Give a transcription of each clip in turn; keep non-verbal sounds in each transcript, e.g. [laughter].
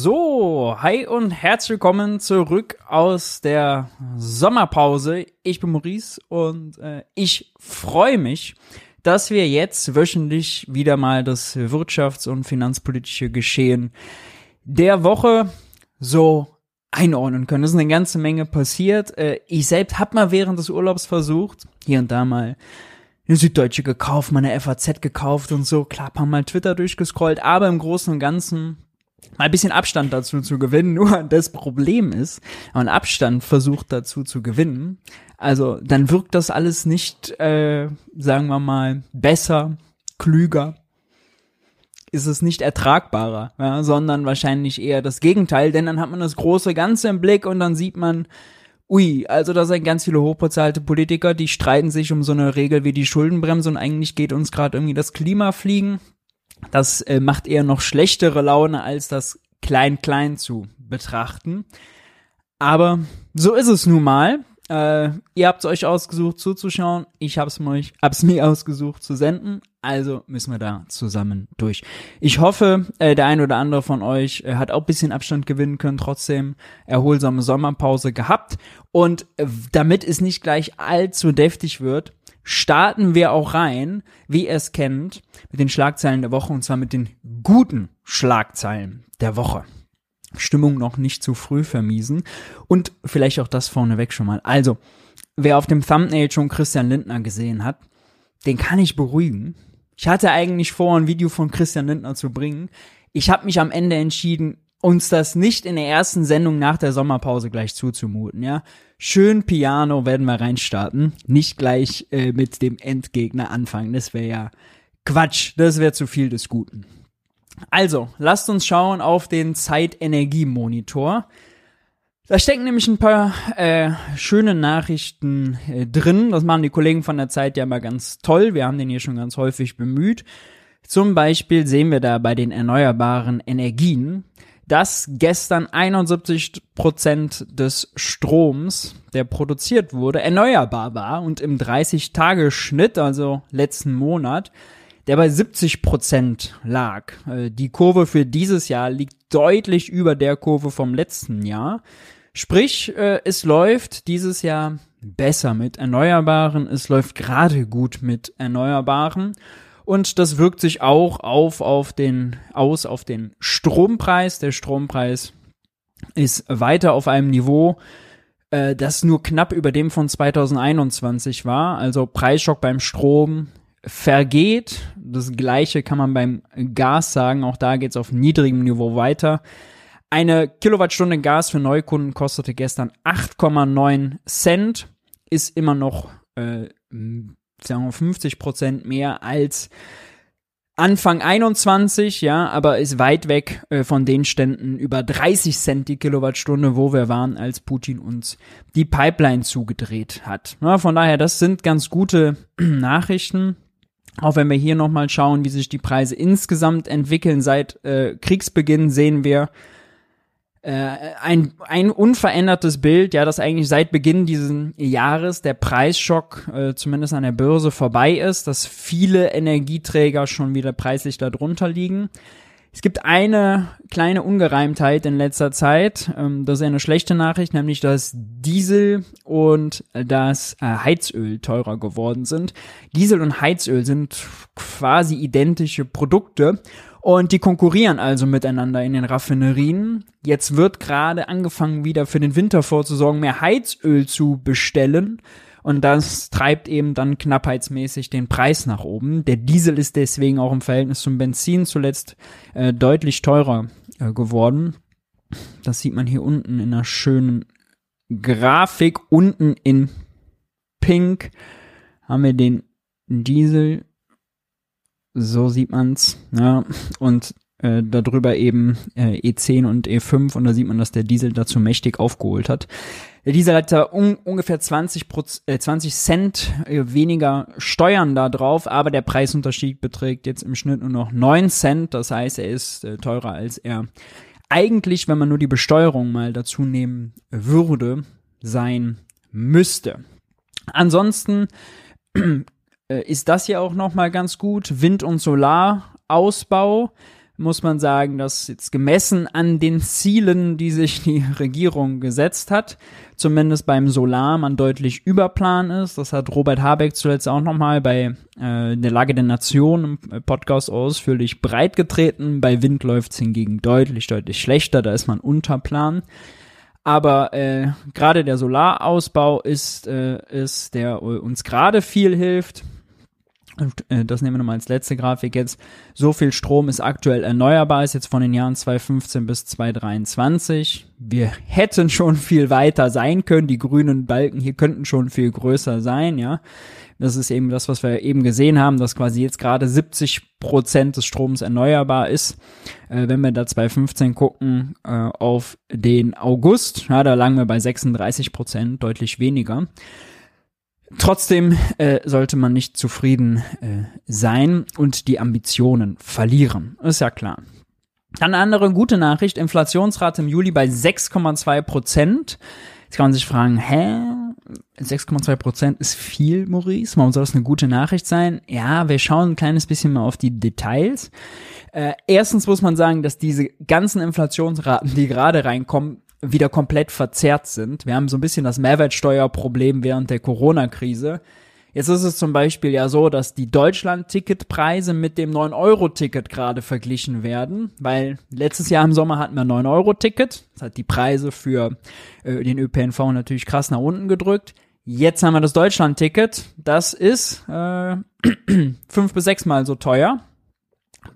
So, hi und herzlich willkommen zurück aus der Sommerpause. Ich bin Maurice und äh, ich freue mich, dass wir jetzt wöchentlich wieder mal das wirtschafts- und finanzpolitische Geschehen der Woche so einordnen können. Es ist eine ganze Menge passiert. Äh, ich selbst habe mal während des Urlaubs versucht, hier und da mal eine Süddeutsche gekauft, meine FAZ gekauft und so. Klar, paar Mal Twitter durchgescrollt, aber im Großen und Ganzen mal ein bisschen Abstand dazu zu gewinnen. [laughs] Nur das Problem ist, wenn man Abstand versucht dazu zu gewinnen, also dann wirkt das alles nicht, äh, sagen wir mal, besser, klüger, ist es nicht ertragbarer, ja, sondern wahrscheinlich eher das Gegenteil, denn dann hat man das große Ganze im Blick und dann sieht man, ui, also da sind ganz viele hochbezahlte Politiker, die streiten sich um so eine Regel wie die Schuldenbremse und eigentlich geht uns gerade irgendwie das Klima fliegen. Das äh, macht eher noch schlechtere Laune, als das klein-klein zu betrachten. Aber so ist es nun mal. Äh, ihr habt es euch ausgesucht zuzuschauen, ich hab's mir, mir ausgesucht zu senden, also müssen wir da zusammen durch. Ich hoffe, äh, der ein oder andere von euch äh, hat auch bisschen Abstand gewinnen können, trotzdem erholsame Sommerpause gehabt. Und äh, damit es nicht gleich allzu deftig wird, starten wir auch rein, wie ihr es kennt, mit den Schlagzeilen der Woche und zwar mit den guten Schlagzeilen der Woche. Stimmung noch nicht zu früh vermiesen. Und vielleicht auch das vorneweg schon mal. Also, wer auf dem Thumbnail schon Christian Lindner gesehen hat, den kann ich beruhigen. Ich hatte eigentlich vor, ein Video von Christian Lindner zu bringen. Ich habe mich am Ende entschieden, uns das nicht in der ersten Sendung nach der Sommerpause gleich zuzumuten, ja. Schön Piano werden wir reinstarten, nicht gleich äh, mit dem Endgegner anfangen. Das wäre ja Quatsch, das wäre zu viel des Guten. Also, lasst uns schauen auf den Zeitenergiemonitor. Da stecken nämlich ein paar äh, schöne Nachrichten äh, drin. Das machen die Kollegen von der Zeit ja immer ganz toll. Wir haben den hier schon ganz häufig bemüht. Zum Beispiel sehen wir da bei den erneuerbaren Energien, dass gestern 71 Prozent des Stroms, der produziert wurde, erneuerbar war und im 30-Tage-Schnitt, also letzten Monat, der bei 70 Prozent lag. Äh, die Kurve für dieses Jahr liegt deutlich über der Kurve vom letzten Jahr. Sprich, äh, es läuft dieses Jahr besser mit Erneuerbaren, es läuft gerade gut mit Erneuerbaren und das wirkt sich auch auf, auf den, aus auf den Strompreis. Der Strompreis ist weiter auf einem Niveau, äh, das nur knapp über dem von 2021 war. Also Preisschock beim Strom vergeht. Das gleiche kann man beim Gas sagen. Auch da geht es auf niedrigem Niveau weiter. Eine Kilowattstunde Gas für Neukunden kostete gestern 8,9 Cent. Ist immer noch, äh, sagen wir 50 Prozent mehr als Anfang 21, ja, aber ist weit weg äh, von den Ständen über 30 Cent die Kilowattstunde, wo wir waren, als Putin uns die Pipeline zugedreht hat. Ja, von daher, das sind ganz gute [clears throat] Nachrichten. Auch wenn wir hier nochmal schauen, wie sich die Preise insgesamt entwickeln seit äh, Kriegsbeginn, sehen wir ein, ein unverändertes Bild, ja, dass eigentlich seit Beginn dieses Jahres der Preisschock äh, zumindest an der Börse vorbei ist, dass viele Energieträger schon wieder preislich darunter liegen. Es gibt eine kleine Ungereimtheit in letzter Zeit. Ähm, das ist eine schlechte Nachricht, nämlich dass Diesel und das äh, Heizöl teurer geworden sind. Diesel und Heizöl sind quasi identische Produkte und die konkurrieren also miteinander in den Raffinerien. Jetzt wird gerade angefangen, wieder für den Winter vorzusorgen, mehr Heizöl zu bestellen. Und das treibt eben dann knappheitsmäßig den Preis nach oben. Der Diesel ist deswegen auch im Verhältnis zum Benzin zuletzt äh, deutlich teurer äh, geworden. Das sieht man hier unten in einer schönen Grafik. Unten in Pink haben wir den Diesel. So sieht man's. Ja. Und äh, darüber eben äh, E10 und E5 und da sieht man, dass der Diesel dazu mächtig aufgeholt hat. Der Diesel hat da un ungefähr 20, Proz äh, 20 Cent äh, weniger Steuern da drauf, aber der Preisunterschied beträgt jetzt im Schnitt nur noch 9 Cent, das heißt, er ist äh, teurer als er eigentlich, wenn man nur die Besteuerung mal dazu nehmen würde, sein müsste. Ansonsten ist das ja auch noch mal ganz gut. Wind- und Solarausbau muss man sagen, dass jetzt gemessen an den Zielen, die sich die [laughs] Regierung gesetzt hat, zumindest beim Solar man deutlich überplan ist. Das hat Robert Habeck zuletzt auch nochmal bei äh, der Lage der Nation im Podcast ausführlich breitgetreten. Bei Wind läuft es hingegen deutlich, deutlich schlechter. Da ist man unter Plan. Aber äh, gerade der Solarausbau ist, äh, ist der uns gerade viel hilft. Und äh, das nehmen wir nochmal als letzte Grafik jetzt. So viel Strom ist aktuell erneuerbar, ist jetzt von den Jahren 2015 bis 2023. Wir [laughs] hätten schon viel weiter sein können. Die grünen Balken hier könnten schon viel größer sein, ja. Das ist eben das, was wir eben gesehen haben, dass quasi jetzt gerade 70 Prozent des Stroms erneuerbar ist. Äh, wenn wir da 2015 gucken äh, auf den August, ja, da lagen wir bei 36 Prozent, deutlich weniger. Trotzdem äh, sollte man nicht zufrieden äh, sein und die Ambitionen verlieren. Ist ja klar. Dann eine andere gute Nachricht. Inflationsrate im Juli bei 6,2 Prozent. Jetzt kann man sich fragen, hä? 6,2 Prozent ist viel, Maurice. Warum soll das eine gute Nachricht sein? Ja, wir schauen ein kleines bisschen mal auf die Details. Äh, erstens muss man sagen, dass diese ganzen Inflationsraten, die gerade reinkommen, wieder komplett verzerrt sind. Wir haben so ein bisschen das Mehrwertsteuerproblem während der Corona-Krise. Jetzt ist es zum Beispiel ja so, dass die Deutschland-Ticketpreise mit dem 9-Euro-Ticket gerade verglichen werden, weil letztes Jahr im Sommer hatten wir 9-Euro-Ticket. Das hat die Preise für äh, den ÖPNV natürlich krass nach unten gedrückt. Jetzt haben wir das Deutschland-Ticket. Das ist äh, [clears throat] fünf bis sechsmal so teuer.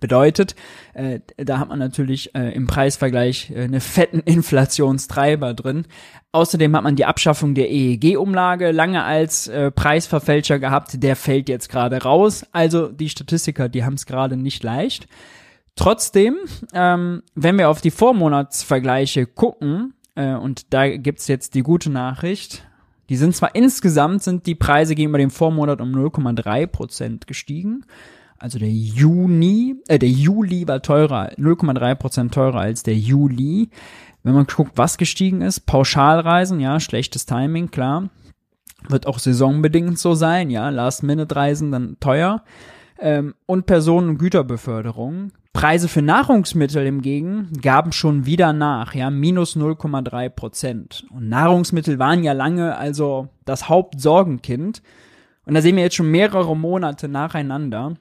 Bedeutet, äh, da hat man natürlich äh, im Preisvergleich äh, eine fetten [laughs] Inflationstreiber drin. Außerdem hat man die Abschaffung der EEG-Umlage lange als äh, Preisverfälscher gehabt. Der fällt jetzt gerade raus. Also die Statistiker, die haben es gerade nicht leicht. Trotzdem, ähm, wenn wir auf die Vormonatsvergleiche gucken, äh, und da gibt's jetzt die gute Nachricht, die sind zwar insgesamt sind die Preise gegenüber dem Vormonat um 0,3 Prozent gestiegen, also der Juni, äh, der Juli war teurer, 0,3% teurer als der Juli. Wenn man guckt, was gestiegen ist, Pauschalreisen, ja, schlechtes Timing, klar. Wird auch saisonbedingt so sein, ja, Last-Minute-Reisen dann teuer. Ähm, und Personen- und Güterbeförderung. Preise für Nahrungsmittel hingegen gaben schon wieder nach, ja, minus 0,3 Prozent. Und Nahrungsmittel waren ja lange also das Hauptsorgenkind. Und da sehen wir jetzt schon mehrere Monate nacheinander,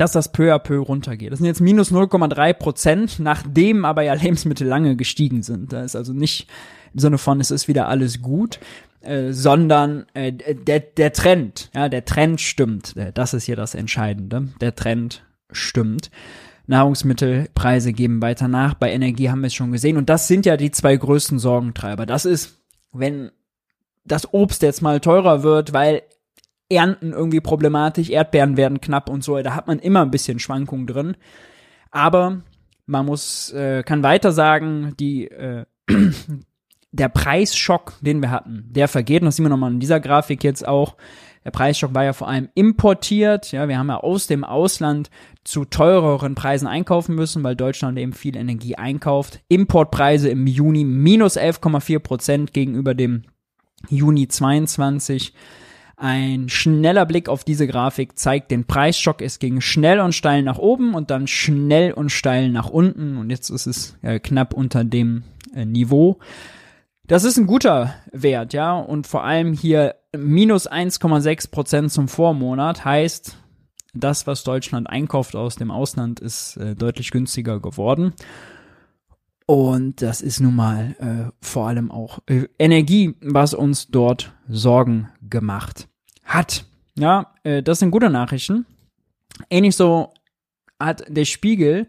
dass das peu à peu runtergeht. Das sind jetzt minus 0,3 Prozent, nachdem aber ja Lebensmittel lange gestiegen sind. Da ist also nicht im Sinne von, es ist wieder alles gut, äh, sondern äh, der, der Trend, ja, der Trend stimmt. Äh, das ist hier das Entscheidende. Der Trend stimmt. Nahrungsmittelpreise geben weiter nach. Bei Energie haben wir es schon gesehen. Und das sind ja die zwei größten Sorgentreiber. Das ist, wenn das Obst jetzt mal teurer wird, weil Ernten irgendwie problematisch, Erdbeeren werden knapp und so, da hat man immer ein bisschen Schwankungen drin. Aber man muss, äh, kann weiter sagen, die, äh, [clears throat] der Preisschock, den wir hatten, der vergeht, und das sehen wir nochmal in dieser Grafik jetzt auch, der Preisschock war ja vor allem importiert, ja, wir haben ja aus dem Ausland zu teureren Preisen einkaufen müssen, weil Deutschland eben viel Energie einkauft. Importpreise im Juni minus 11,4 Prozent gegenüber dem Juni 22. Ein schneller Blick auf diese Grafik zeigt den Preisschock. Es ging schnell und steil nach oben und dann schnell und steil nach unten. Und jetzt ist es äh, knapp unter dem äh, Niveau. Das ist ein guter Wert, ja. Und vor allem hier minus 1,6 Prozent zum Vormonat heißt, das, was Deutschland einkauft aus dem Ausland, ist äh, deutlich günstiger geworden. Und das ist nun mal äh, vor allem auch äh, Energie, was uns dort Sorgen gemacht hat. Ja, äh, das sind gute Nachrichten. Ähnlich so hat der Spiegel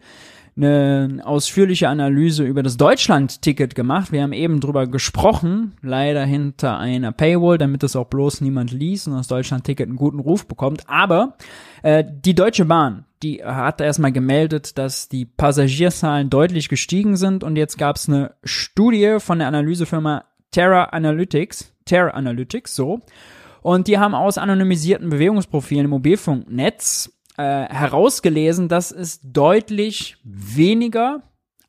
eine ausführliche Analyse über das Deutschland-Ticket gemacht. Wir haben eben drüber gesprochen, leider hinter einer Paywall, damit das auch bloß niemand liest und das Deutschland-Ticket einen guten Ruf bekommt. Aber äh, die Deutsche Bahn, die hat erstmal gemeldet, dass die Passagierzahlen deutlich gestiegen sind und jetzt gab es eine Studie von der Analysefirma Terra Analytics, Terra Analytics, so. Und die haben aus anonymisierten Bewegungsprofilen im Mobilfunknetz äh, herausgelesen, dass es deutlich weniger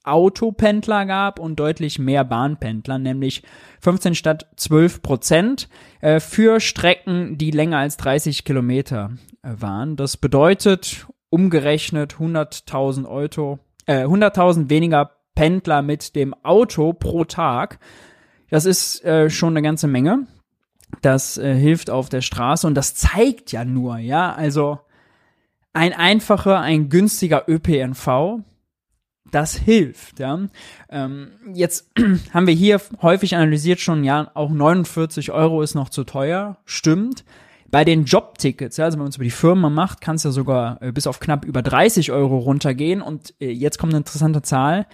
Autopendler gab und deutlich mehr Bahnpendler, nämlich 15 statt 12 Prozent äh, für Strecken, die länger als 30 Kilometer äh, waren. Das bedeutet umgerechnet 100.000 Euro, äh, 100.000 weniger Pendler mit dem Auto pro Tag. Das ist äh, schon eine ganze Menge. Das äh, hilft auf der Straße und das zeigt ja nur, ja, also ein einfacher, ein günstiger ÖPNV, das hilft, ja. Ähm, jetzt [clears throat] haben wir hier häufig analysiert schon, ja, auch 49 Euro ist noch zu teuer, stimmt. Bei den Jobtickets, ja, also wenn man es über die Firma macht, kann es ja sogar äh, bis auf knapp über 30 Euro runtergehen. Und äh, jetzt kommt eine interessante Zahl.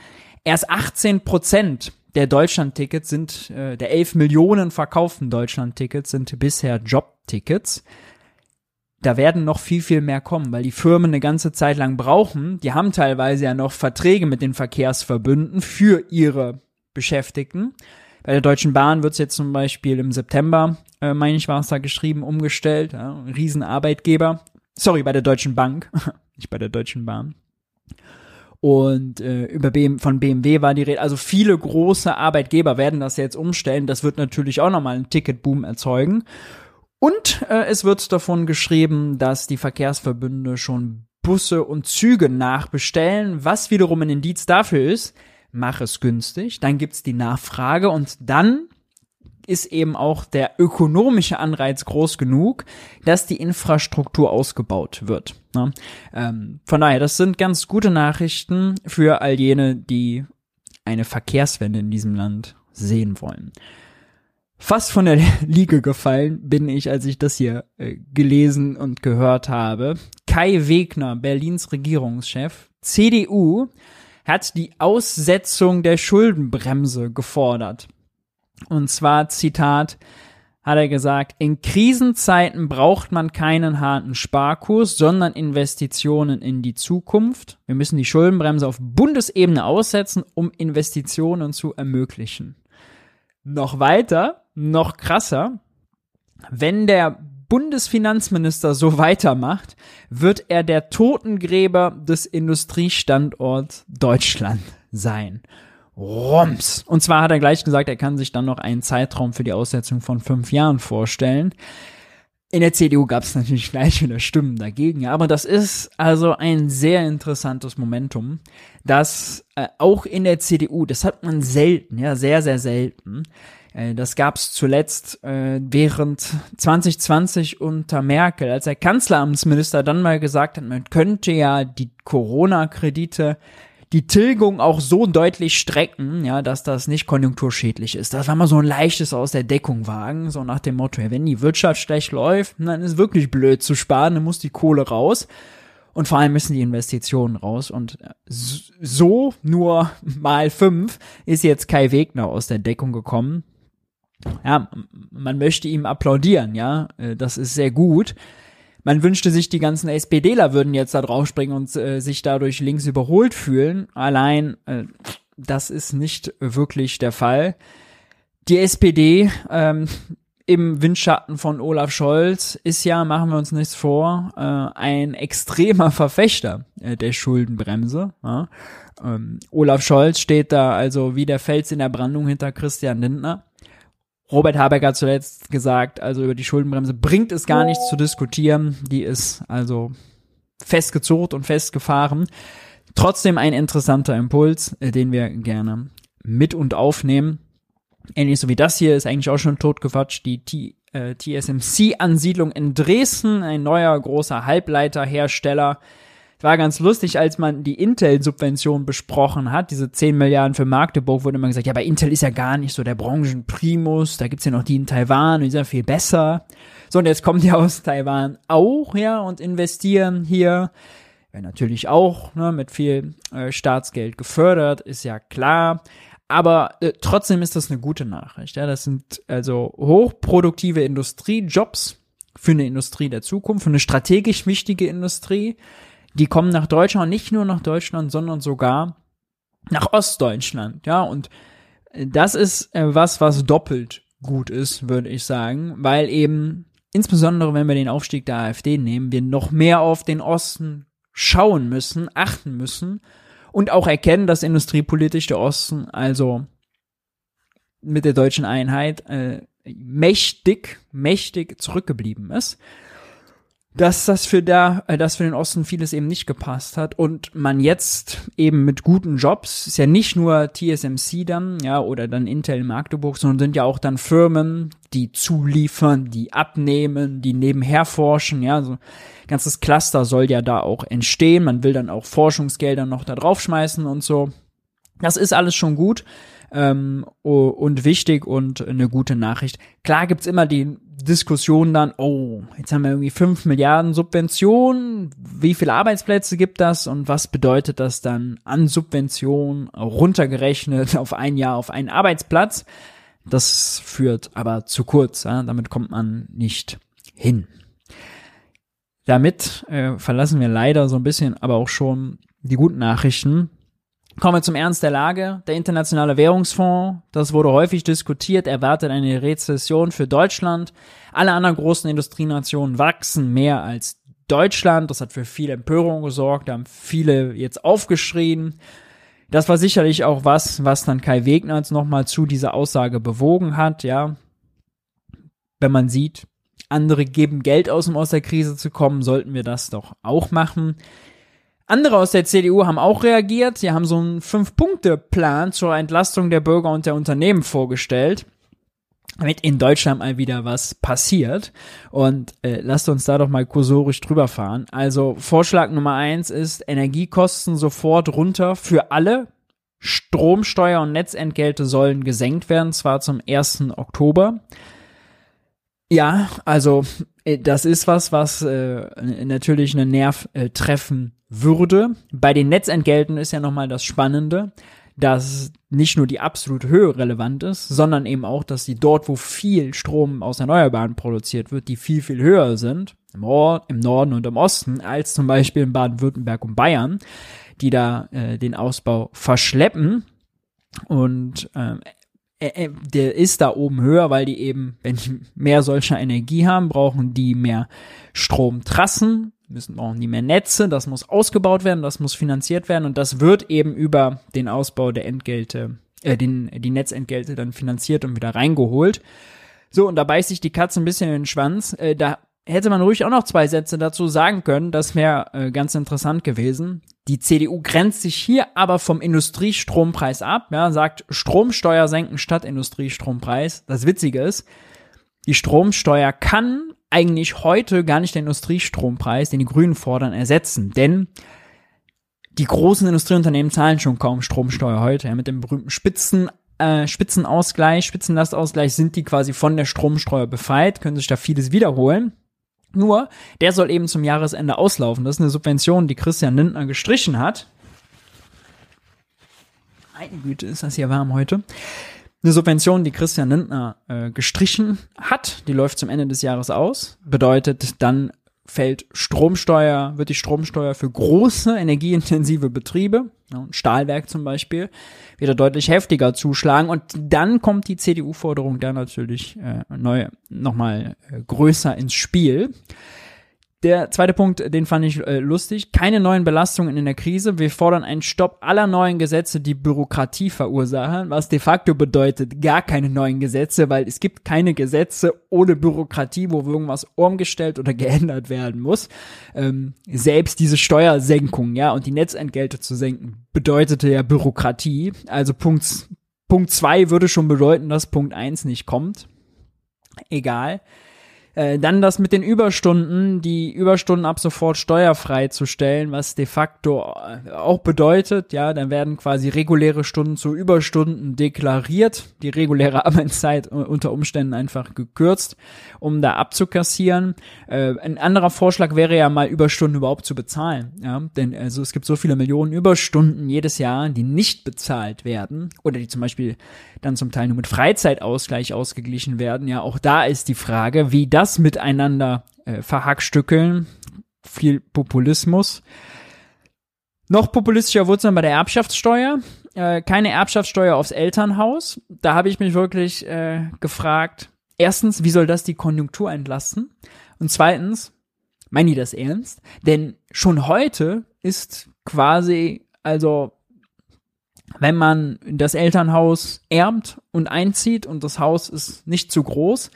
Erst 18 Prozent der Deutschland-Tickets sind, äh, der 11 Millionen verkauften Deutschland-Tickets sind bisher Jobtickets. Da werden noch viel, viel mehr kommen, weil die Firmen eine ganze Zeit lang brauchen. Die haben teilweise ja noch Verträge mit den Verkehrsverbünden für ihre Beschäftigten. Bei der Deutschen Bahn wird es jetzt zum Beispiel im September, äh, meine ich, war es da geschrieben, umgestellt. Ja, Riesenarbeitgeber. Sorry, bei der Deutschen Bank, [laughs] nicht bei der Deutschen Bahn. Und äh, über BM, von BMW war die Rede. Also viele große Arbeitgeber werden das jetzt umstellen. Das wird natürlich auch nochmal einen Ticketboom erzeugen. Und äh, es wird davon geschrieben, dass die Verkehrsverbünde schon Busse und Züge nachbestellen, was wiederum ein Indiz dafür ist, mach es günstig, dann gibt's die Nachfrage und dann ist eben auch der ökonomische Anreiz groß genug, dass die Infrastruktur ausgebaut wird. Ne? Ähm, von daher, das sind ganz gute Nachrichten für all jene, die eine Verkehrswende in diesem Land sehen wollen. Fast von der [laughs] Liege gefallen bin ich, als ich das hier äh, gelesen und gehört habe. Kai Wegner, Berlins Regierungschef, CDU, hat die Aussetzung der Schuldenbremse gefordert. Und zwar, Zitat, hat er gesagt, in Krisenzeiten braucht man keinen harten Sparkurs, sondern Investitionen in die Zukunft. Wir müssen die Schuldenbremse auf Bundesebene aussetzen, um Investitionen zu ermöglichen. Noch weiter, noch krasser, wenn der Bundesfinanzminister so weitermacht, wird er der Totengräber des Industriestandorts Deutschland sein. Roms. Und zwar hat er gleich gesagt, er kann sich dann noch einen Zeitraum für die Aussetzung von fünf Jahren vorstellen. In der CDU gab es natürlich gleich wieder Stimmen dagegen, aber das ist also ein sehr interessantes Momentum, dass äh, auch in der CDU, das hat man selten, ja, sehr, sehr selten, äh, das gab es zuletzt äh, während 2020 unter Merkel, als der Kanzleramtsminister dann mal gesagt hat, man könnte ja die Corona-Kredite die Tilgung auch so deutlich strecken, ja, dass das nicht konjunkturschädlich ist. Das war mal so ein leichtes aus der Deckung wagen, so nach dem Motto, ja, wenn die Wirtschaft schlecht läuft, dann ist wirklich blöd zu sparen, dann muss die Kohle raus. Und vor allem müssen die Investitionen raus. Und so nur mal fünf ist jetzt Kai Wegner aus der Deckung gekommen. Ja, man möchte ihm applaudieren, ja, äh, das ist sehr gut man wünschte sich, die ganzen SPDler würden jetzt da draufspringen und äh, sich dadurch links überholt fühlen. Allein, äh, das ist nicht wirklich der Fall. Die SPD ähm, im Windschatten von Olaf Scholz ist ja, machen wir uns nichts vor, äh, ein extremer Verfechter äh, der Schuldenbremse. Ja? Ähm, Olaf Scholz steht da also wie der Fels in der Brandung hinter Christian Lindner. Robert Habeck hat zuletzt gesagt, also über die Schuldenbremse bringt es gar nichts zu diskutieren. Die ist also festgezurrt und festgefahren. Trotzdem ein interessanter Impuls, äh, den wir gerne mit und aufnehmen. Ähnlich so wie das hier ist eigentlich auch schon totgequatscht. Die T äh, TSMC-Ansiedlung in Dresden, ein neuer großer Halbleiterhersteller, war ganz lustig, als man die Intel-Subvention besprochen hat, diese 10 Milliarden für Magdeburg, wurde immer gesagt, ja, bei Intel ist ja gar nicht so der Branchenprimus, da gibt's ja noch die in Taiwan die sind ja viel besser. So, und jetzt kommen die [laughs] aus Taiwan auch, ja, und investieren hier. Ja, natürlich auch, ne, mit viel äh, Staatsgeld gefördert, ist ja klar. Aber äh, trotzdem ist das eine gute Nachricht. Ja, das sind also hochproduktive Industriejobs für eine Industrie der Zukunft, für eine strategisch wichtige Industrie die kommen nach Deutschland, nicht nur nach Deutschland, sondern sogar nach Ostdeutschland, ja, und das ist äh, was, was doppelt gut ist, würde ich sagen, weil eben insbesondere wenn wir den Aufstieg der AfD nehmen, wir noch mehr auf den Osten schauen müssen, achten müssen und auch erkennen, dass industriepolitisch der Osten also mit der deutschen Einheit äh, mächtig, mächtig zurückgeblieben ist. Dass das für da, äh, dass für den Osten vieles eben nicht gepasst hat und man jetzt eben mit guten Jobs, ist ja nicht nur TSMC dann, ja, oder dann Intel Magdeburg, sondern sind ja auch dann Firmen, die zuliefern, die abnehmen, die nebenher forschen, ja, so ganzes Cluster soll ja da auch entstehen. Man will dann auch Forschungsgelder noch da draufschmeißen und so. Das ist alles schon gut ähm, und wichtig und eine gute Nachricht. Klar gibt's immer die Diskussion dann, oh, jetzt haben wir irgendwie fünf Milliarden Subventionen, wie viele Arbeitsplätze gibt das und was bedeutet das dann an Subventionen runtergerechnet auf ein Jahr auf einen Arbeitsplatz? Das führt aber zu kurz, ja? damit kommt man nicht hin. Damit äh, verlassen wir leider so ein bisschen aber auch schon die guten Nachrichten. Kommen wir zum Ernst der Lage. Der Internationale Währungsfonds, das wurde häufig diskutiert, erwartet eine Rezession für Deutschland. Alle anderen großen Industrienationen wachsen mehr als Deutschland. Das hat für viel Empörung gesorgt. Da haben viele jetzt aufgeschrien. Das war sicherlich auch was, was dann Kai Wegners nochmal zu dieser Aussage bewogen hat, ja. Wenn man sieht, andere geben Geld aus, um aus der Krise zu kommen, sollten wir das doch auch machen. Andere aus der CDU haben auch reagiert. Sie haben so einen Fünf-Punkte-Plan zur Entlastung der Bürger und der Unternehmen vorgestellt damit in Deutschland mal wieder was passiert. Und äh, lasst uns da doch mal kursorisch drüber fahren. Also Vorschlag Nummer eins ist Energiekosten sofort runter für alle. Stromsteuer und Netzentgelte sollen gesenkt werden, zwar zum 1. Oktober. Ja, also äh, das ist was, was äh, natürlich einen Nerv äh, treffen würde. Bei den Netzentgelten ist ja nochmal das Spannende, dass nicht nur die absolute Höhe relevant ist, sondern eben auch, dass die dort, wo viel Strom aus Erneuerbaren produziert wird, die viel, viel höher sind, im, Or im Norden und im Osten, als zum Beispiel in Baden-Württemberg und Bayern, die da äh, den Ausbau verschleppen. Und ähm, äh, der ist da oben höher, weil die eben, wenn die mehr solcher Energie haben, brauchen die mehr Stromtrassen müssen brauchen die mehr Netze, das muss ausgebaut werden, das muss finanziert werden und das wird eben über den Ausbau der Entgelte, äh, den, die Netzentgelte dann finanziert und wieder reingeholt. So, und da beißt sich die Katze ein bisschen in den Schwanz. Äh, da hätte man ruhig auch noch zwei Sätze dazu sagen können, das wäre äh, ganz interessant gewesen. Die CDU grenzt sich hier aber vom Industriestrompreis ab, ja, sagt Stromsteuer senken statt Industriestrompreis. Das Witzige ist, die Stromsteuer kann eigentlich heute gar nicht den Industriestrompreis, den die Grünen fordern, ersetzen. Denn die großen Industrieunternehmen zahlen schon kaum Stromsteuer heute. Ja, mit dem berühmten Spitzen, äh, Spitzenausgleich, Spitzenlastausgleich sind die quasi von der Stromsteuer befreit, können sich da vieles wiederholen. Nur, der soll eben zum Jahresende auslaufen. Das ist eine Subvention, die Christian Lindner gestrichen hat. Meine Güte, ist das hier warm heute eine Subvention, die Christian Lindner äh, gestrichen hat, die läuft zum Ende des Jahres aus, bedeutet dann fällt Stromsteuer, wird die Stromsteuer für große energieintensive Betriebe, ja, Stahlwerk zum Beispiel, wieder deutlich heftiger zuschlagen und dann kommt die CDU-Forderung da natürlich äh, neu nochmal äh, größer ins Spiel. Der zweite Punkt, den fand ich äh, lustig. Keine neuen Belastungen in der Krise. Wir fordern einen Stopp aller neuen Gesetze, die Bürokratie verursachen, was de facto bedeutet gar keine neuen Gesetze, weil es gibt keine Gesetze ohne Bürokratie, wo irgendwas umgestellt oder [laughs] geändert werden muss. Ähm, selbst diese Steuersenkung, ja, und die Netzentgelte zu senken, bedeutete ja Bürokratie. Also Punkt, Punkt zwei würde schon bedeuten, dass Punkt eins nicht kommt. Egal. Äh, dann das mit den Überstunden, die Überstunden ab sofort steuerfrei zu stellen, was de facto äh, auch bedeutet, ja, dann werden quasi reguläre Stunden zu Überstunden deklariert, die reguläre [laughs] Arbeitszeit unter Umständen einfach gekürzt, um da abzukassieren. Äh, ein anderer Vorschlag wäre ja mal Überstunden überhaupt zu bezahlen, ja, denn also es gibt so viele Millionen Überstunden jedes Jahr, die nicht bezahlt werden oder die zum Beispiel dann zum Teil nur mit Freizeitausgleich ausgeglichen werden. Ja, auch da ist die Frage, wie das das miteinander äh, verhackstückeln. Viel Populismus. Noch populistischer wurde es dann bei der Erbschaftssteuer. Äh, keine Erbschaftssteuer aufs Elternhaus. Da habe ich mich wirklich äh, gefragt, erstens, wie soll das die Konjunktur entlasten? Und zweitens, meinen die das ernst? Denn schon heute ist quasi, also wenn man das Elternhaus erbt und einzieht und das Haus ist nicht zu groß,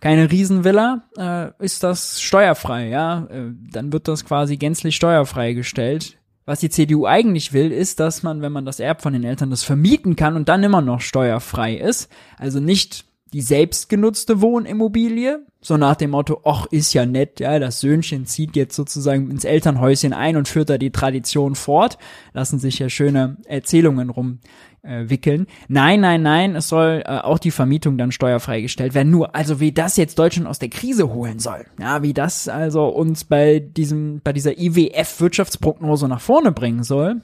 keine Riesenvilla, äh, ist das steuerfrei, ja. Äh, dann wird das quasi gänzlich steuerfrei gestellt. Was die CDU eigentlich will, ist, dass man, wenn man das erbt von den Eltern, das vermieten kann und dann immer noch steuerfrei ist. Also nicht die selbstgenutzte Wohnimmobilie, so nach dem Motto, ach, ist ja nett, ja, das Söhnchen zieht jetzt sozusagen ins Elternhäuschen ein und führt da die Tradition fort, lassen sich ja schöne Erzählungen rum äh, wickeln. Nein, nein, nein, es soll äh, auch die Vermietung dann steuerfrei gestellt werden. Nur, also wie das jetzt Deutschland aus der Krise holen soll, ja, wie das also uns bei diesem, bei dieser IWF-Wirtschaftsprognose nach vorne bringen soll,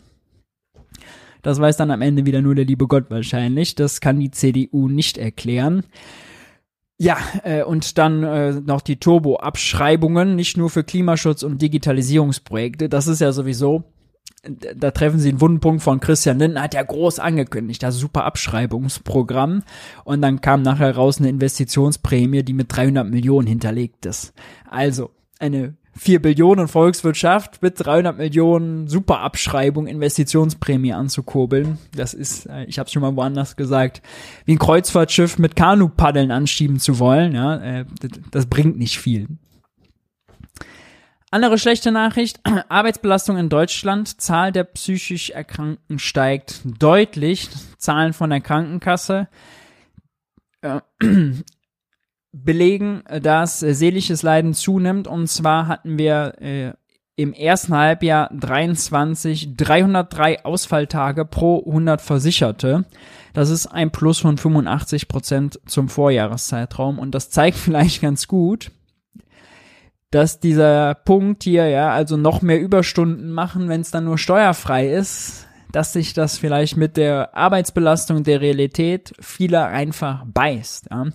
das weiß dann am Ende wieder nur der liebe Gott wahrscheinlich. Das kann die CDU nicht erklären. Ja, äh, und dann äh, noch die Turbo-Abschreibungen, nicht nur für Klimaschutz und Digitalisierungsprojekte. Das ist ja sowieso da treffen sie einen Wundenpunkt von Christian Lindner, hat ja groß angekündigt, das super Abschreibungsprogramm. Und dann kam nachher raus eine Investitionsprämie, die mit 300 Millionen hinterlegt ist. Also eine 4 Billionen Volkswirtschaft mit 300 Millionen super Abschreibung, Investitionsprämie anzukurbeln. Das ist, äh, ich habe es schon mal woanders gesagt, wie ein Kreuzfahrtschiff mit Kanu-Paddeln anschieben zu wollen. Ja, äh, das bringt nicht viel. Andere schlechte Nachricht, [clears throat] Arbeitsbelastung in Deutschland, Zahl der psychisch Erkrankten steigt deutlich, Zahlen von der Krankenkasse äh, [clears throat] belegen, dass seelisches Leiden zunimmt. Und zwar hatten wir äh, im ersten Halbjahr 23 303 Ausfalltage pro 100 Versicherte. Das ist ein Plus von 85 Prozent zum Vorjahreszeitraum. Und das zeigt [laughs] vielleicht ganz gut, dass dieser Punkt hier, ja, also noch mehr Überstunden machen, wenn es dann nur steuerfrei ist, dass sich das vielleicht mit der Arbeitsbelastung der Realität vieler einfach beißt. Ja.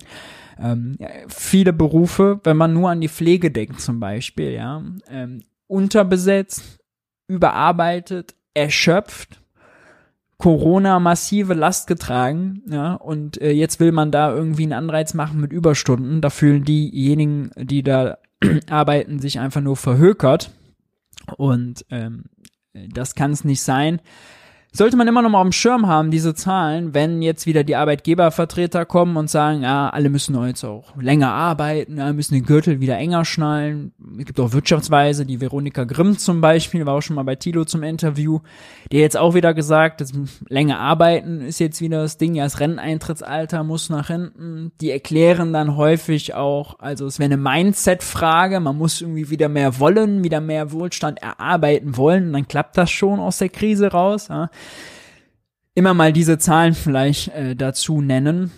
Ähm, viele Berufe, wenn man nur an die Pflege denkt zum Beispiel, ja, ähm, unterbesetzt, überarbeitet, erschöpft, Corona massive Last getragen, ja, und äh, jetzt will man da irgendwie einen Anreiz machen mit Überstunden. Da fühlen diejenigen, die da [clears throat] arbeiten, sich einfach nur verhökert. Und ähm, das kann es nicht sein sollte man immer noch mal auf dem Schirm haben, diese Zahlen, wenn jetzt wieder die Arbeitgebervertreter kommen und sagen, ja, alle müssen jetzt auch länger arbeiten, ja, müssen den Gürtel wieder enger schnallen. Es gibt auch Wirtschaftsweise, die Veronika Grimm zum Beispiel, war auch schon mal bei Tilo zum Interview, die jetzt auch wieder gesagt, dass länger arbeiten ist jetzt wieder das Ding, ja, das Renteneintrittsalter muss nach hinten. Die erklären dann häufig auch, also es wäre eine Mindset-Frage, man muss irgendwie wieder mehr wollen, wieder mehr Wohlstand erarbeiten wollen, dann klappt das schon aus der Krise raus. Ja immer mal diese Zahlen vielleicht äh, dazu nennen.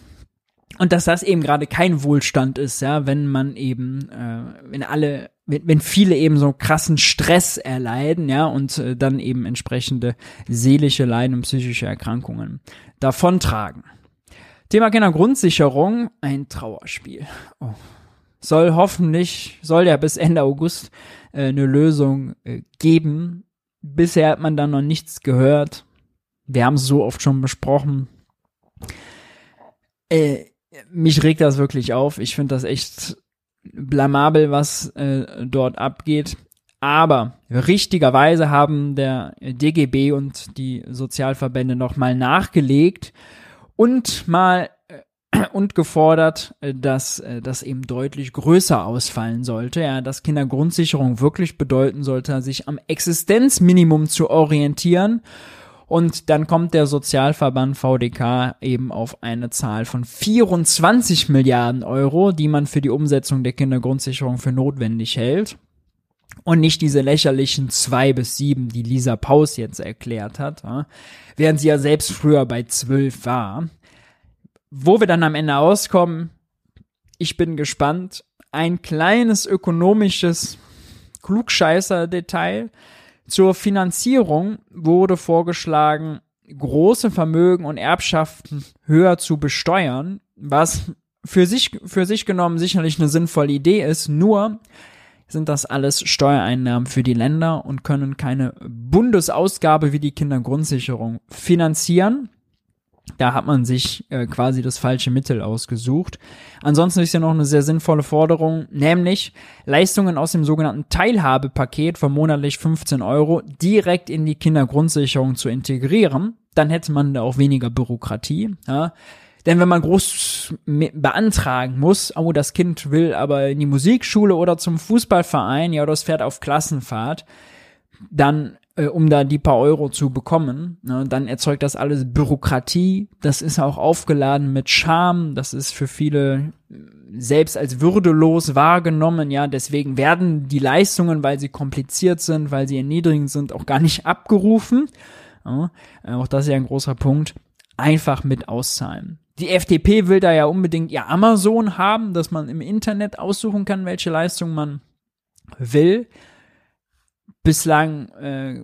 Und dass das eben gerade kein Wohlstand ist, ja, wenn man eben, äh, wenn alle, wenn, wenn viele eben so krassen Stress erleiden, ja, und äh, dann eben entsprechende seelische Leiden und psychische Erkrankungen davontragen. Thema Kindergrundsicherung, ein Trauerspiel. Oh. Soll hoffentlich, soll ja bis Ende August äh, eine Lösung äh, geben. Bisher hat man da noch nichts gehört. Wir haben es so oft schon besprochen. Äh, mich regt das wirklich auf. Ich finde das echt blamabel, was äh, dort abgeht. Aber richtigerweise haben der DGB und die Sozialverbände nochmal nachgelegt und mal äh, und gefordert, äh, dass äh, das eben deutlich größer ausfallen sollte, ja, dass Kindergrundsicherung wirklich bedeuten sollte, sich am Existenzminimum zu orientieren und dann kommt der Sozialverband VDK eben auf eine Zahl von 24 Milliarden Euro, die man für die Umsetzung der Kindergrundsicherung für notwendig hält. Und nicht diese lächerlichen zwei bis sieben, die Lisa Paus jetzt erklärt hat, während sie ja selbst früher bei zwölf war. Wo wir dann am Ende auskommen, ich bin gespannt. Ein kleines ökonomisches Klugscheißer-Detail. Zur Finanzierung wurde vorgeschlagen, große Vermögen und Erbschaften höher zu besteuern, was für sich, für sich genommen sicherlich eine sinnvolle Idee ist, nur sind das alles Steuereinnahmen für die Länder und können keine Bundesausgabe wie die Kindergrundsicherung finanzieren. Da hat man sich äh, quasi das falsche Mittel ausgesucht. Ansonsten ist ja noch eine sehr sinnvolle Forderung, nämlich Leistungen aus dem sogenannten Teilhabepaket von monatlich 15 Euro direkt in die Kindergrundsicherung zu integrieren. Dann hätte man da auch weniger Bürokratie. Ja. Denn wenn man groß beantragen muss, oh, das Kind will aber in die Musikschule oder zum Fußballverein, ja, es fährt auf Klassenfahrt, dann, äh, um da die paar Euro zu bekommen, ne, dann erzeugt das alles Bürokratie. Das ist auch aufgeladen mit Scham. Das ist für viele selbst als würdelos wahrgenommen. Ja, deswegen werden die Leistungen, weil sie kompliziert sind, weil sie erniedrigend sind, auch gar nicht abgerufen. Ja, auch das ist ja ein großer Punkt. Einfach mit auszahlen. Die FDP will da ja unbedingt ihr Amazon haben, dass man im Internet aussuchen kann, welche Leistung man will. Bislang äh,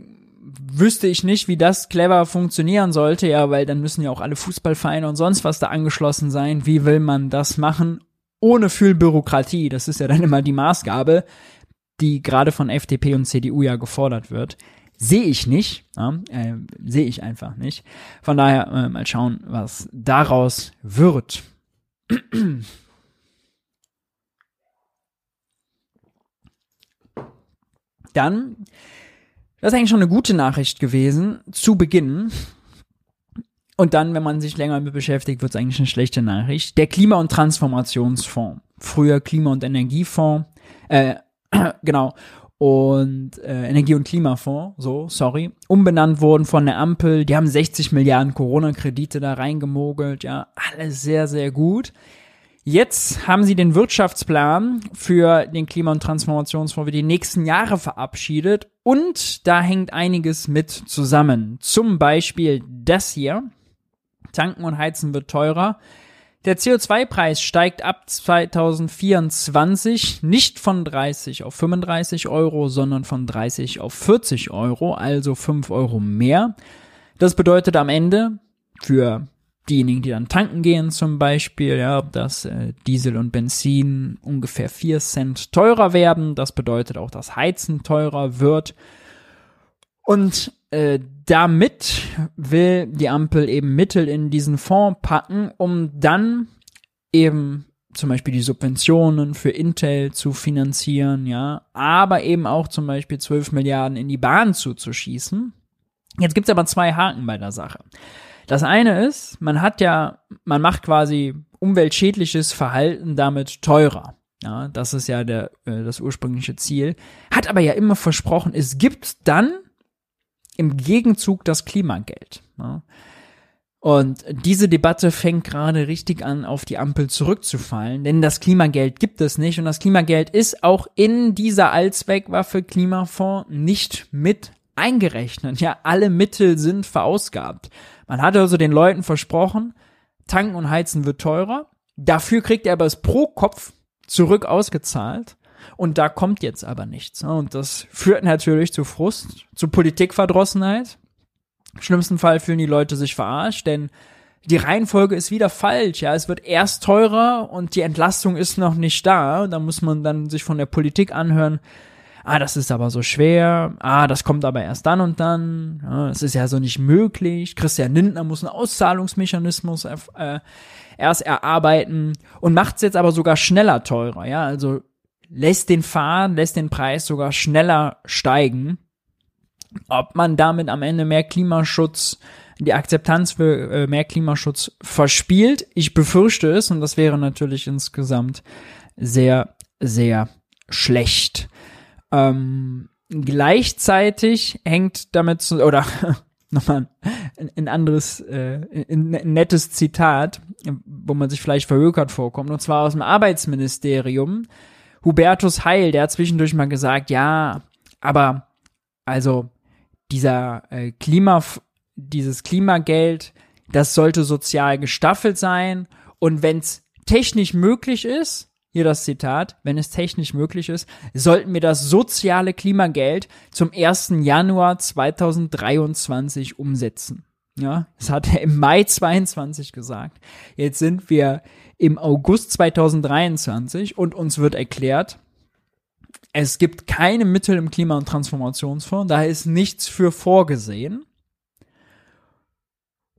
wüsste ich nicht, wie das clever funktionieren sollte, ja, weil dann müssen ja auch alle Fußballvereine und sonst was da angeschlossen sein. Wie will man das machen? Ohne viel Bürokratie. Das ist ja dann immer die Maßgabe, die gerade von FDP und CDU ja gefordert wird. Sehe ich nicht, ja, äh, sehe ich einfach nicht. Von daher äh, mal schauen, was daraus wird. [clears throat] Dann, das ist eigentlich schon eine gute Nachricht gewesen, zu Beginn. Und dann, wenn man sich länger damit beschäftigt, wird es eigentlich eine schlechte Nachricht. Der Klima- und Transformationsfonds, früher Klima- und Energiefonds, äh, [clears throat] genau, und äh, Energie- und Klimafonds, so, sorry, umbenannt wurden von der Ampel. Die haben 60 Milliarden Corona-Kredite da reingemogelt, ja, alles sehr, sehr gut. Jetzt haben sie den Wirtschaftsplan für den Klima- und Transformationsfonds für die nächsten Jahre verabschiedet und da hängt einiges mit zusammen. Zum Beispiel das hier. Tanken und Heizen wird teurer. Der CO2-Preis steigt ab 2024 nicht von 30 auf 35 Euro, sondern von 30 auf 40 Euro, also 5 Euro mehr. Das bedeutet am Ende für diejenigen, die dann tanken gehen zum Beispiel, ja, dass äh, Diesel und Benzin ungefähr 4 Cent teurer werden. Das bedeutet auch, dass Heizen teurer wird. Und äh, damit will die Ampel eben Mittel in diesen Fonds packen, um dann eben zum Beispiel die Subventionen für Intel zu finanzieren, ja, aber eben auch zum Beispiel 12 Milliarden in die Bahn zuzuschießen. Jetzt gibt's aber zwei Haken bei der Sache. Das eine ist, man hat ja, man macht quasi umweltschädliches Verhalten damit teurer. Ja, das ist ja der, äh, das ursprüngliche Ziel. Hat aber ja immer versprochen, es gibt dann im Gegenzug das Klimageld. Ja. Und diese Debatte fängt gerade richtig an, auf die Ampel zurückzufallen, denn das Klimageld gibt es nicht und das Klimageld ist auch in dieser Allzweckwaffe Klimafonds nicht mit eingerechnet. Ja, alle Mittel sind verausgabt. Man hat also den Leuten versprochen, tanken und heizen wird teurer. Dafür kriegt er aber es pro Kopf zurück ausgezahlt. Und da kommt jetzt aber nichts. Und das führt natürlich zu Frust, zu Politikverdrossenheit. Im schlimmsten Fall fühlen die Leute sich verarscht, denn die Reihenfolge ist wieder falsch. Ja, es wird erst teurer und die Entlastung ist noch nicht da. Da muss man dann sich von der Politik anhören. Ah, das ist aber so schwer. Ah, das kommt aber erst dann und dann. Ja, das ist ja so nicht möglich. Christian Lindner muss einen Auszahlungsmechanismus äh, erst erarbeiten und macht es jetzt aber sogar schneller teurer. Ja, also lässt den Fahren, lässt den Preis sogar schneller steigen. Ob man damit am Ende mehr Klimaschutz, die Akzeptanz für äh, mehr Klimaschutz verspielt, ich befürchte es und das wäre natürlich insgesamt sehr, sehr schlecht. Ähm, gleichzeitig hängt damit zu, oder [laughs] nochmal ein, ein anderes, äh, ein, ein nettes Zitat, wo man sich vielleicht verhökert vorkommt, und zwar aus dem Arbeitsministerium. Hubertus Heil, der hat zwischendurch mal gesagt, ja, aber also dieser äh, Klima, dieses Klimageld, das sollte sozial gestaffelt sein und wenn es technisch möglich ist, hier das Zitat, wenn es technisch möglich ist, sollten wir das soziale Klimageld zum 1. Januar 2023 umsetzen. Ja, das hat er im Mai 22 gesagt. Jetzt sind wir im August 2023 und uns wird erklärt, es gibt keine Mittel im Klima- und Transformationsfonds, da ist nichts für vorgesehen.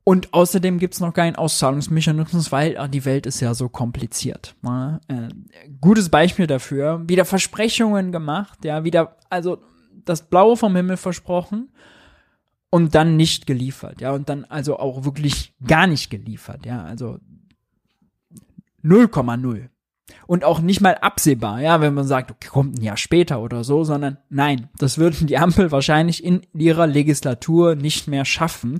Und außerdem gibt es noch keinen Auszahlungsmechanismus, weil ach, die Welt ist ja so kompliziert. Ne? Äh, gutes Beispiel dafür, wieder Versprechungen gemacht, ja, wieder, also das Blaue vom Himmel versprochen und dann nicht geliefert, ja, und dann also auch wirklich gar nicht geliefert, ja, also 0,0. Und auch nicht mal absehbar, ja, wenn man sagt, okay, kommt ein Jahr später oder so, sondern nein, das würden die Ampel wahrscheinlich in ihrer Legislatur nicht mehr schaffen.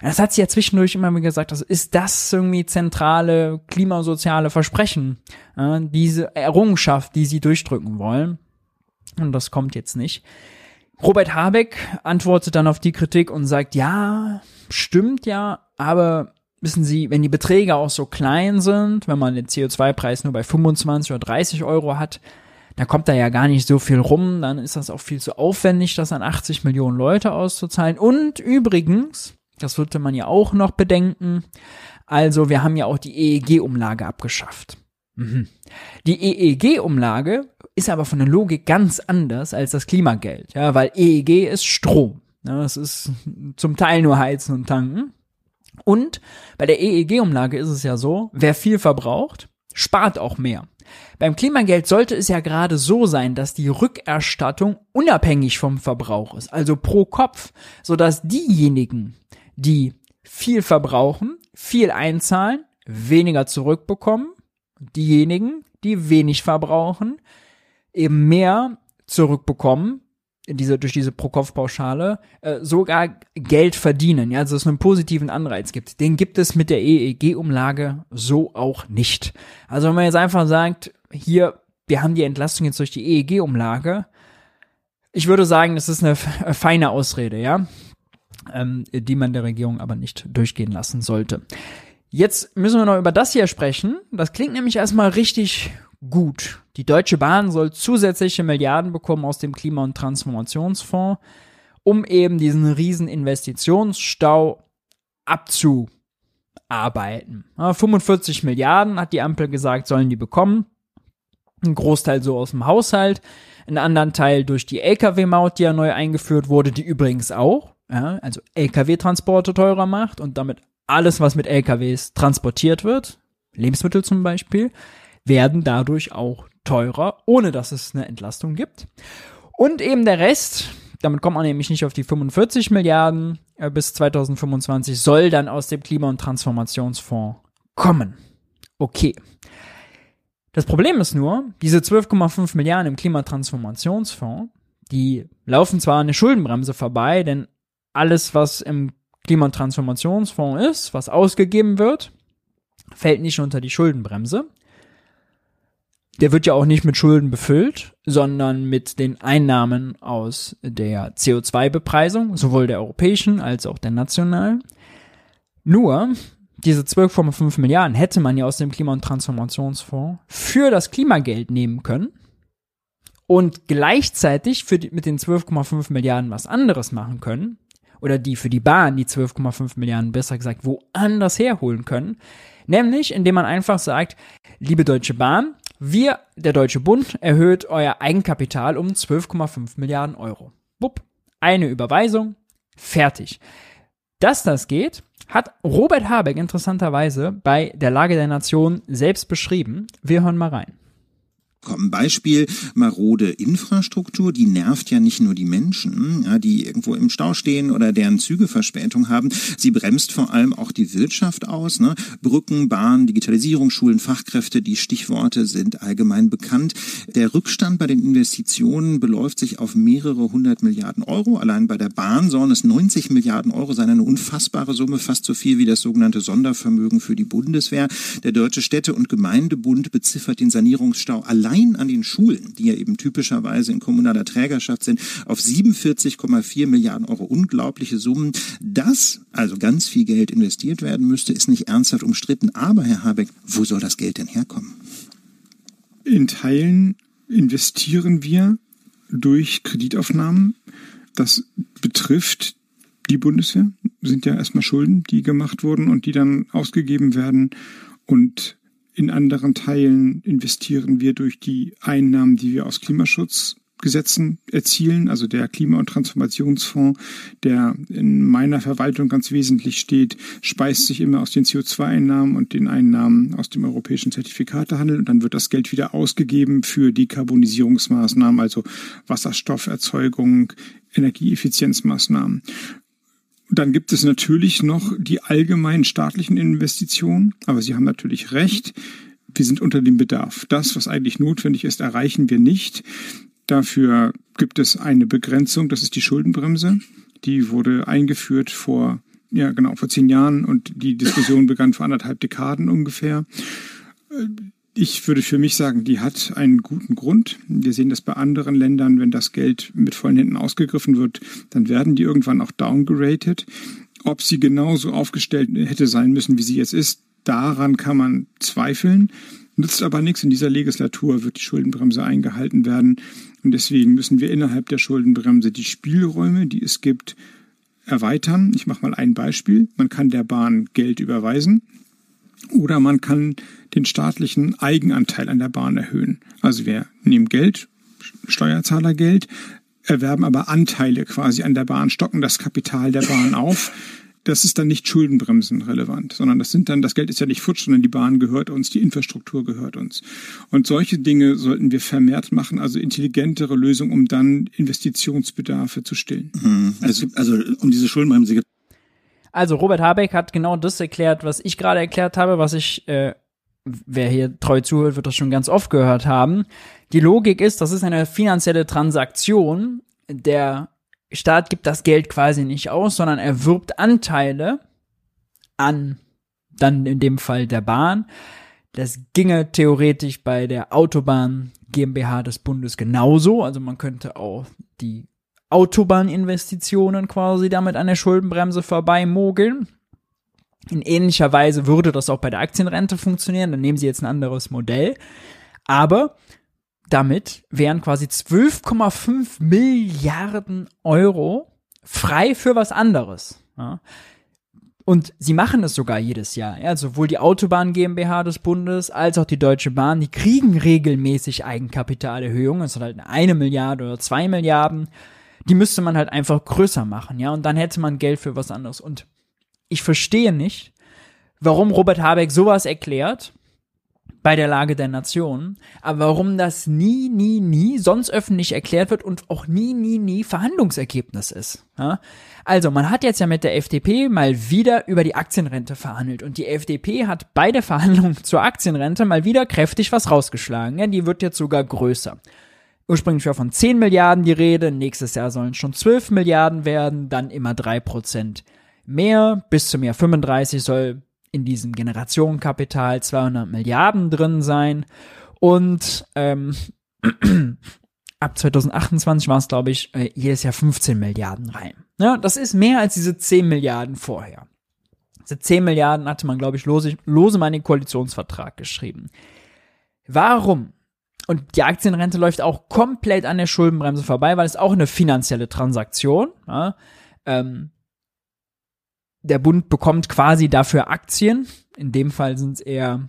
Das hat sie ja zwischendurch immer wieder gesagt, also ist das irgendwie zentrale klimasoziale Versprechen, äh, diese Errungenschaft, die sie durchdrücken wollen. Und das kommt jetzt nicht. Robert Habeck antwortet dann auf die Kritik und sagt, ja, stimmt ja, aber wissen Sie, wenn die Beträge auch so klein sind, wenn man den CO2-Preis nur bei 25 oder 30 Euro hat, dann kommt da ja gar nicht so viel rum, dann ist das auch viel zu aufwendig, das an 80 Millionen Leute auszuzahlen. Und übrigens, das würde man ja auch noch bedenken, also wir haben ja auch die EEG-Umlage abgeschafft. Mhm. Die EEG-Umlage ist aber von der Logik ganz anders als das Klimageld, ja, weil EEG ist Strom. Ja, das ist zum Teil nur Heizen und Tanken. Und bei der EEG-Umlage ist es ja so, wer viel verbraucht, spart auch mehr. Beim Klimageld sollte es ja gerade so sein, dass die Rückerstattung unabhängig vom Verbrauch ist, also pro Kopf, sodass diejenigen, die viel verbrauchen, viel einzahlen, weniger zurückbekommen, diejenigen, die wenig verbrauchen, eben mehr zurückbekommen, diese, durch diese Pro-Kopf-Pauschale äh, sogar Geld verdienen, ja, also es einen positiven Anreiz gibt. Den gibt es mit der EEG-Umlage so auch nicht. Also wenn man jetzt einfach sagt, hier, wir haben die Entlastung jetzt durch die EEG-Umlage, ich würde sagen, das ist eine feine Ausrede, ja, ähm, die man der Regierung aber nicht durchgehen lassen sollte. Jetzt müssen wir noch über das hier sprechen. Das klingt nämlich erstmal richtig gut. Die Deutsche Bahn soll zusätzliche Milliarden bekommen aus dem Klima- und Transformationsfonds, um eben diesen riesen Investitionsstau abzuarbeiten. 45 Milliarden hat die Ampel gesagt, sollen die bekommen. Ein Großteil so aus dem Haushalt, ein anderen Teil durch die Lkw-Maut, die ja neu eingeführt wurde, die übrigens auch, ja, also Lkw-Transporte teurer macht und damit alles, was mit LKWs transportiert wird, Lebensmittel zum Beispiel, werden dadurch auch teurer, ohne dass es eine Entlastung gibt. Und eben der Rest, damit kommt man nämlich nicht auf die 45 Milliarden äh, bis 2025, soll dann aus dem Klima- und Transformationsfonds kommen. Okay. Das Problem ist nur, diese 12,5 Milliarden im Klimatransformationsfonds, die laufen zwar eine Schuldenbremse vorbei, denn alles, was im Klima- und Transformationsfonds ist, was ausgegeben wird, fällt nicht unter die Schuldenbremse der wird ja auch nicht mit Schulden befüllt, sondern mit den Einnahmen aus der CO2-Bepreisung, sowohl der europäischen als auch der nationalen. Nur, diese 12,5 Milliarden hätte man ja aus dem Klima- und Transformationsfonds für das Klimageld nehmen können und gleichzeitig die, mit den 12,5 Milliarden was anderes machen können oder die für die Bahn die 12,5 Milliarden besser gesagt woanders herholen können, nämlich indem man einfach sagt, liebe Deutsche Bahn, wir, der Deutsche Bund, erhöht euer Eigenkapital um 12,5 Milliarden Euro. Wupp, eine Überweisung, fertig. Dass das geht, hat Robert Habeck interessanterweise bei der Lage der Nation selbst beschrieben. Wir hören mal rein kommen. Beispiel marode Infrastruktur, die nervt ja nicht nur die Menschen, die irgendwo im Stau stehen oder deren Züge Verspätung haben. Sie bremst vor allem auch die Wirtschaft aus. Ne? Brücken, Bahn, Digitalisierung, Schulen, Fachkräfte, die Stichworte sind allgemein bekannt. Der Rückstand bei den Investitionen beläuft sich auf mehrere hundert Milliarden Euro. Allein bei der Bahn sollen es 90 Milliarden Euro sein, eine unfassbare Summe, fast so viel wie das sogenannte Sondervermögen für die Bundeswehr. Der Deutsche Städte- und Gemeindebund beziffert den Sanierungsstau allein allein an den Schulen, die ja eben typischerweise in kommunaler Trägerschaft sind, auf 47,4 Milliarden Euro. Unglaubliche Summen. Dass also ganz viel Geld investiert werden müsste, ist nicht ernsthaft umstritten. Aber, Herr Habeck, wo soll das Geld denn herkommen? In Teilen investieren wir durch Kreditaufnahmen. Das betrifft die Bundeswehr, sind ja erstmal Schulden, die gemacht wurden und die dann ausgegeben werden. Und in anderen Teilen investieren wir durch die Einnahmen, die wir aus Klimaschutzgesetzen erzielen, also der Klima- und Transformationsfonds, der in meiner Verwaltung ganz wesentlich steht, speist sich immer aus den CO2-Einnahmen und den Einnahmen aus dem europäischen Zertifikatehandel und dann wird das Geld wieder ausgegeben für Dekarbonisierungsmaßnahmen, also Wasserstofferzeugung, Energieeffizienzmaßnahmen. Dann gibt es natürlich noch die allgemeinen staatlichen Investitionen, aber Sie haben natürlich recht. wir sind unter dem Bedarf. Das, was eigentlich notwendig ist, erreichen wir nicht. Dafür gibt es eine Begrenzung, das ist die Schuldenbremse. Die wurde eingeführt vor, ja genau, vor zehn Jahren und die Diskussion begann vor anderthalb Dekaden ungefähr. Ich würde für mich sagen, die hat einen guten Grund. Wir sehen das bei anderen Ländern, wenn das Geld mit vollen Händen ausgegriffen wird, dann werden die irgendwann auch downgerated. Ob sie genauso aufgestellt hätte sein müssen, wie sie jetzt ist, daran kann man zweifeln. Nützt aber nichts. In dieser Legislatur wird die Schuldenbremse eingehalten werden. Und deswegen müssen wir innerhalb der Schuldenbremse die Spielräume, die es gibt, erweitern. Ich mache mal ein Beispiel. Man kann der Bahn Geld überweisen oder man kann den staatlichen Eigenanteil an der Bahn erhöhen. Also wir nehmen Geld, Steuerzahlergeld, erwerben aber Anteile quasi an der Bahn, stocken das Kapital der Bahn auf das ist dann nicht Schuldenbremsen relevant, sondern das sind dann, das Geld ist ja nicht futsch, sondern die Bahn gehört uns, die Infrastruktur gehört uns. Und solche Dinge sollten wir vermehrt machen, also intelligentere Lösungen, um dann Investitionsbedarfe zu stillen. Mhm. Also, also um diese Schuldenbremse also Robert Habeck hat genau das erklärt, was ich gerade erklärt habe, was ich, äh, wer hier treu zuhört, wird das schon ganz oft gehört haben. Die Logik ist, das ist eine finanzielle Transaktion. Der Staat gibt das Geld quasi nicht aus, sondern er wirbt Anteile an, dann in dem Fall der Bahn. Das ginge theoretisch bei der Autobahn GmbH des Bundes genauso. Also man könnte auch die Autobahninvestitionen quasi damit an der Schuldenbremse vorbei mogeln. In ähnlicher Weise würde das auch bei der Aktienrente funktionieren. Dann nehmen Sie jetzt ein anderes Modell. Aber damit wären quasi 12,5 Milliarden Euro frei für was anderes. Ja. Und sie machen es sogar jedes Jahr. Ja, sowohl die Autobahn GmbH des Bundes als auch die Deutsche Bahn, die kriegen regelmäßig Eigenkapitalerhöhungen. Es sind halt eine Milliarde oder zwei Milliarden. Die müsste man halt einfach größer machen, ja. Und dann hätte man Geld für was anderes. Und ich verstehe nicht, warum Robert Habeck sowas erklärt bei der Lage der Nation. Aber warum das nie, nie, nie sonst öffentlich erklärt wird und auch nie, nie, nie Verhandlungsergebnis ist. Ja? Also, man hat jetzt ja mit der FDP mal wieder über die Aktienrente verhandelt und die FDP hat bei der Verhandlung zur Aktienrente mal wieder kräftig was rausgeschlagen. Ja, die wird jetzt sogar größer. Ursprünglich war von 10 Milliarden die Rede, nächstes Jahr sollen schon 12 Milliarden werden, dann immer 3 Prozent mehr, bis zum Jahr 35 soll in diesem Generationenkapital 200 Milliarden drin sein und ähm, [clears throat] ab 2028 war es, glaube ich, äh, jedes Jahr 15 Milliarden rein. Ja, das ist mehr als diese 10 Milliarden vorher. Diese 10 Milliarden hatte man, glaube ich, lose, lose mal Koalitionsvertrag geschrieben. Warum? Und die Aktienrente läuft auch komplett an der Schuldenbremse vorbei, weil es auch eine finanzielle Transaktion. Ja, ähm, der Bund bekommt quasi dafür Aktien. In dem Fall sind es eher,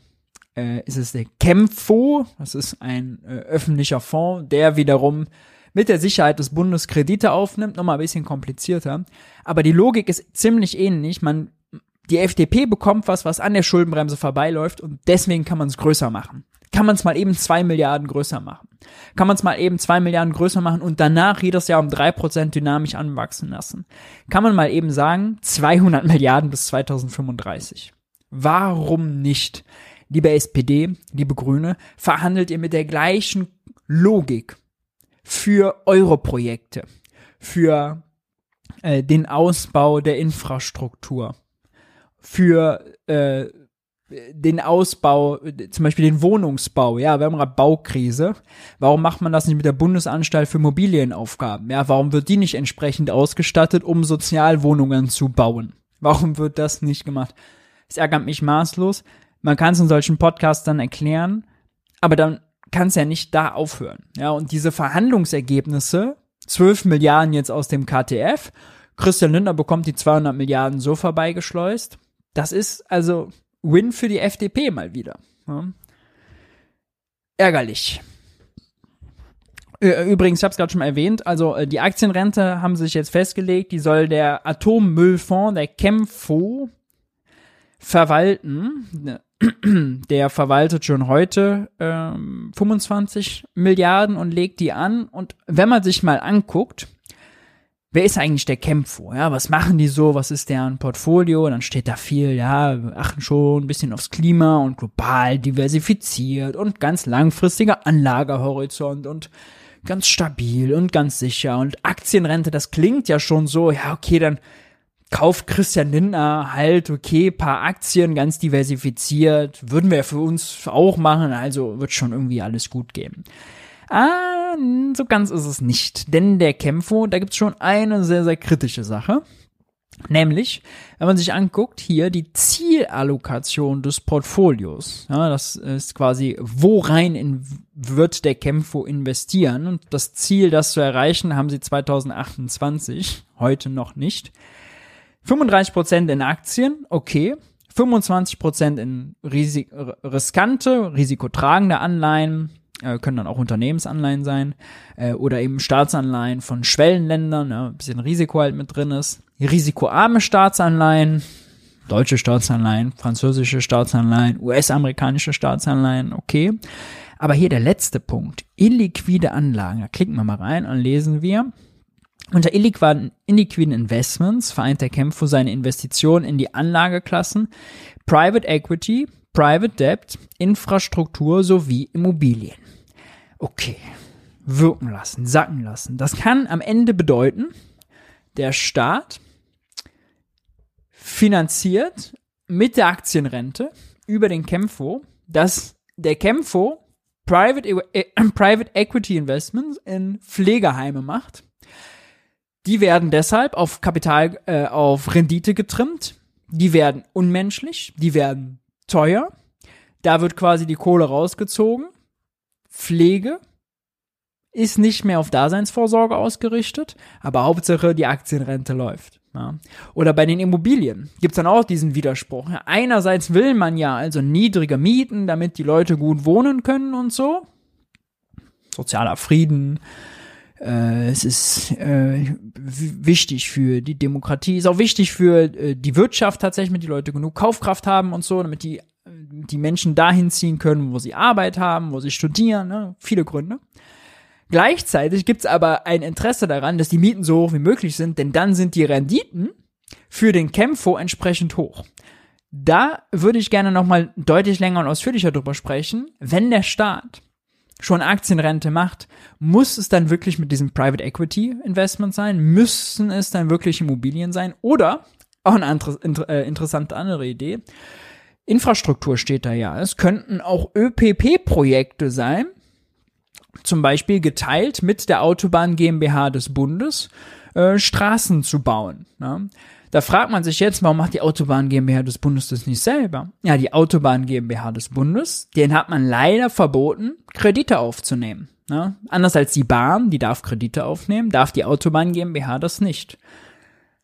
äh, ist es der Chemfo, das ist ein äh, öffentlicher Fonds, der wiederum mit der Sicherheit des Bundes Kredite aufnimmt, nochmal ein bisschen komplizierter. Aber die Logik ist ziemlich ähnlich. Man, die FDP bekommt was, was an der Schuldenbremse vorbeiläuft und deswegen kann man es größer machen kann man es mal eben zwei Milliarden größer machen. Kann man es mal eben zwei Milliarden größer machen und danach jedes Jahr um drei Prozent dynamisch anwachsen lassen. Kann man mal eben sagen, 200 Milliarden bis 2035. Warum nicht? Liebe SPD, liebe Grüne, verhandelt ihr mit der gleichen Logik für eure Projekte, für äh, den Ausbau der Infrastruktur, für äh, den Ausbau, zum Beispiel den Wohnungsbau, ja, wir haben gerade Baukrise. Warum macht man das nicht mit der Bundesanstalt für Mobilienaufgaben? Ja, warum wird die nicht entsprechend ausgestattet, um Sozialwohnungen zu bauen? Warum wird das nicht gemacht? Es ärgert mich maßlos. Man kann es in solchen Podcasts dann erklären, aber dann kann es ja nicht da aufhören. Ja, und diese Verhandlungsergebnisse, 12 Milliarden jetzt aus dem KTF, Christian Lindner bekommt die 200 Milliarden so vorbeigeschleust. Das ist also Win für die FDP mal wieder. Ja. Ärgerlich. Übrigens, ich habe es gerade schon erwähnt, also äh, die Aktienrente haben sich jetzt festgelegt, die soll der Atommüllfonds, der Chemfo, verwalten. [clears throat] Der verwaltet schon heute ähm, 25 Milliarden und legt die an. Und wenn man sich mal anguckt, wer ist eigentlich der Kempfo? Ja, was machen die so? Was ist deren Portfolio? Und dann steht da viel, ja, achten schon ein bisschen aufs Klima und global diversifiziert und ganz langfristiger Anlagehorizont und ganz stabil und ganz sicher und Aktienrente, das klingt ja schon so, ja, okay, dann kauft Christian Lindner halt, okay, paar Aktien, ganz diversifiziert, würden wir für uns auch machen, also wird schon irgendwie alles gut gehen. Ah, so ganz ist es nicht. Denn der Kämpfer, da gibt's schon eine sehr, sehr kritische Sache. Nämlich, wenn man sich anguckt, hier die Zielallokation des Portfolios. Ja, das ist quasi, worein in, wird der Kämpfer investieren? Und das Ziel, das zu erreichen, haben sie 2028, heute noch nicht. 35% in Aktien, okay. 25% in Risik riskante, risikotragende Anleihen, äh, können dann auch Unternehmensanleihen sein äh, oder eben Staatsanleihen von Schwellenländern, ja, ein bisschen Risiko halt mit drin ist. Risikoarme Staatsanleihen, deutsche Staatsanleihen, französische Staatsanleihen, US-amerikanische Staatsanleihen, okay. Aber hier der letzte Punkt, illiquide Anlagen. Da klicken wir mal rein und lesen wir. Unter illiquiden, illiquiden Investments vereint der Kämpfer seine Investitionen in die Anlageklassen Private Equity, Private Debt, Infrastruktur sowie Immobilien. Okay, wirken lassen, sacken lassen. Das kann am Ende bedeuten, der Staat finanziert mit der Aktienrente über den Kemfo, dass der Kemfo Private, äh, [clears throat] Private Equity Investments in Pflegeheime macht. Die werden deshalb auf Kapital, äh, auf Rendite getrimmt. Die werden unmenschlich, die werden teuer. Da wird quasi die Kohle rausgezogen. Pflege ist nicht mehr auf Daseinsvorsorge ausgerichtet, aber Hauptsache die Aktienrente läuft. Ja. Oder bei den Immobilien gibt's dann auch diesen Widerspruch. Einerseits will man ja also niedrige Mieten, damit die Leute gut wohnen können und so. Sozialer Frieden, äh, es ist äh, wichtig für die Demokratie, ist auch wichtig für äh, die Wirtschaft tatsächlich, damit die Leute genug Kaufkraft haben und so, damit die, die Menschen dahin ziehen können, wo sie Arbeit haben, wo sie studieren, ne? viele Gründe. Gleichzeitig gibt's aber ein Interesse daran, dass die Mieten so hoch wie möglich sind, denn dann sind die Renditen für den Kämpfo entsprechend hoch. Da würde ich gerne nochmal deutlich länger und ausführlicher drüber sprechen, wenn der Staat schon Aktienrente macht, muss es dann wirklich mit diesem Private Equity Investment sein? Müssen es dann wirklich Immobilien sein? Oder, auch eine andere, inter, äh, interessante andere Idee, Infrastruktur steht da ja. Es könnten auch ÖPP-Projekte sein, zum Beispiel geteilt mit der Autobahn GmbH des Bundes, äh, Straßen zu bauen. Ne? Da fragt man sich jetzt, warum macht die Autobahn GmbH des Bundes das nicht selber? Ja, die Autobahn GmbH des Bundes, den hat man leider verboten, Kredite aufzunehmen. Ne? Anders als die Bahn, die darf Kredite aufnehmen, darf die Autobahn GmbH das nicht.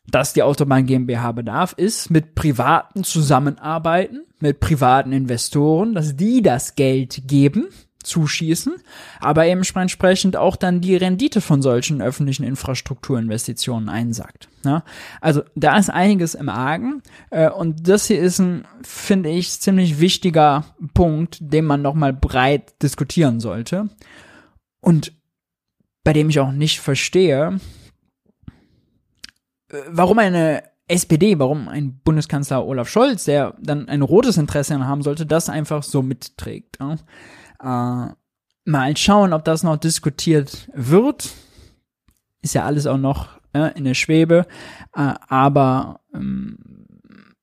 Dass die Autobahn GmbH bedarf, ist mit Privaten zusammenarbeiten, mit privaten Investoren, dass die das Geld geben zuschießen, aber eben entsprechend auch dann die Rendite von solchen öffentlichen Infrastrukturinvestitionen einsagt. Ja? Also da ist einiges im Argen äh, und das hier ist ein, finde ich, ziemlich wichtiger Punkt, den man nochmal breit diskutieren sollte und bei dem ich auch nicht verstehe, äh, warum eine SPD, warum ein Bundeskanzler Olaf Scholz, der dann ein rotes Interesse haben sollte, das einfach so mitträgt. Ja? Äh, mal schauen, ob das noch diskutiert wird. Ist ja alles auch noch äh, in der Schwebe. Äh, aber ähm,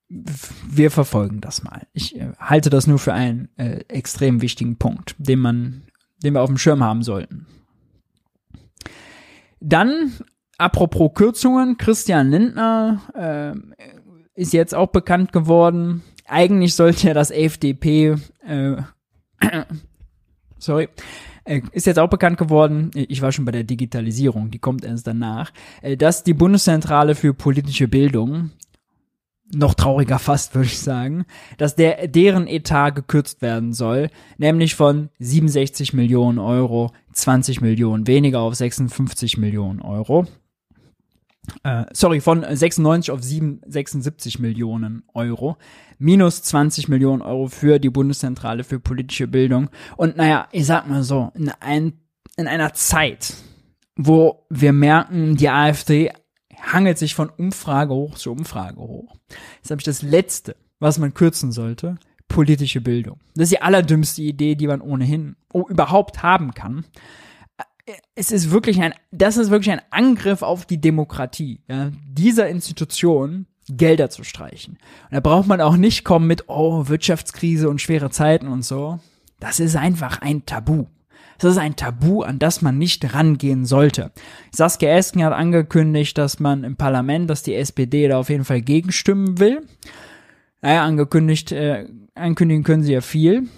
wir verfolgen das mal. Ich äh, halte das nur für einen äh, extrem wichtigen Punkt, den man, den wir auf dem Schirm haben sollten. Dann, apropos Kürzungen, Christian Lindner äh, ist jetzt auch bekannt geworden. Eigentlich sollte ja das FDP äh, [coughs] sorry, äh, ist jetzt auch bekannt geworden, ich war schon bei der Digitalisierung, die kommt erst danach, äh, dass die Bundeszentrale für politische Bildung noch trauriger fast, würde ich sagen, dass der, deren Etat gekürzt werden soll, nämlich von 67 Millionen Euro 20 Millionen weniger auf 56 Millionen Euro äh, sorry, von 96 auf 7, 76 Millionen Euro. Minus 20 Millionen Euro für die Bundeszentrale für politische Bildung. Und naja, ich sag mal so, in, ein, in einer Zeit, wo wir merken, die AfD hangelt sich von Umfrage hoch zu Umfrage hoch. Jetzt habe ich das Letzte, was man kürzen sollte, politische Bildung. Das ist die allerdümmste Idee, die man ohnehin oh, überhaupt haben kann. Es ist wirklich ein, das ist wirklich ein Angriff auf die Demokratie, ja, dieser Institution Gelder zu streichen. Und da braucht man auch nicht kommen mit, oh, Wirtschaftskrise und schwere Zeiten und so. Das ist einfach ein Tabu. Das ist ein Tabu, an das man nicht rangehen sollte. Saskia Esken hat angekündigt, dass man im Parlament, dass die SPD da auf jeden Fall gegenstimmen will. Naja, angekündigt, äh, ankündigen können sie ja viel.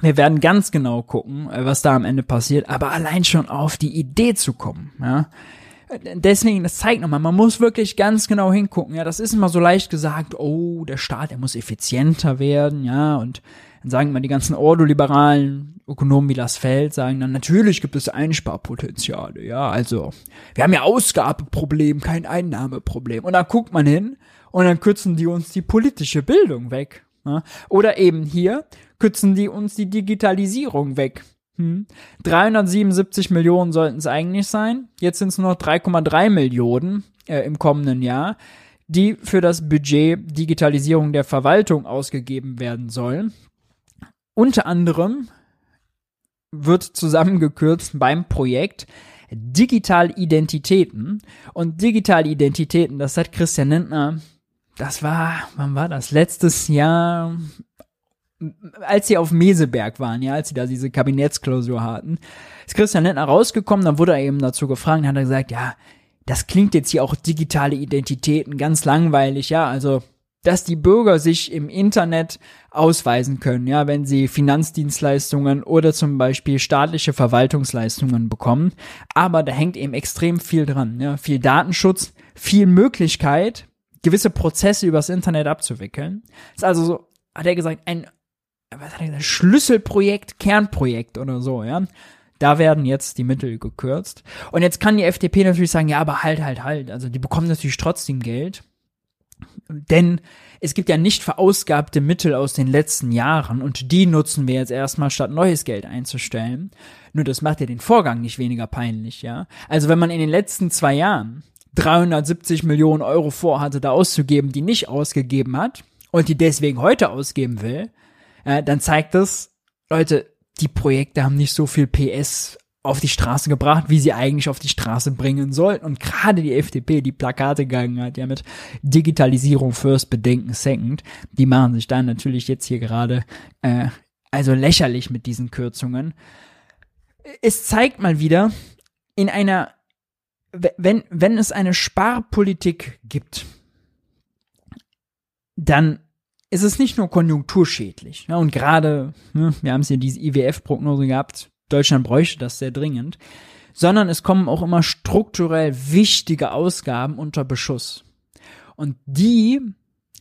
Wir werden ganz genau gucken, äh, was da am Ende passiert, aber allein schon auf die Idee zu kommen, ja. Deswegen, das zeigt nochmal, man muss wirklich ganz genau hingucken, ja. Das ist immer so leicht gesagt, oh, der Staat, der muss effizienter werden, ja, und dann sagen immer die ganzen ordoliberalen Ökonomen wie das Feld, sagen dann, natürlich gibt es Einsparpotenziale, ja, also, wir haben ja Ausgabeproblem, kein Einnahmeproblem. Und dann guckt man hin und dann kürzen die uns die politische Bildung weg. Ja? Oder eben hier kürzen die uns die Digitalisierung weg. Hm. 377 Millionen sollten es eigentlich sein. Jetzt sind es nur noch 3,3 Millionen äh, im kommenden Jahr, die für das Budget Digitalisierung der Verwaltung ausgegeben werden sollen. Unter anderem wird zusammengekürzt beim Projekt Digital Identitäten. Und Digital Identitäten, das hat Christian Lindner das war, wann war das? Letztes Jahr, als sie auf Meseberg waren, ja, als sie da diese Kabinettsklausur hatten, ist Christian Lindner rausgekommen, dann wurde er eben dazu gefragt, hat er gesagt, ja, das klingt jetzt hier auch digitale Identitäten ganz langweilig, ja, also, dass die Bürger sich im Internet ausweisen können, ja, wenn sie Finanzdienstleistungen oder zum Beispiel staatliche Verwaltungsleistungen bekommen. Aber da hängt eben extrem viel dran, ja, viel Datenschutz, viel Möglichkeit, gewisse Prozesse übers Internet abzuwickeln. Ist also so, hat er gesagt, ein Schlüsselprojekt, Kernprojekt oder so, ja. Da werden jetzt die Mittel gekürzt. Und jetzt kann die FDP natürlich sagen, ja, aber halt, halt, halt. Also die bekommen natürlich trotzdem Geld. Denn es gibt ja nicht verausgabte Mittel aus den letzten Jahren und die nutzen wir jetzt erstmal, statt neues Geld einzustellen. Nur das macht ja den Vorgang nicht weniger peinlich, ja. Also wenn man in den letzten zwei Jahren 370 Millionen Euro vorhatte, da auszugeben, die nicht ausgegeben hat und die deswegen heute ausgeben will, äh, dann zeigt das, Leute, die Projekte haben nicht so viel PS auf die Straße gebracht, wie sie eigentlich auf die Straße bringen sollten. Und gerade die FDP, die Plakate gegangen hat, ja mit Digitalisierung first, Bedenken second, die machen sich dann natürlich jetzt hier gerade äh, also lächerlich mit diesen Kürzungen. Es zeigt mal wieder, in einer wenn, wenn es eine Sparpolitik gibt, dann ist es nicht nur konjunkturschädlich. Ja, und gerade, ne, wir haben es hier diese IWF-Prognose gehabt, Deutschland bräuchte das sehr dringend, sondern es kommen auch immer strukturell wichtige Ausgaben unter Beschuss. Und die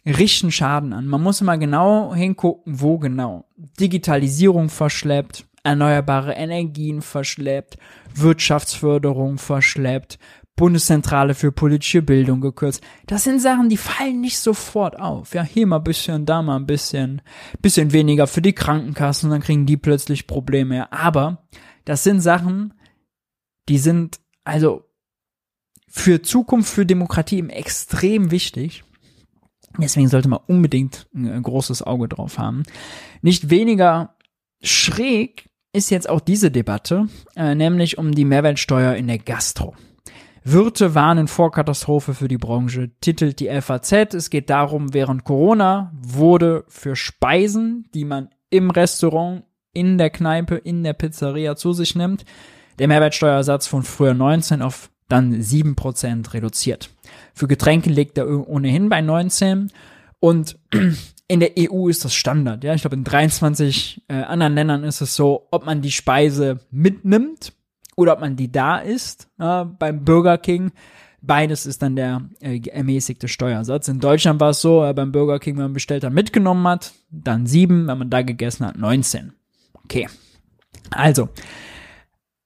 richten Schaden an. Man muss immer genau hingucken, wo genau. Digitalisierung verschleppt, erneuerbare Energien verschleppt, Wirtschaftsförderung verschleppt, Bundeszentrale für politische Bildung gekürzt. Das sind Sachen, die fallen nicht sofort auf. Ja, hier mal ein bisschen, da mal ein bisschen, bisschen weniger für die Krankenkassen, dann kriegen die plötzlich Probleme. Aber das sind Sachen, die sind also für Zukunft, für Demokratie extrem wichtig. Deswegen sollte man unbedingt ein großes Auge drauf haben. Nicht weniger schräg ist jetzt auch diese Debatte, äh, nämlich um die Mehrwertsteuer in der Gastro. Wirte warnen vor Katastrophe für die Branche, titelt die FAZ. Es geht darum, während Corona wurde für Speisen, die man im Restaurant, in der Kneipe, in der Pizzeria zu sich nimmt, der Mehrwertsteuersatz von früher 19 auf dann 7% reduziert. Für Getränke liegt er ohnehin bei 19 und [clears throat] in der EU ist das Standard. Ja, ich glaube, in 23 äh, anderen Ländern ist es so, ob man die Speise mitnimmt oder ob man die da isst. Äh, beim Burger King Beides ist dann der äh, ermäßigte Steuersatz. In Deutschland war es so, äh, beim Burger King, wenn man bestellt hat, mitgenommen hat, dann sieben, wenn man da gegessen hat, 19. Okay. Also.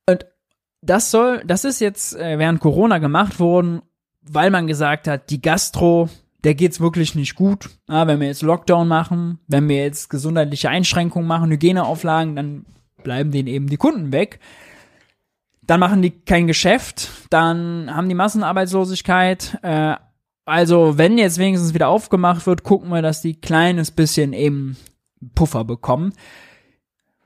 Und das soll, das ist jetzt äh, während Corona gemacht worden, weil man gesagt hat, die Gastro der geht's wirklich nicht gut. Ja, wenn wir jetzt Lockdown machen, wenn wir jetzt gesundheitliche Einschränkungen machen, Hygieneauflagen, dann bleiben denen eben die Kunden weg. Dann machen die kein Geschäft, dann haben die Massenarbeitslosigkeit. Äh, also wenn jetzt wenigstens wieder aufgemacht wird, gucken wir, dass die kleines bisschen eben Puffer bekommen.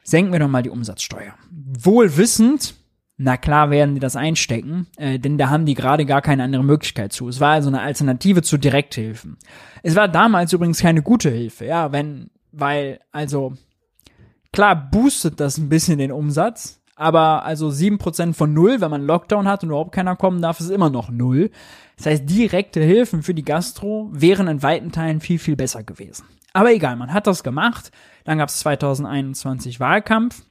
Senken wir doch mal die Umsatzsteuer. Wohl wissend, na klar werden die das einstecken, äh, denn da haben die gerade gar keine andere Möglichkeit zu. Es war also eine Alternative zu Direkthilfen. Es war damals übrigens keine gute Hilfe, ja, wenn, weil, also, klar boostet das ein bisschen den Umsatz, aber also sieben Prozent von null, wenn man Lockdown hat und überhaupt keiner kommen darf, ist immer noch null. Das heißt, direkte Hilfen für die Gastro wären in weiten Teilen viel, viel besser gewesen. Aber egal, man hat das gemacht. Dann gab es 2021 Wahlkampf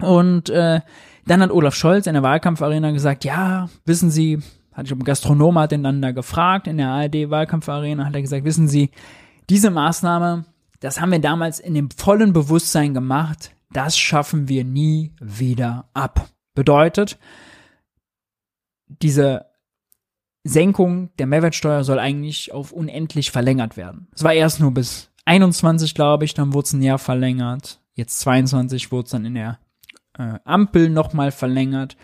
und äh, dann hat Olaf Scholz in der Wahlkampfarena gesagt, ja, wissen Sie, hatte ich um Gastronom hat den dann da gefragt in der ARD Wahlkampfarena, hat er gesagt, wissen Sie, diese Maßnahme, das haben wir damals in dem vollen Bewusstsein gemacht, das schaffen wir nie wieder ab. Bedeutet, diese Senkung der Mehrwertsteuer soll eigentlich auf unendlich verlängert werden. Es war erst nur bis 21, glaube ich, dann wurde es ein Jahr verlängert. Jetzt 22 wurde es dann in der äh, Ampel nochmal verlängert.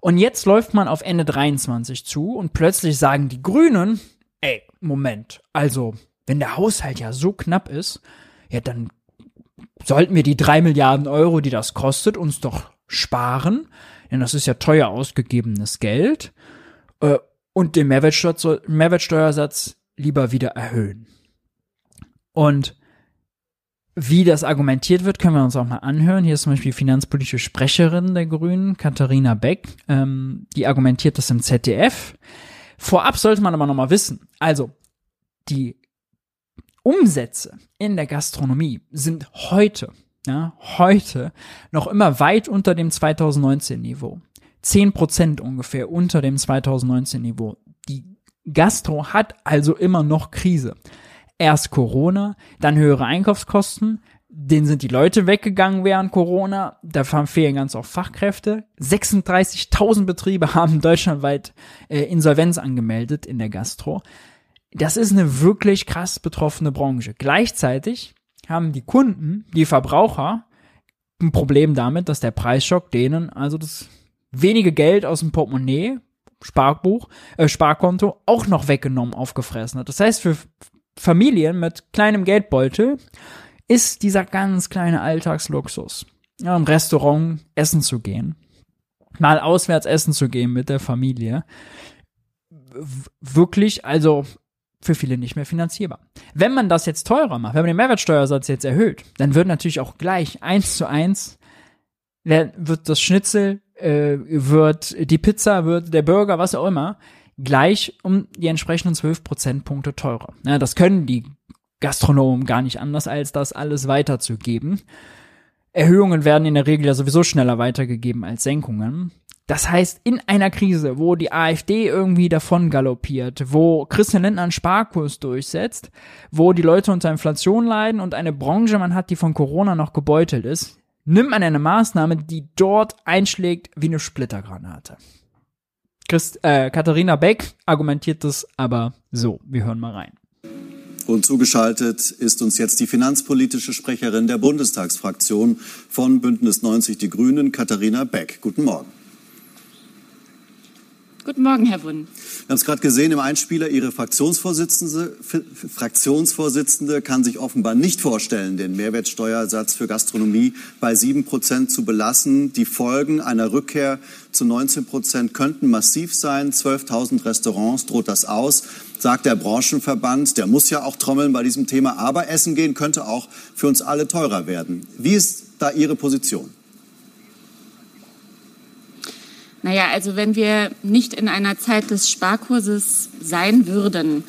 Und jetzt läuft man auf Ende 23 zu und plötzlich sagen die Grünen, ey, Moment, also, wenn der Haushalt ja so knapp ist, ja, dann sollten wir die drei Milliarden Euro, die das kostet, uns doch sparen, denn das ist ja teuer ausgegebenes Geld, äh, und den Mehrwertsteuer, Mehrwertsteuersatz lieber wieder erhöhen. Und wie das argumentiert wird, können wir uns auch mal anhören. Hier ist zum Beispiel die finanzpolitische Sprecherin der Grünen, Katharina Beck, ähm, die argumentiert das im ZDF. Vorab sollte man aber noch mal wissen, also die Umsätze in der Gastronomie sind heute, ja, heute noch immer weit unter dem 2019-Niveau. 10 Prozent ungefähr unter dem 2019-Niveau. Die Gastro hat also immer noch Krise erst Corona, dann höhere Einkaufskosten, denen sind die Leute weggegangen während Corona, da fehlen ganz oft Fachkräfte. 36.000 Betriebe [laughs] haben deutschlandweit äh, Insolvenz angemeldet in der Gastro. Das ist eine wirklich krass betroffene Branche. Gleichzeitig haben die Kunden, die Verbraucher, ein Problem damit, dass der Preisschock denen also das wenige Geld aus dem Portemonnaie, Sparbuch, äh, Sparkonto auch noch weggenommen aufgefressen hat. Das heißt, für Familien mit kleinem Geldbeutel ist dieser ganz kleine Alltagsluxus. Ja, im Restaurant essen zu gehen, mal auswärts essen zu gehen mit der Familie, wirklich, also für viele nicht mehr finanzierbar. Wenn man das jetzt teurer macht, wenn man den Mehrwertsteuersatz jetzt erhöht, dann wird natürlich auch gleich eins zu eins wird das Schnitzel, äh, wird die Pizza, wird der Burger, was auch immer, gleich um die entsprechenden 12 Prozentpunkte teurer. Ja, das können die Gastronomen gar nicht anders, als das alles weiterzugeben. Erhöhungen werden in der Regel ja sowieso schneller weitergegeben als Senkungen. Das heißt, in einer Krise, wo die AfD irgendwie davon galoppiert, wo Christian Lindner einen Sparkurs durchsetzt, wo die Leute unter Inflation leiden und eine Branche man hat, die von Corona noch gebeutelt ist, nimmt man eine Maßnahme, die dort einschlägt wie eine Splittergranate. Christ, äh, Katharina Beck argumentiert das aber so. Wir hören mal rein. Und zugeschaltet ist uns jetzt die finanzpolitische Sprecherin der Bundestagsfraktion von Bündnis 90 Die Grünen, Katharina Beck. Guten Morgen. Guten Morgen, Herr Wunn. Wir haben es gerade gesehen im Einspieler, Ihre Fraktionsvorsitzende, Fraktionsvorsitzende kann sich offenbar nicht vorstellen, den Mehrwertsteuersatz für Gastronomie bei sieben Prozent zu belassen. Die Folgen einer Rückkehr zu 19 Prozent könnten massiv sein. 12.000 Restaurants droht das aus, sagt der Branchenverband. Der muss ja auch trommeln bei diesem Thema. Aber Essen gehen könnte auch für uns alle teurer werden. Wie ist da Ihre Position? Naja, also wenn wir nicht in einer Zeit des Sparkurses sein würden,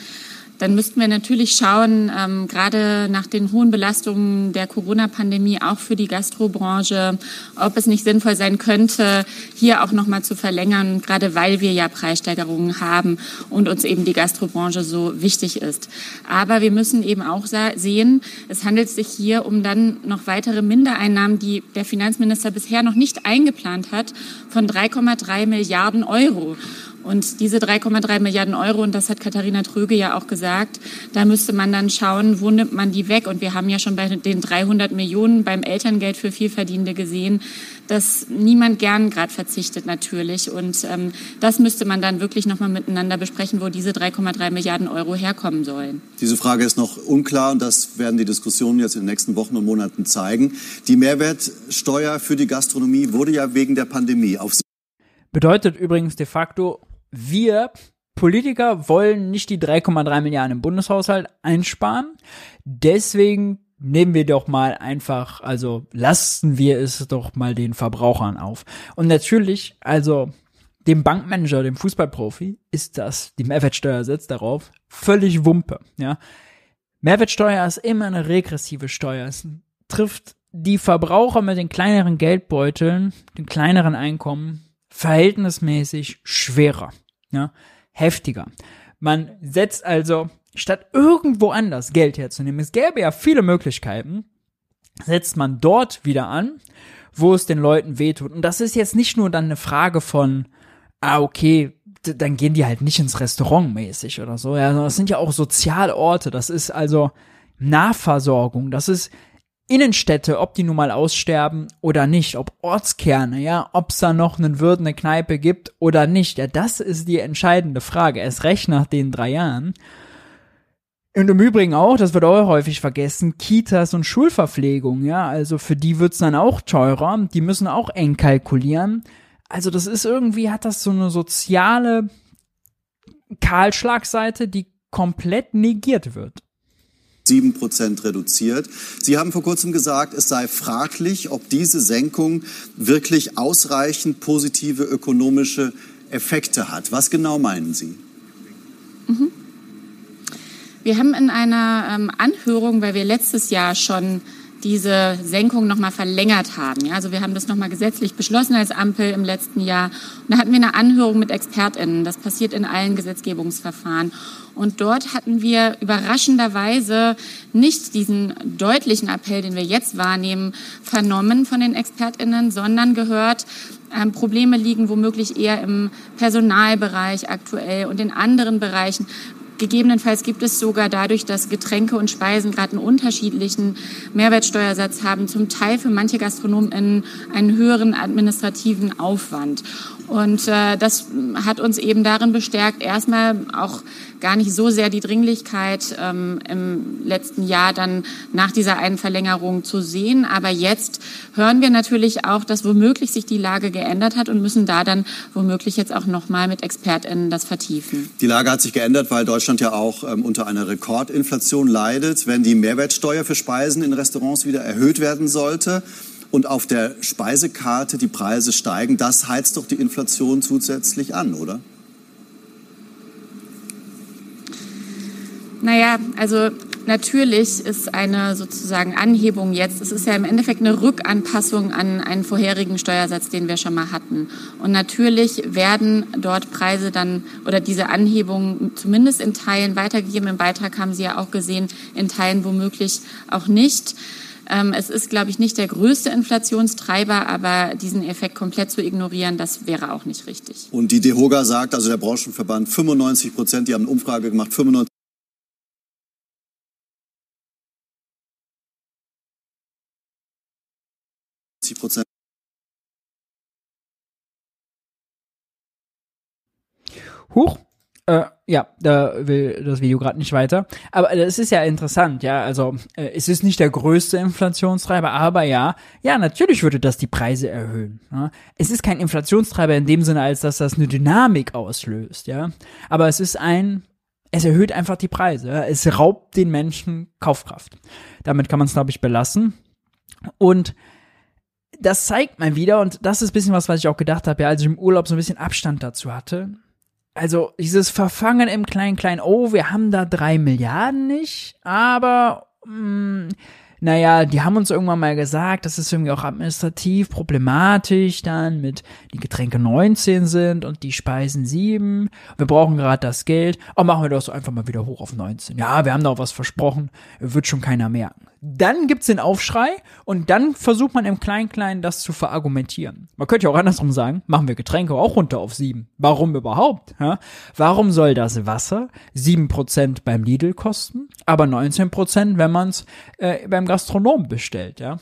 dann müssten wir natürlich schauen, ähm, gerade nach den hohen Belastungen der Corona-Pandemie auch für die Gastrobranche, ob es nicht sinnvoll sein könnte, hier auch noch mal zu verlängern, gerade weil wir ja Preissteigerungen haben und uns eben die Gastrobranche so wichtig ist. Aber wir müssen eben auch sehen, es handelt sich hier um dann noch weitere Mindereinnahmen, die der Finanzminister bisher noch nicht eingeplant hat, von 3,3 Milliarden Euro. Und diese 3,3 Milliarden Euro, und das hat Katharina Tröge ja auch gesagt, da müsste man dann schauen, wo nimmt man die weg. Und wir haben ja schon bei den 300 Millionen beim Elterngeld für Vielverdienende gesehen, dass niemand gern gerade verzichtet natürlich. Und ähm, das müsste man dann wirklich nochmal miteinander besprechen, wo diese 3,3 Milliarden Euro herkommen sollen. Diese Frage ist noch unklar und das werden die Diskussionen jetzt in den nächsten Wochen und Monaten zeigen. Die Mehrwertsteuer für die Gastronomie wurde ja wegen der Pandemie auf Bedeutet übrigens de facto, wir Politiker wollen nicht die 3,3 Milliarden im Bundeshaushalt einsparen. Deswegen nehmen wir doch mal einfach, also lasten wir es doch mal den Verbrauchern auf. Und natürlich, also dem Bankmanager, dem Fußballprofi, ist das, die Mehrwertsteuer setzt darauf, völlig Wumpe, ja. Mehrwertsteuer ist immer eine regressive Steuer. Es trifft die Verbraucher mit den kleineren Geldbeuteln, den kleineren Einkommen verhältnismäßig schwerer, ja, heftiger. Man setzt also statt irgendwo anders Geld herzunehmen, es gäbe ja viele Möglichkeiten, setzt man dort wieder an, wo es den Leuten wehtut. Und das ist jetzt nicht nur dann eine Frage von, ah, okay, dann gehen die halt nicht ins Restaurant mäßig oder so. Ja, das sind ja auch Sozialorte. Das ist also Nahversorgung. Das ist Innenstädte, ob die nun mal aussterben oder nicht, ob Ortskerne, ja, ob es da noch einen Wirt, eine Kneipe gibt oder nicht, ja, das ist die entscheidende Frage, erst recht nach den drei Jahren. Und im Übrigen auch, das wird auch häufig vergessen, Kitas und Schulverpflegung, ja, also für die wird's dann auch teurer, die müssen auch eng kalkulieren. Also das ist irgendwie, hat das so eine soziale Kahlschlagseite, die komplett negiert wird. 7 Prozent reduziert. Sie haben vor kurzem gesagt, es sei fraglich, ob diese Senkung wirklich ausreichend positive ökonomische Effekte hat. Was genau meinen Sie? Mhm. Wir haben in einer ähm, Anhörung, weil wir letztes Jahr schon diese Senkung nochmal verlängert haben. Ja, also wir haben das nochmal gesetzlich beschlossen als Ampel im letzten Jahr. Und da hatten wir eine Anhörung mit ExpertInnen. Das passiert in allen Gesetzgebungsverfahren. Und dort hatten wir überraschenderweise nicht diesen deutlichen Appell, den wir jetzt wahrnehmen, vernommen von den ExpertInnen, sondern gehört, ähm, Probleme liegen womöglich eher im Personalbereich aktuell und in anderen Bereichen, Gegebenenfalls gibt es sogar dadurch, dass Getränke und Speisen gerade einen unterschiedlichen Mehrwertsteuersatz haben, zum Teil für manche Gastronomen einen höheren administrativen Aufwand. Und äh, das hat uns eben darin bestärkt, erstmal auch gar nicht so sehr die Dringlichkeit ähm, im letzten Jahr dann nach dieser einen Verlängerung zu sehen. Aber jetzt hören wir natürlich auch, dass womöglich sich die Lage geändert hat und müssen da dann womöglich jetzt auch nochmal mit ExpertInnen das vertiefen. Die Lage hat sich geändert, weil Deutschland ja auch ähm, unter einer Rekordinflation leidet. Wenn die Mehrwertsteuer für Speisen in Restaurants wieder erhöht werden sollte, und auf der Speisekarte die Preise steigen, das heizt doch die Inflation zusätzlich an, oder? Naja, also natürlich ist eine sozusagen Anhebung jetzt, es ist ja im Endeffekt eine Rückanpassung an einen vorherigen Steuersatz, den wir schon mal hatten. Und natürlich werden dort Preise dann oder diese Anhebung zumindest in Teilen weitergegeben. Im Beitrag haben Sie ja auch gesehen, in Teilen womöglich auch nicht. Ähm, es ist, glaube ich, nicht der größte Inflationstreiber, aber diesen Effekt komplett zu ignorieren, das wäre auch nicht richtig. Und die DEHOGA sagt, also der Branchenverband, 95 Prozent, die haben eine Umfrage gemacht, 95 Prozent. Huch. Äh, ja, da will das Video gerade nicht weiter. Aber das ist ja interessant, ja. Also äh, es ist nicht der größte Inflationstreiber, aber ja, ja, natürlich würde das die Preise erhöhen. Ja? Es ist kein Inflationstreiber in dem Sinne, als dass das eine Dynamik auslöst, ja. Aber es ist ein, es erhöht einfach die Preise. Ja? Es raubt den Menschen Kaufkraft. Damit kann man es, glaube ich, belassen. Und das zeigt mal wieder, und das ist ein bisschen was, was ich auch gedacht habe, ja, als ich im Urlaub so ein bisschen Abstand dazu hatte. Also dieses Verfangen im kleinen, oh, wir haben da drei Milliarden nicht, aber mh, hm, naja, die haben uns irgendwann mal gesagt, dass es irgendwie auch administrativ problematisch dann mit die Getränke 19 sind und die Speisen 7. Wir brauchen gerade das Geld. Oh, machen wir das einfach mal wieder hoch auf 19. Ja, wir haben da auch was versprochen. Wird schon keiner merken. Dann gibt's den Aufschrei und dann versucht man im Klein-Klein das zu verargumentieren. Man könnte ja auch andersrum sagen, machen wir Getränke auch runter auf sieben. Warum überhaupt? Ja? Warum soll das Wasser sieben Prozent beim Lidl kosten, aber 19 Prozent, wenn man es äh, beim Gastronom bestellt? Ja?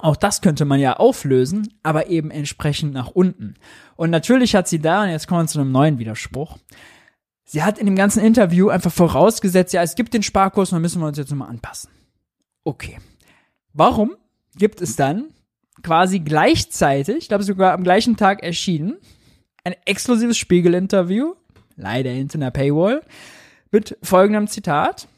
Auch das könnte man ja auflösen, aber eben entsprechend nach unten. Und natürlich hat sie da, und jetzt kommen wir zu einem neuen Widerspruch, sie hat in dem ganzen Interview einfach vorausgesetzt, ja, es gibt den Sparkurs und dann müssen wir uns jetzt nochmal anpassen. Okay. Warum gibt es dann quasi gleichzeitig, ich glaube sogar am gleichen Tag erschienen, ein exklusives Spiegel-Interview, leider hinter einer Paywall, mit folgendem Zitat.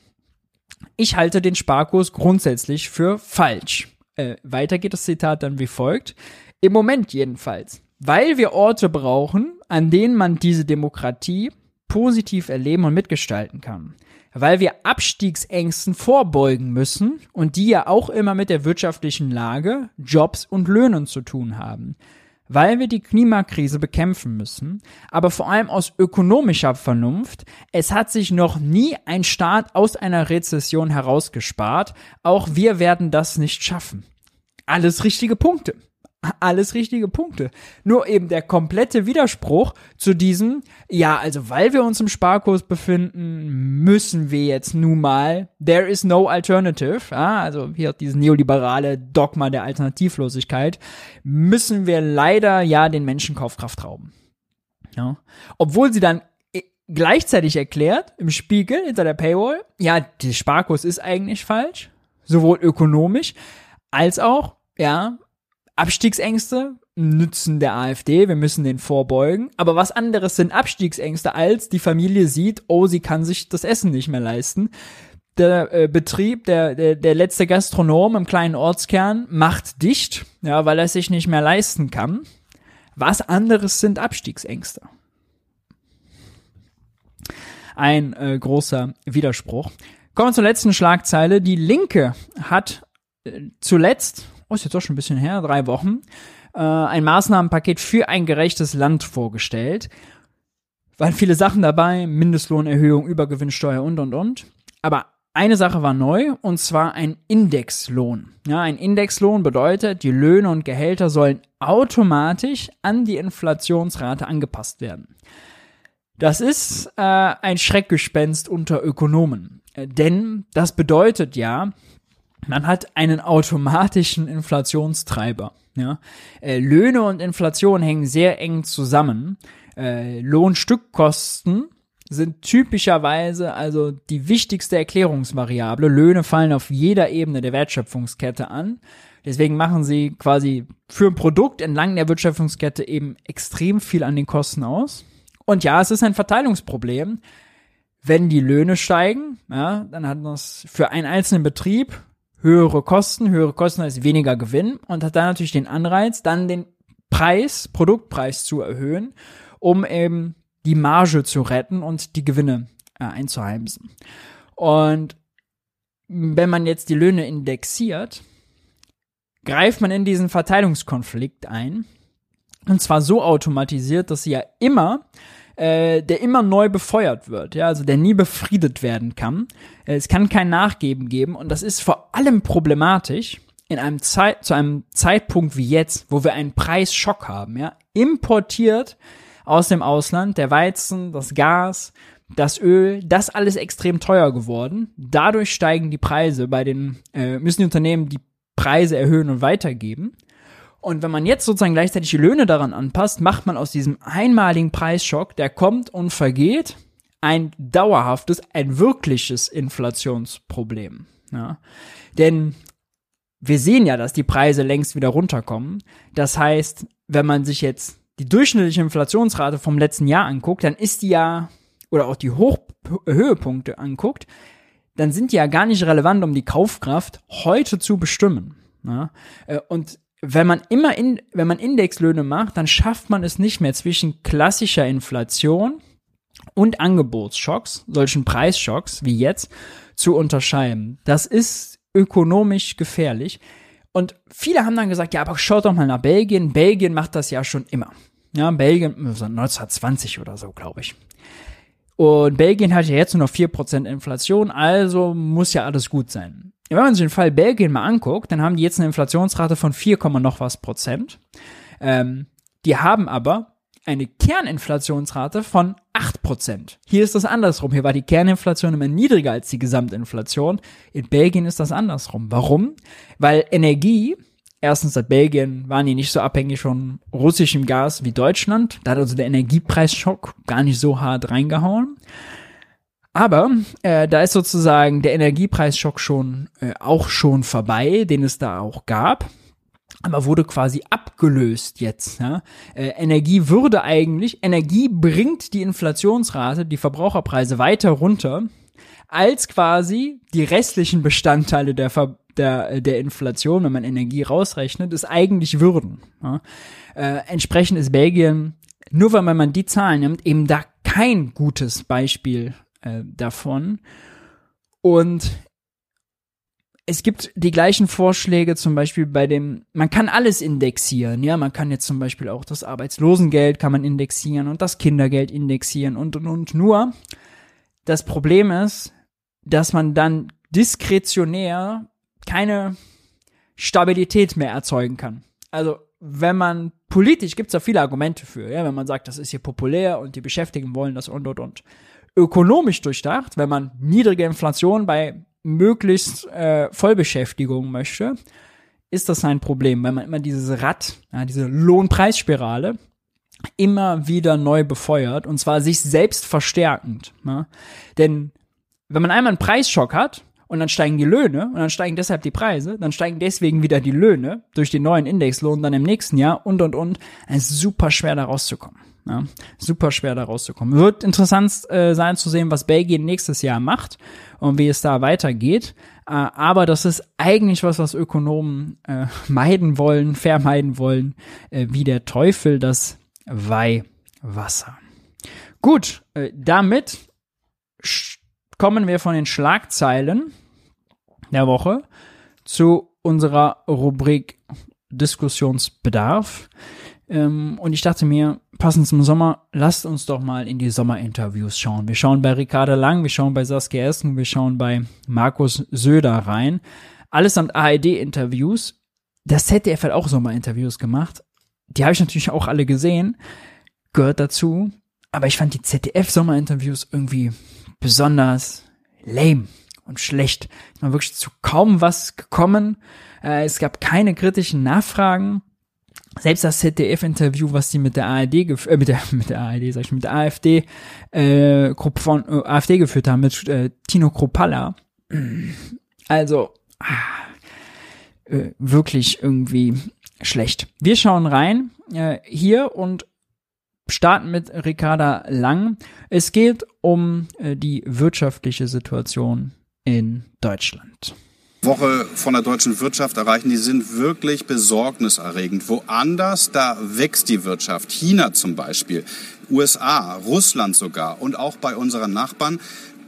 Ich halte den Sparkurs grundsätzlich für falsch. Äh, weiter geht das Zitat dann wie folgt. Im Moment jedenfalls. Weil wir Orte brauchen, an denen man diese Demokratie positiv erleben und mitgestalten kann weil wir Abstiegsängsten vorbeugen müssen und die ja auch immer mit der wirtschaftlichen Lage, Jobs und Löhnen zu tun haben. Weil wir die Klimakrise bekämpfen müssen, aber vor allem aus ökonomischer Vernunft. Es hat sich noch nie ein Staat aus einer Rezession herausgespart. Auch wir werden das nicht schaffen. Alles richtige Punkte alles richtige Punkte. Nur eben der komplette Widerspruch zu diesem, ja, also weil wir uns im Sparkurs befinden, müssen wir jetzt nun mal, there is no alternative, ja, also hier dieses neoliberale Dogma der Alternativlosigkeit, müssen wir leider ja den Menschen Kaufkraft rauben. Ja. Obwohl sie dann äh, gleichzeitig erklärt, im Spiegel, hinter der Paywall, ja, der Sparkurs ist eigentlich falsch, sowohl ökonomisch als auch, ja, Abstiegsängste nützen der AfD, wir müssen den vorbeugen. Aber was anderes sind Abstiegsängste, als die Familie sieht, oh, sie kann sich das Essen nicht mehr leisten. Der äh, Betrieb, der, der, der letzte Gastronom im kleinen Ortskern macht dicht, ja, weil er sich nicht mehr leisten kann. Was anderes sind Abstiegsängste? Ein äh, großer Widerspruch. Kommen wir zur letzten Schlagzeile. Die Linke hat äh, zuletzt oh, ist jetzt auch schon ein bisschen her, drei Wochen, äh, ein Maßnahmenpaket für ein gerechtes Land vorgestellt. Waren viele Sachen dabei, Mindestlohnerhöhung, Übergewinnsteuer und, und, und. Aber eine Sache war neu, und zwar ein Indexlohn. Ja, ein Indexlohn bedeutet, die Löhne und Gehälter sollen automatisch an die Inflationsrate angepasst werden. Das ist äh, ein Schreckgespenst unter Ökonomen. Äh, denn das bedeutet ja, man hat einen automatischen Inflationstreiber. Ja? Äh, Löhne und Inflation hängen sehr eng zusammen. Äh, Lohnstückkosten sind typischerweise also die wichtigste Erklärungsvariable. Löhne fallen auf jeder Ebene der Wertschöpfungskette an. Deswegen machen sie quasi für ein Produkt entlang der Wertschöpfungskette eben extrem viel an den Kosten aus. Und ja, es ist ein Verteilungsproblem. Wenn die Löhne steigen, ja, dann hat das für einen einzelnen Betrieb höhere Kosten, höhere Kosten heißt weniger Gewinn und hat dann natürlich den Anreiz, dann den Preis, Produktpreis zu erhöhen, um eben die Marge zu retten und die Gewinne äh, einzuheimsen. Und wenn man jetzt die Löhne indexiert, greift man in diesen Verteilungskonflikt ein. Und zwar so automatisiert, dass sie ja immer äh, der immer neu befeuert wird, ja, also der nie befriedet werden kann. Äh, es kann kein Nachgeben geben und das ist vor allem problematisch in einem Zeit, zu einem Zeitpunkt wie jetzt, wo wir einen Preisschock haben, ja, importiert aus dem Ausland, der Weizen, das Gas, das Öl, das alles extrem teuer geworden. Dadurch steigen die Preise bei den, äh, müssen die Unternehmen die Preise erhöhen und weitergeben. Und wenn man jetzt sozusagen gleichzeitig die Löhne daran anpasst, macht man aus diesem einmaligen Preisschock, der kommt und vergeht, ein dauerhaftes, ein wirkliches Inflationsproblem. Ja. Denn wir sehen ja, dass die Preise längst wieder runterkommen. Das heißt, wenn man sich jetzt die durchschnittliche Inflationsrate vom letzten Jahr anguckt, dann ist die ja, oder auch die Hoch Höhepunkte anguckt, dann sind die ja gar nicht relevant, um die Kaufkraft heute zu bestimmen. Ja. Äh, und wenn man immer in, wenn man Indexlöhne macht, dann schafft man es nicht mehr zwischen klassischer Inflation und Angebotsschocks, solchen Preisschocks wie jetzt, zu unterscheiden. Das ist ökonomisch gefährlich. Und viele haben dann gesagt, ja, aber schaut doch mal nach Belgien. Belgien macht das ja schon immer. Ja, Belgien, 1920 oder so, glaube ich. Und Belgien hat ja jetzt nur noch 4% Inflation, also muss ja alles gut sein. Wenn man sich den Fall Belgien mal anguckt, dann haben die jetzt eine Inflationsrate von 4, noch was Prozent. Ähm, die haben aber eine Kerninflationsrate von 8%. Hier ist das andersrum. Hier war die Kerninflation immer niedriger als die Gesamtinflation. In Belgien ist das andersrum. Warum? Weil Energie, erstens seit Belgien waren die nicht so abhängig von russischem Gas wie Deutschland. Da hat also der Energiepreisschock gar nicht so hart reingehauen. Aber äh, da ist sozusagen der Energiepreisschock schon äh, auch schon vorbei, den es da auch gab aber wurde quasi abgelöst jetzt. Ja? Äh, Energie würde eigentlich, Energie bringt die Inflationsrate, die Verbraucherpreise weiter runter, als quasi die restlichen Bestandteile der, Ver der, der Inflation, wenn man Energie rausrechnet, es eigentlich würden. Ja? Äh, entsprechend ist Belgien, nur weil man die Zahlen nimmt, eben da kein gutes Beispiel äh, davon. Und es gibt die gleichen Vorschläge zum Beispiel bei dem, man kann alles indexieren, ja, man kann jetzt zum Beispiel auch das Arbeitslosengeld kann man indexieren und das Kindergeld indexieren und und und nur. Das Problem ist, dass man dann diskretionär keine Stabilität mehr erzeugen kann. Also wenn man politisch gibt es da viele Argumente für, ja, wenn man sagt, das ist hier populär und die Beschäftigten wollen das und und und. Ökonomisch durchdacht, wenn man niedrige Inflation bei möglichst äh, Vollbeschäftigung möchte, ist das ein Problem, weil man immer dieses Rad, ja, diese Lohnpreisspirale immer wieder neu befeuert und zwar sich selbst verstärkend. Ja? Denn wenn man einmal einen Preisschock hat und dann steigen die Löhne und dann steigen deshalb die Preise, dann steigen deswegen wieder die Löhne durch den neuen Indexlohn dann im nächsten Jahr und und und, es ist super schwer da rauszukommen. Ja, super schwer da rauszukommen. Wird interessant äh, sein zu sehen, was Belgien nächstes Jahr macht und wie es da weitergeht. Äh, aber das ist eigentlich was, was Ökonomen äh, [laughs] meiden wollen, vermeiden wollen, äh, wie der Teufel das Weihwasser. Gut, äh, damit kommen wir von den Schlagzeilen der Woche zu unserer Rubrik Diskussionsbedarf. Ähm, und ich dachte mir, passend zum Sommer, lasst uns doch mal in die Sommerinterviews schauen. Wir schauen bei Ricarda Lang, wir schauen bei Saskia Essen, wir schauen bei Markus Söder rein. Allesamt ARD-Interviews. Das ZDF hat auch Sommerinterviews gemacht. Die habe ich natürlich auch alle gesehen. Gehört dazu. Aber ich fand die ZDF-Sommerinterviews irgendwie besonders lame und schlecht. Es war wirklich zu kaum was gekommen. Äh, es gab keine kritischen Nachfragen selbst das ZDF-Interview, was die mit der ARD, äh, mit der, [laughs] mit der ARD, sag ich, mit der AfD, äh, von äh, AfD geführt haben, mit äh, Tino Kropalla. [clears throat] Also, ah, äh, wirklich irgendwie schlecht. Wir schauen rein, äh, hier und starten mit Ricarda Lang. Es geht um äh, die wirtschaftliche Situation in Deutschland. Woche von der deutschen Wirtschaft erreichen, die sind wirklich besorgniserregend. Woanders, da wächst die Wirtschaft. China zum Beispiel, USA, Russland sogar und auch bei unseren Nachbarn.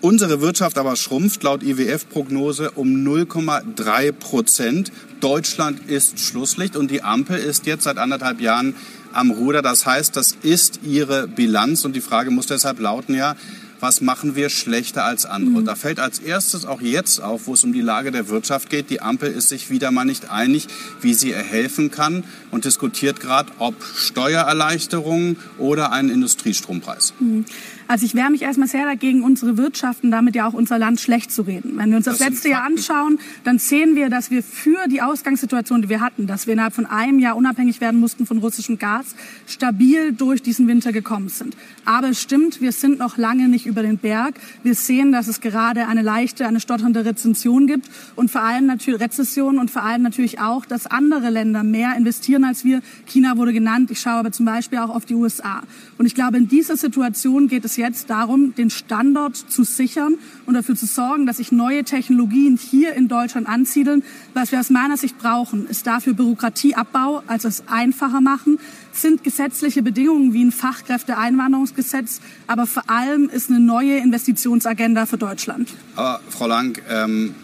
Unsere Wirtschaft aber schrumpft laut IWF-Prognose um 0,3 Prozent. Deutschland ist Schlusslicht und die Ampel ist jetzt seit anderthalb Jahren am Ruder. Das heißt, das ist ihre Bilanz und die Frage muss deshalb lauten, ja, was machen wir schlechter als andere. Mhm. Da fällt als erstes auch jetzt auf, wo es um die Lage der Wirtschaft geht, die Ampel ist sich wieder mal nicht einig, wie sie ihr helfen kann und diskutiert gerade, ob Steuererleichterungen oder einen Industriestrompreis. Mhm. Also ich wehre mich erstmal sehr dagegen, unsere Wirtschaften, damit ja auch unser Land schlecht zu reden. Wenn wir uns das, das letzte Jahr anschauen, dann sehen wir, dass wir für die Ausgangssituation, die wir hatten, dass wir innerhalb von einem Jahr unabhängig werden mussten von russischem Gas, stabil durch diesen Winter gekommen sind. Aber es stimmt, wir sind noch lange nicht über den Berg. Wir sehen, dass es gerade eine leichte, eine stotternde Rezension gibt und vor allem natürlich Rezession und vor allem natürlich auch, dass andere Länder mehr investieren als wir. China wurde genannt. Ich schaue aber zum Beispiel auch auf die USA. Und ich glaube, in dieser Situation geht es jetzt darum, den Standort zu sichern und dafür zu sorgen, dass sich neue Technologien hier in Deutschland ansiedeln. Was wir aus meiner Sicht brauchen, ist dafür Bürokratieabbau, also es einfacher machen, sind gesetzliche Bedingungen wie ein Fachkräfteeinwanderungsgesetz, aber vor allem ist eine neue Investitionsagenda für Deutschland. Aber Frau Lang, ähm,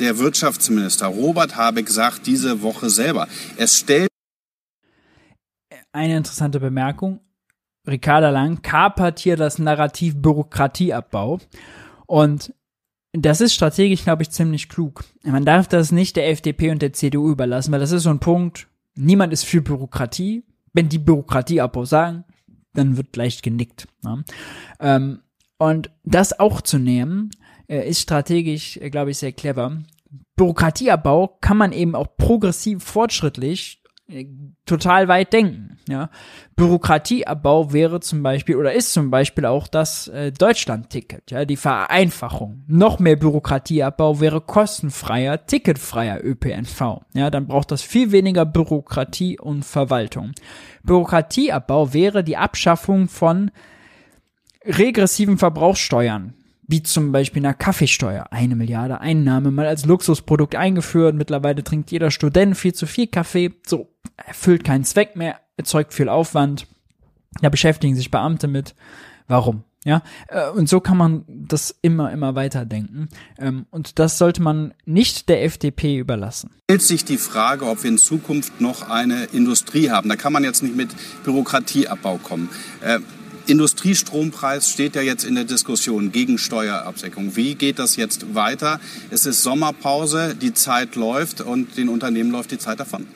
der Wirtschaftsminister Robert Habeck sagt diese Woche selber, es stellt eine interessante Bemerkung. Ricarda Lang kapert hier das Narrativ Bürokratieabbau. Und das ist strategisch, glaube ich, ziemlich klug. Man darf das nicht der FDP und der CDU überlassen, weil das ist so ein Punkt, niemand ist für Bürokratie. Wenn die Bürokratieabbau sagen, dann wird leicht genickt. Ja. Ähm, und das auch zu nehmen, äh, ist strategisch, äh, glaube ich, sehr clever. Bürokratieabbau kann man eben auch progressiv fortschrittlich total weit denken. Ja. Bürokratieabbau wäre zum Beispiel oder ist zum Beispiel auch das äh, Deutschland-Ticket, ja, die Vereinfachung. Noch mehr Bürokratieabbau wäre kostenfreier, ticketfreier ÖPNV. Ja, dann braucht das viel weniger Bürokratie und Verwaltung. Bürokratieabbau wäre die Abschaffung von regressiven Verbrauchssteuern wie zum Beispiel einer Kaffeesteuer. Eine Milliarde Einnahme mal als Luxusprodukt eingeführt. Mittlerweile trinkt jeder Student viel zu viel Kaffee. So, erfüllt keinen Zweck mehr, erzeugt viel Aufwand. Da beschäftigen sich Beamte mit. Warum? Ja, äh, und so kann man das immer, immer weiter denken. Ähm, und das sollte man nicht der FDP überlassen. Stellt sich die Frage, ob wir in Zukunft noch eine Industrie haben. Da kann man jetzt nicht mit Bürokratieabbau kommen. Industriestrompreis steht ja jetzt in der Diskussion gegen Steuerabsenkung. Wie geht das jetzt weiter? Es ist Sommerpause, die Zeit läuft und den Unternehmen läuft die Zeit davon.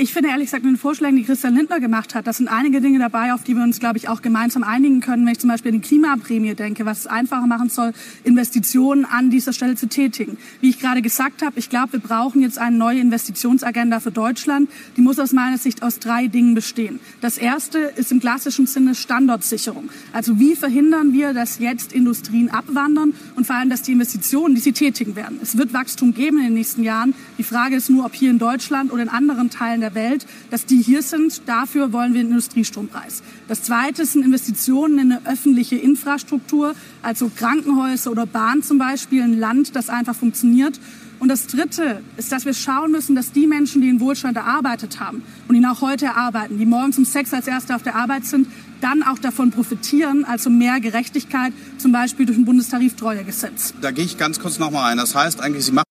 Ich finde ehrlich gesagt, mit den Vorschlägen, die Christian Lindner gemacht hat, das sind einige Dinge dabei, auf die wir uns, glaube ich, auch gemeinsam einigen können. Wenn ich zum Beispiel an die Klimaprämie denke, was es einfacher machen soll, Investitionen an dieser Stelle zu tätigen. Wie ich gerade gesagt habe, ich glaube, wir brauchen jetzt eine neue Investitionsagenda für Deutschland. Die muss aus meiner Sicht aus drei Dingen bestehen. Das erste ist im klassischen Sinne Standortsicherung. Also wie verhindern wir, dass jetzt Industrien abwandern und vor allem, dass die Investitionen, die sie tätigen werden. Es wird Wachstum geben in den nächsten Jahren. Die Frage ist nur, ob hier in Deutschland oder in anderen Teilen der der Welt, dass die hier sind. Dafür wollen wir einen Industriestrompreis. Das Zweite sind Investitionen in eine öffentliche Infrastruktur, also Krankenhäuser oder Bahn zum Beispiel, ein Land, das einfach funktioniert. Und das Dritte ist, dass wir schauen müssen, dass die Menschen, die in Wohlstand erarbeitet haben und ihn auch heute erarbeiten, die morgens um sechs als Erste auf der Arbeit sind, dann auch davon profitieren, also mehr Gerechtigkeit, zum Beispiel durch ein Bundestariftreuegesetz. Da gehe ich ganz kurz nochmal ein. Das heißt eigentlich, Sie machen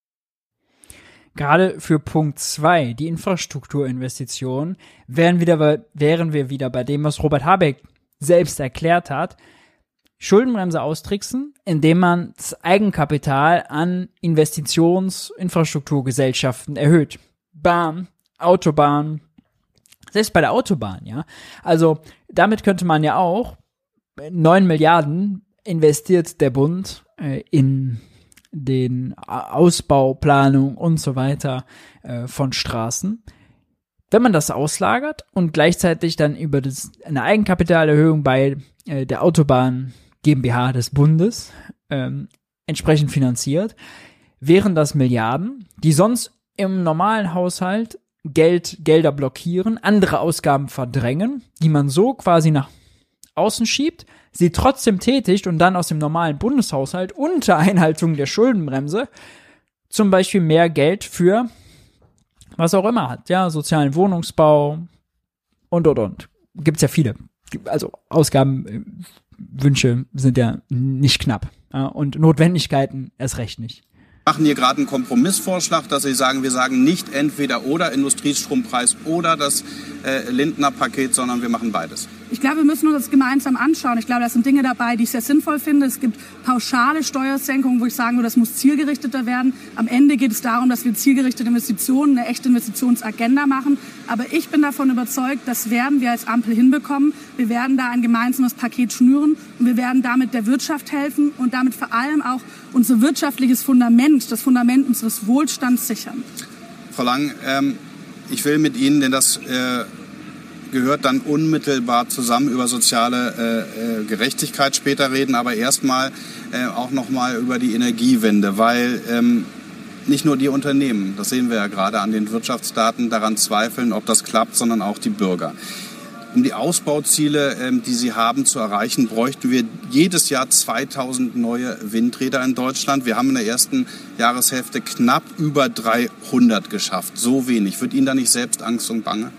Gerade für Punkt zwei, die Infrastrukturinvestitionen, wären, wieder, wären wir wieder bei dem, was Robert Habeck selbst erklärt hat. Schuldenbremse austricksen, indem man das Eigenkapital an Investitionsinfrastrukturgesellschaften erhöht. Bahn, Autobahn, selbst bei der Autobahn, ja. Also damit könnte man ja auch neun Milliarden investiert der Bund äh, in den Ausbauplanung und so weiter äh, von Straßen. Wenn man das auslagert und gleichzeitig dann über das, eine Eigenkapitalerhöhung bei äh, der Autobahn GmbH des Bundes ähm, entsprechend finanziert, wären das Milliarden, die sonst im normalen Haushalt Geld, Gelder blockieren, andere Ausgaben verdrängen, die man so quasi nach außen schiebt, sie trotzdem tätigt und dann aus dem normalen Bundeshaushalt unter Einhaltung der Schuldenbremse zum Beispiel mehr Geld für was auch immer hat, ja, sozialen Wohnungsbau und und und. Gibt's ja viele. Also Ausgaben, Wünsche sind ja nicht knapp. Und Notwendigkeiten erst recht nicht machen hier gerade einen Kompromissvorschlag, dass Sie sagen, wir sagen nicht entweder oder Industriestrompreis oder das äh, Lindner Paket, sondern wir machen beides. Ich glaube, wir müssen uns das gemeinsam anschauen. Ich glaube, da sind Dinge dabei, die ich sehr sinnvoll finde. Es gibt pauschale Steuersenkungen, wo ich würde, das muss zielgerichteter werden. Am Ende geht es darum, dass wir zielgerichtete Investitionen, eine echte Investitionsagenda machen. Aber ich bin davon überzeugt, das werden wir als Ampel hinbekommen. Wir werden da ein gemeinsames Paket schnüren und wir werden damit der Wirtschaft helfen und damit vor allem auch unser wirtschaftliches Fundament, das Fundament unseres Wohlstands sichern. Frau Lang, ähm, ich will mit Ihnen, denn das äh, gehört dann unmittelbar zusammen über soziale äh, äh, Gerechtigkeit später reden, aber erstmal äh, auch nochmal über die Energiewende, weil ähm, nicht nur die Unternehmen, das sehen wir ja gerade an den Wirtschaftsdaten, daran zweifeln, ob das klappt, sondern auch die Bürger. Um die Ausbauziele, ähm, die Sie haben, zu erreichen, bräuchten wir jedes Jahr 2000 neue Windräder in Deutschland. Wir haben in der ersten Jahreshälfte knapp über 300 geschafft. So wenig. Wird Ihnen da nicht selbst Angst und Bange?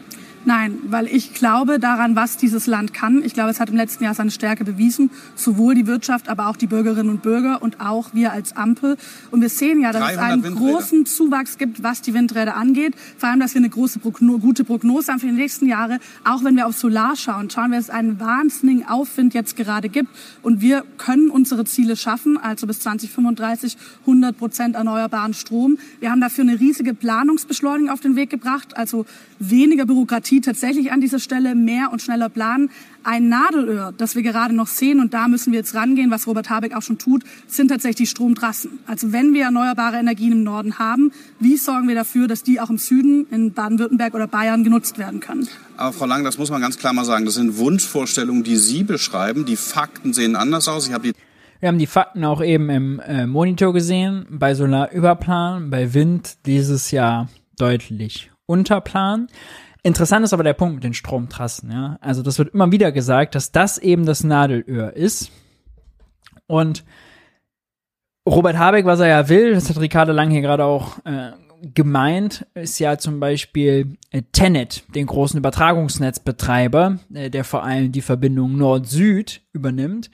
Nein, weil ich glaube daran, was dieses Land kann. Ich glaube, es hat im letzten Jahr seine Stärke bewiesen. Sowohl die Wirtschaft, aber auch die Bürgerinnen und Bürger und auch wir als Ampel. Und wir sehen ja, dass es einen Windräder. großen Zuwachs gibt, was die Windräder angeht. Vor allem, dass wir eine große Progno gute Prognose haben für die nächsten Jahre. Auch wenn wir auf Solar schauen, schauen wir, dass es einen wahnsinnigen Aufwind jetzt gerade gibt. Und wir können unsere Ziele schaffen, also bis 2035 100 Prozent erneuerbaren Strom. Wir haben dafür eine riesige Planungsbeschleunigung auf den Weg gebracht, also weniger Bürokratie tatsächlich an dieser Stelle, mehr und schneller planen. Ein Nadelöhr, das wir gerade noch sehen, und da müssen wir jetzt rangehen, was Robert Habeck auch schon tut, sind tatsächlich die Stromtrassen. Also wenn wir erneuerbare Energien im Norden haben, wie sorgen wir dafür, dass die auch im Süden, in Baden-Württemberg oder Bayern genutzt werden können? Aber Frau Lang, das muss man ganz klar mal sagen, das sind Wunschvorstellungen, die Sie beschreiben. Die Fakten sehen anders aus. Ich habe die wir haben die Fakten auch eben im äh, Monitor gesehen, bei Solarüberplan, bei Wind dieses Jahr deutlich Unterplan. Interessant ist aber der Punkt mit den Stromtrassen, ja. Also das wird immer wieder gesagt, dass das eben das Nadelöhr ist. Und Robert Habeck, was er ja will, das hat Ricardo Lang hier gerade auch äh, gemeint, ist ja zum Beispiel äh, Tenet, den großen Übertragungsnetzbetreiber, äh, der vor allem die Verbindung Nord-Süd übernimmt,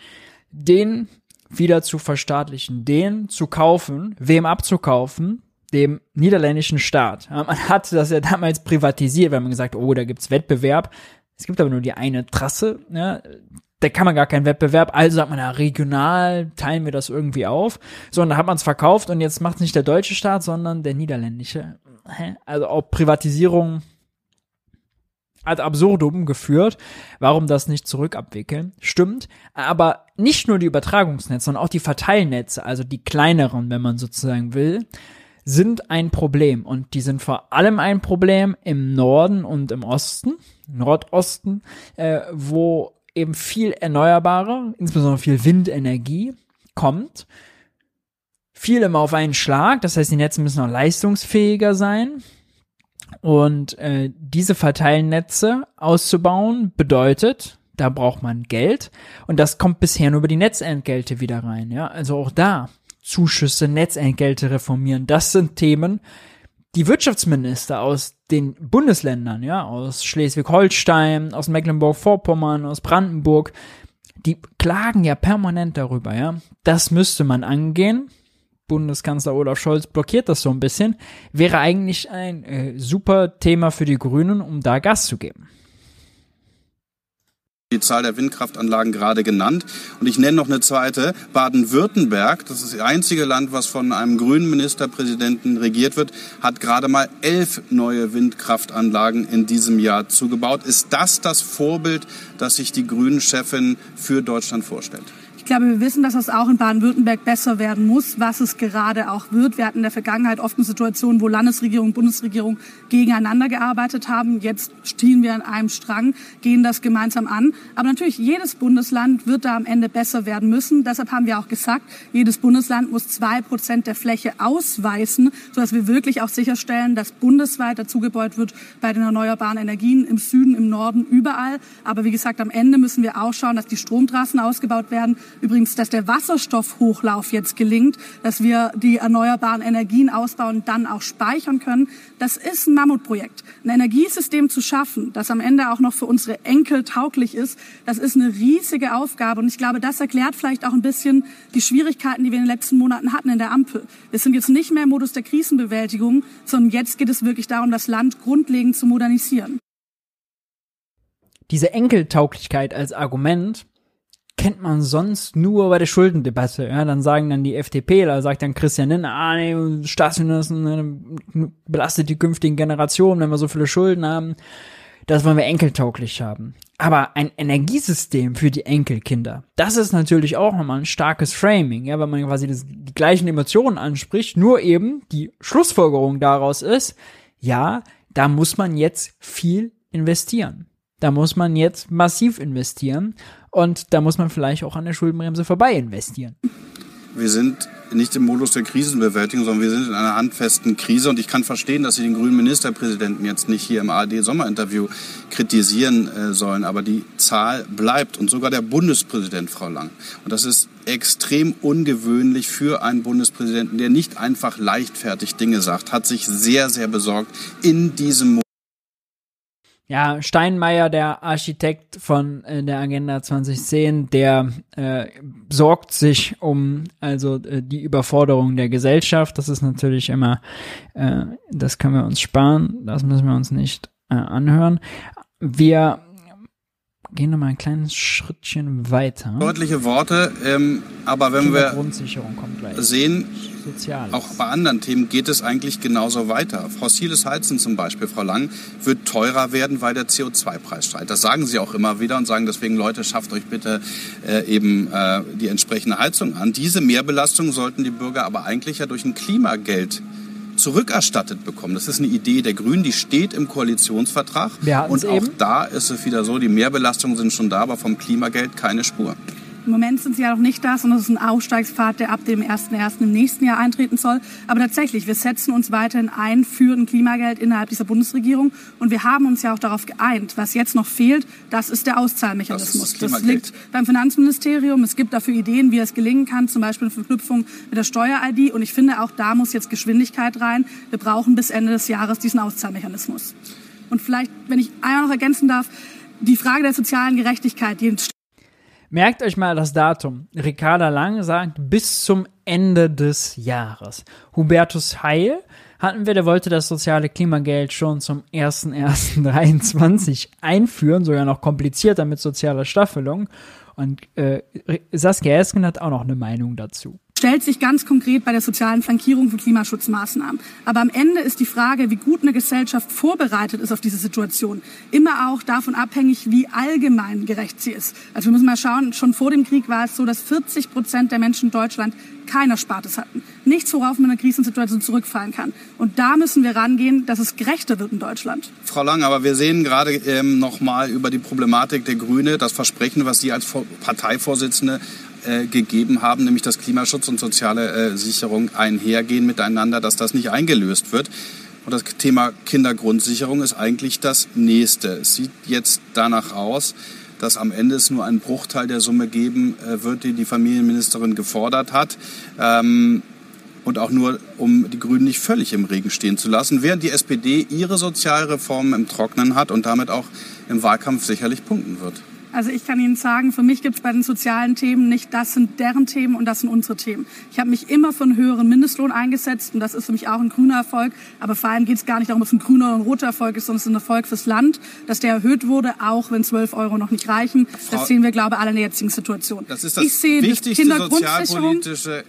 den wieder zu verstaatlichen, den zu kaufen, wem abzukaufen, dem niederländischen Staat. Man [laughs] hat das ja damals privatisiert, weil man gesagt, oh, da gibt's Wettbewerb. Es gibt aber nur die eine Trasse, ja, da kann man gar keinen Wettbewerb, also sagt man, ja, regional teilen wir das irgendwie auf. So, und da hat man es verkauft und jetzt macht es nicht der deutsche Staat, sondern der niederländische. Also auch Privatisierung ad absurdum geführt. Warum das nicht zurückabwickeln? Stimmt. Aber nicht nur die Übertragungsnetze, sondern auch die Verteilnetze, also die kleineren, wenn man sozusagen will, sind ein Problem. Und die sind vor allem ein Problem im Norden und im Osten, Nordosten, äh, wo eben viel erneuerbare, insbesondere viel Windenergie kommt. Viel immer auf einen Schlag, das heißt, die Netze müssen auch leistungsfähiger sein. Und äh, diese Verteilnetze auszubauen bedeutet, da braucht man Geld und das kommt bisher nur über die Netzentgelte wieder rein. Ja, also auch da Zuschüsse, Netzentgelte reformieren. Das sind Themen, die Wirtschaftsminister aus den Bundesländern, ja, aus Schleswig-Holstein, aus Mecklenburg-Vorpommern, aus Brandenburg, die klagen ja permanent darüber, ja. Das müsste man angehen. Bundeskanzler Olaf Scholz blockiert das so ein bisschen. Wäre eigentlich ein äh, super Thema für die Grünen, um da Gas zu geben die Zahl der Windkraftanlagen gerade genannt. Und ich nenne noch eine zweite. Baden-Württemberg, das ist das einzige Land, was von einem grünen Ministerpräsidenten regiert wird, hat gerade mal elf neue Windkraftanlagen in diesem Jahr zugebaut. Ist das das Vorbild, das sich die Grünen-Chefin für Deutschland vorstellt? Ich glaube, wir wissen, dass es auch in Baden-Württemberg besser werden muss, was es gerade auch wird. Wir hatten in der Vergangenheit oft eine Situation, wo Landesregierung und Bundesregierung gegeneinander gearbeitet haben. Jetzt stehen wir an einem Strang, gehen das gemeinsam an. Aber natürlich, jedes Bundesland wird da am Ende besser werden müssen. Deshalb haben wir auch gesagt, jedes Bundesland muss zwei Prozent der Fläche ausweisen, sodass wir wirklich auch sicherstellen, dass bundesweit dazugebaut wird bei den erneuerbaren Energien im Süden, im Norden, überall. Aber wie gesagt, am Ende müssen wir auch schauen, dass die Stromtrassen ausgebaut werden Übrigens, dass der Wasserstoffhochlauf jetzt gelingt, dass wir die erneuerbaren Energien ausbauen und dann auch speichern können. Das ist ein Mammutprojekt. Ein Energiesystem zu schaffen, das am Ende auch noch für unsere Enkel tauglich ist, das ist eine riesige Aufgabe. Und ich glaube, das erklärt vielleicht auch ein bisschen die Schwierigkeiten, die wir in den letzten Monaten hatten in der Ampel. Wir sind jetzt nicht mehr im Modus der Krisenbewältigung, sondern jetzt geht es wirklich darum, das Land grundlegend zu modernisieren. Diese Enkeltauglichkeit als Argument kennt man sonst nur bei der Schuldendebatte. Ja, dann sagen dann die FDP, da sagt dann Christian Lindner, ah nee, Staatsfinanzen ne, belastet die künftigen Generationen, wenn wir so viele Schulden haben. Das wollen wir enkeltauglich haben. Aber ein Energiesystem für die Enkelkinder, das ist natürlich auch nochmal ein starkes Framing, ja, wenn man quasi das, die gleichen Emotionen anspricht, nur eben die Schlussfolgerung daraus ist, ja, da muss man jetzt viel investieren. Da muss man jetzt massiv investieren. Und da muss man vielleicht auch an der Schuldenbremse vorbei investieren. Wir sind nicht im Modus der Krisenbewältigung, sondern wir sind in einer handfesten Krise. Und ich kann verstehen, dass Sie den grünen Ministerpräsidenten jetzt nicht hier im ARD-Sommerinterview kritisieren äh, sollen. Aber die Zahl bleibt. Und sogar der Bundespräsident, Frau Lang. Und das ist extrem ungewöhnlich für einen Bundespräsidenten, der nicht einfach leichtfertig Dinge sagt, hat sich sehr, sehr besorgt in diesem ja, Steinmeier, der Architekt von äh, der Agenda 2010, der äh, sorgt sich um also äh, die Überforderung der Gesellschaft. Das ist natürlich immer, äh, das können wir uns sparen, das müssen wir uns nicht äh, anhören. Wir gehen noch mal ein kleines Schrittchen weiter. Deutliche Worte, ähm, aber wenn wir sehen, Soziales. auch bei anderen Themen geht es eigentlich genauso weiter. Fossiles Heizen zum Beispiel, Frau Lang, wird teurer werden, weil der CO2-Preis steigt. Das sagen Sie auch immer wieder und sagen deswegen, Leute, schafft euch bitte äh, eben äh, die entsprechende Heizung an. Diese Mehrbelastung sollten die Bürger aber eigentlich ja durch ein Klimageld zurückerstattet bekommen. Das ist eine Idee der Grünen, die steht im Koalitionsvertrag. Und auch eben. da ist es wieder so, die Mehrbelastungen sind schon da, aber vom Klimageld keine Spur. Im Moment sind sie ja noch nicht da, sondern es ist ein Ausstiegspfad, der ab dem 1.1. im nächsten Jahr eintreten soll. Aber tatsächlich, wir setzen uns weiterhin ein für ein Klimageld innerhalb dieser Bundesregierung. Und wir haben uns ja auch darauf geeint. Was jetzt noch fehlt, das ist der Auszahlmechanismus. Das das liegt beim Finanzministerium. Es gibt dafür Ideen, wie es gelingen kann, zum Beispiel in Verknüpfung mit der Steuer-ID. Und ich finde, auch da muss jetzt Geschwindigkeit rein. Wir brauchen bis Ende des Jahres diesen Auszahlmechanismus. Und vielleicht, wenn ich einmal noch ergänzen darf, die Frage der sozialen Gerechtigkeit, die Merkt euch mal das Datum. Ricarda Lang sagt bis zum Ende des Jahres. Hubertus Heil hatten wir, der wollte das soziale Klimageld schon zum 01.01.23 einführen, sogar noch komplizierter mit sozialer Staffelung. Und äh, Saskia Esken hat auch noch eine Meinung dazu. Stellt sich ganz konkret bei der sozialen Flankierung von Klimaschutzmaßnahmen. Aber am Ende ist die Frage, wie gut eine Gesellschaft vorbereitet ist auf diese Situation, immer auch davon abhängig, wie allgemein gerecht sie ist. Also wir müssen mal schauen, schon vor dem Krieg war es so, dass 40 Prozent der Menschen in Deutschland kein Erspartes hatten. Nichts, worauf man in einer Krisensituation zurückfallen kann. Und da müssen wir rangehen, dass es gerechter wird in Deutschland. Frau Lang, aber wir sehen gerade ähm, nochmal über die Problematik der Grüne, das Versprechen, was Sie als Vor- Parteivorsitzende äh, gegeben haben, nämlich dass Klimaschutz und soziale äh, Sicherung einhergehen miteinander, dass das nicht eingelöst wird. Und das Thema Kindergrundsicherung ist eigentlich das nächste. Es sieht jetzt danach aus, dass am Ende es nur einen Bruchteil der Summe geben äh, wird, die die Familienministerin gefordert hat. Ähm, und auch nur, um die Grünen nicht völlig im Regen stehen zu lassen, während die SPD ihre Sozialreformen im Trocknen hat und damit auch im Wahlkampf sicherlich punkten wird. Also ich kann Ihnen sagen, für mich gibt es bei den sozialen Themen nicht, das sind deren Themen und das sind unsere Themen. Ich habe mich immer für einen höheren Mindestlohn eingesetzt und das ist für mich auch ein grüner Erfolg. Aber vor allem geht es gar nicht darum, ob es ein grüner oder ein roter Erfolg ist, sondern es ist ein Erfolg fürs Land, dass der erhöht wurde, auch wenn 12 Euro noch nicht reichen. Frau- das sehen wir, glaube ich, alle in der jetzigen Situation. Das ist das ich sehe die Kindergrundsicherung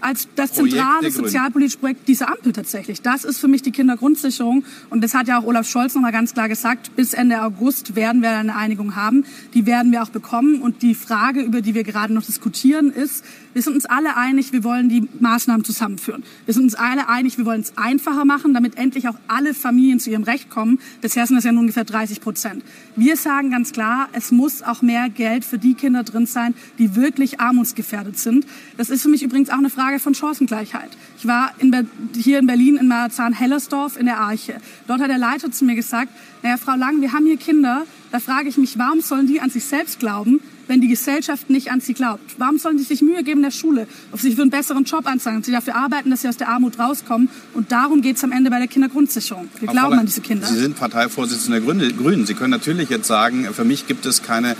als das zentrale sozialpolitische Projekt dieser Ampel tatsächlich. Das ist für mich die Kindergrundsicherung und das hat ja auch Olaf Scholz noch mal ganz klar gesagt. Bis Ende August werden wir eine Einigung haben. Die werden wir auch bekommen und die Frage, über die wir gerade noch diskutieren, ist, wir sind uns alle einig, wir wollen die Maßnahmen zusammenführen. Wir sind uns alle einig, wir wollen es einfacher machen, damit endlich auch alle Familien zu ihrem Recht kommen. Bisher sind das ja nur ungefähr 30 Prozent. Wir sagen ganz klar, es muss auch mehr Geld für die Kinder drin sein, die wirklich armutsgefährdet sind. Das ist für mich übrigens auch eine Frage von Chancengleichheit. Ich war in hier in Berlin in Marzahn-Hellersdorf in der Arche. Dort hat der Leiter zu mir gesagt, naja, Frau Lang, wir haben hier Kinder, da frage ich mich, warum sollen die an sich selbst glauben, wenn die Gesellschaft nicht an sie glaubt? Warum sollen sie sich Mühe geben in der Schule, auf sich für einen besseren Job anzeigen, dass sie dafür arbeiten, dass sie aus der Armut rauskommen? Und darum geht es am Ende bei der Kindergrundsicherung. Wir Frau glauben an diese Kinder. Sie sind Parteivorsitzende der Grüne- Grünen. Sie können natürlich jetzt sagen, für mich gibt es keine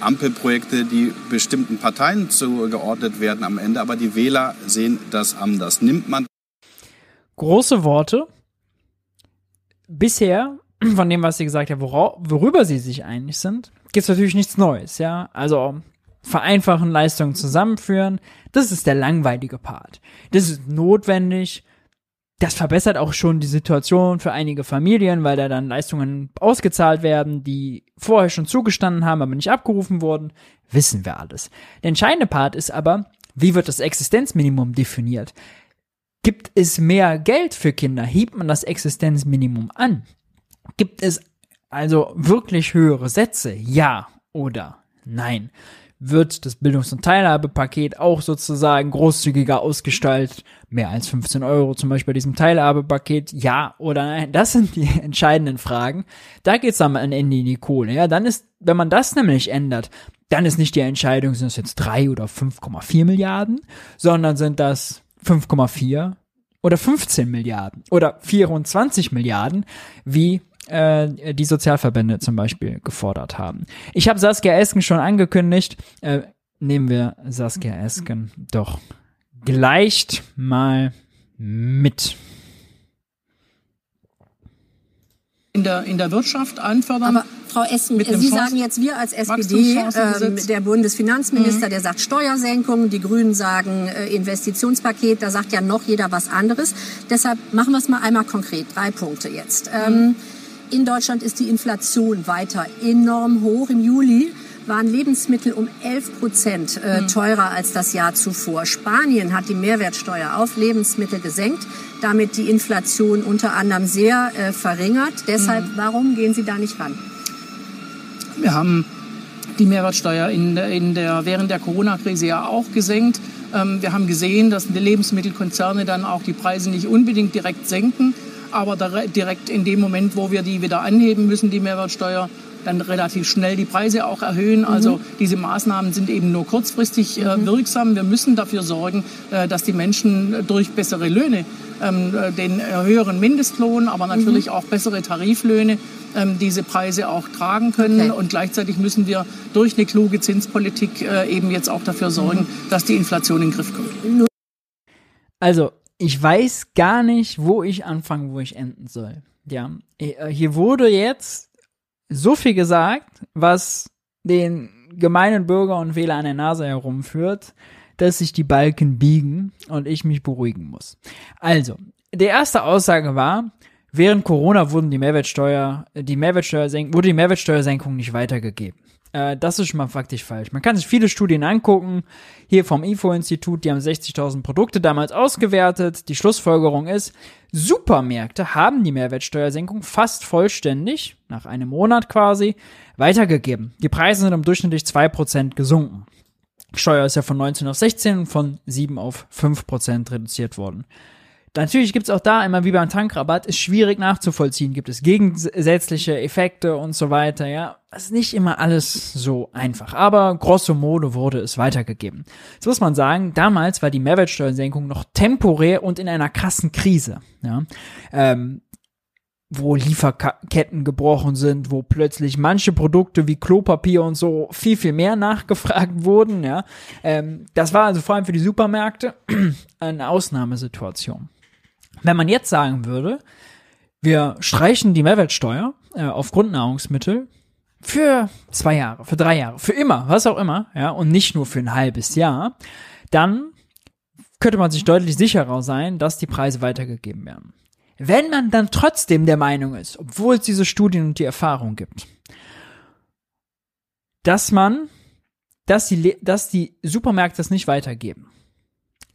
Ampelprojekte, die bestimmten Parteien zugeordnet werden am Ende, aber die Wähler sehen das anders. Nimmt man Große Worte. Bisher, [clears throat] von dem, was sie gesagt haben, wora- worüber sie sich einig sind, gibt es natürlich nichts Neues, ja. Also vereinfachen, Leistungen zusammenführen, das ist der langweilige Part. Das ist notwendig. Das verbessert auch schon die Situation für einige Familien, weil da dann Leistungen ausgezahlt werden, die vorher schon zugestanden haben, aber nicht abgerufen wurden. Wissen wir alles. Der entscheidende Part ist aber, wie wird das Existenzminimum definiert? Gibt es mehr Geld für Kinder? Hebt man das Existenzminimum an? Gibt es also wirklich höhere Sätze? Ja oder nein? Wird das Bildungs- und Teilhabepaket auch sozusagen großzügiger ausgestaltet? Mehr als 15 Euro zum Beispiel bei diesem Teilhabepaket? Ja oder nein? Das sind die [laughs] entscheidenden Fragen. Da geht's dann am Ende in die Kohle. Ja, dann ist, wenn man das nämlich ändert, dann ist nicht die Entscheidung, sind es jetzt 3 oder 5,4 Milliarden, sondern sind das 5,4 oder 15 Milliarden oder 24 Milliarden, wie äh, die Sozialverbände zum Beispiel gefordert haben. Ich habe Saskia Esken schon angekündigt. Äh, nehmen wir Saskia Esken doch gleich mal mit. in der, in der Wirtschaft anfördern. Aber Frau Essen, Sie Chance- sagen jetzt, wir als SPD, ähm, der Bundesfinanzminister, Mhm. der sagt Steuersenkung, die Grünen sagen äh, Investitionspaket, da sagt ja noch jeder was anderes. Deshalb machen wir es mal einmal konkret, drei Punkte jetzt. Ähm, in Deutschland ist die Inflation weiter enorm hoch. Im Juli waren Lebensmittel um 11 Prozent äh, teurer als das Jahr zuvor. Spanien hat die Mehrwertsteuer auf Lebensmittel gesenkt, damit die Inflation unter anderem sehr äh, verringert. Deshalb, warum gehen Sie da nicht ran? Wir haben die Mehrwertsteuer in, der- in der, während der Corona-Krise ja auch gesenkt. Ähm, wir haben gesehen, dass die Lebensmittelkonzerne dann auch die Preise nicht unbedingt direkt senken, aber dire- direkt in dem Moment, wo wir die wieder anheben müssen, die Mehrwertsteuer, dann relativ schnell die Preise auch erhöhen. Also diese Maßnahmen sind eben nur kurzfristig äh, wirksam. Wir müssen dafür sorgen, äh, dass die Menschen durch bessere Löhne, ähm, äh, den höheren Mindestlohn, aber natürlich auch bessere Tariflöhne, ähm, diese Preise auch tragen können. Okay. Und gleichzeitig müssen wir durch eine kluge Zinspolitik äh, eben jetzt auch dafür sorgen, dass die Inflation in den Griff kommt. Also, ich weiß gar nicht, wo ich anfangen, wo ich enden soll. Ja, äh, hier wurde jetzt so viel gesagt, was den gemeinen Bürger und Wähler an der Nase herumführt, dass sich die Balken biegen und ich mich beruhigen muss. Also, die erste Aussage war, während Corona wurden die Mehrwertsteuer, die Mehrwertsteuersenkung, wurde die Mehrwertsteuersenkung nicht weitergegeben. Äh, das ist schon mal faktisch falsch. Man kann sich viele Studien angucken. Hier vom IFO-Institut, die haben 60.000 Produkte damals ausgewertet. Die Schlussfolgerung ist, Supermärkte haben die Mehrwertsteuersenkung fast vollständig, nach einem Monat quasi, weitergegeben. Die Preise sind um durchschnittlich 2% gesunken. Steuer ist ja von 19 auf 16 und von 7 auf 5% reduziert worden. Natürlich gibt's auch da immer wie beim Tankrabatt, ist schwierig nachzuvollziehen, gibt es gegensätzliche Effekte und so weiter, ja. Es ist nicht immer alles so einfach, aber grosso modo wurde es weitergegeben. Jetzt muss man sagen, damals war die Mehrwertsteuersenkung noch temporär und in einer krassen Krise, ja. Ähm, wo Lieferketten gebrochen sind, wo plötzlich manche Produkte wie Klopapier und so viel, viel mehr nachgefragt wurden, ja. Ähm, das war also vor allem für die Supermärkte [clears throat] eine Ausnahmesituation. Wenn man jetzt sagen würde, wir streichen die Mehrwertsteuer äh, auf Grundnahrungsmittel für zwei Jahre, für drei Jahre, für immer, was auch immer, ja, und nicht nur für ein halbes Jahr, dann könnte man sich deutlich sicherer sein, dass die Preise weitergegeben werden. Wenn man dann trotzdem der Meinung ist, obwohl es diese Studien und die Erfahrung gibt, dass man, dass die, dass die Supermärkte das nicht weitergeben,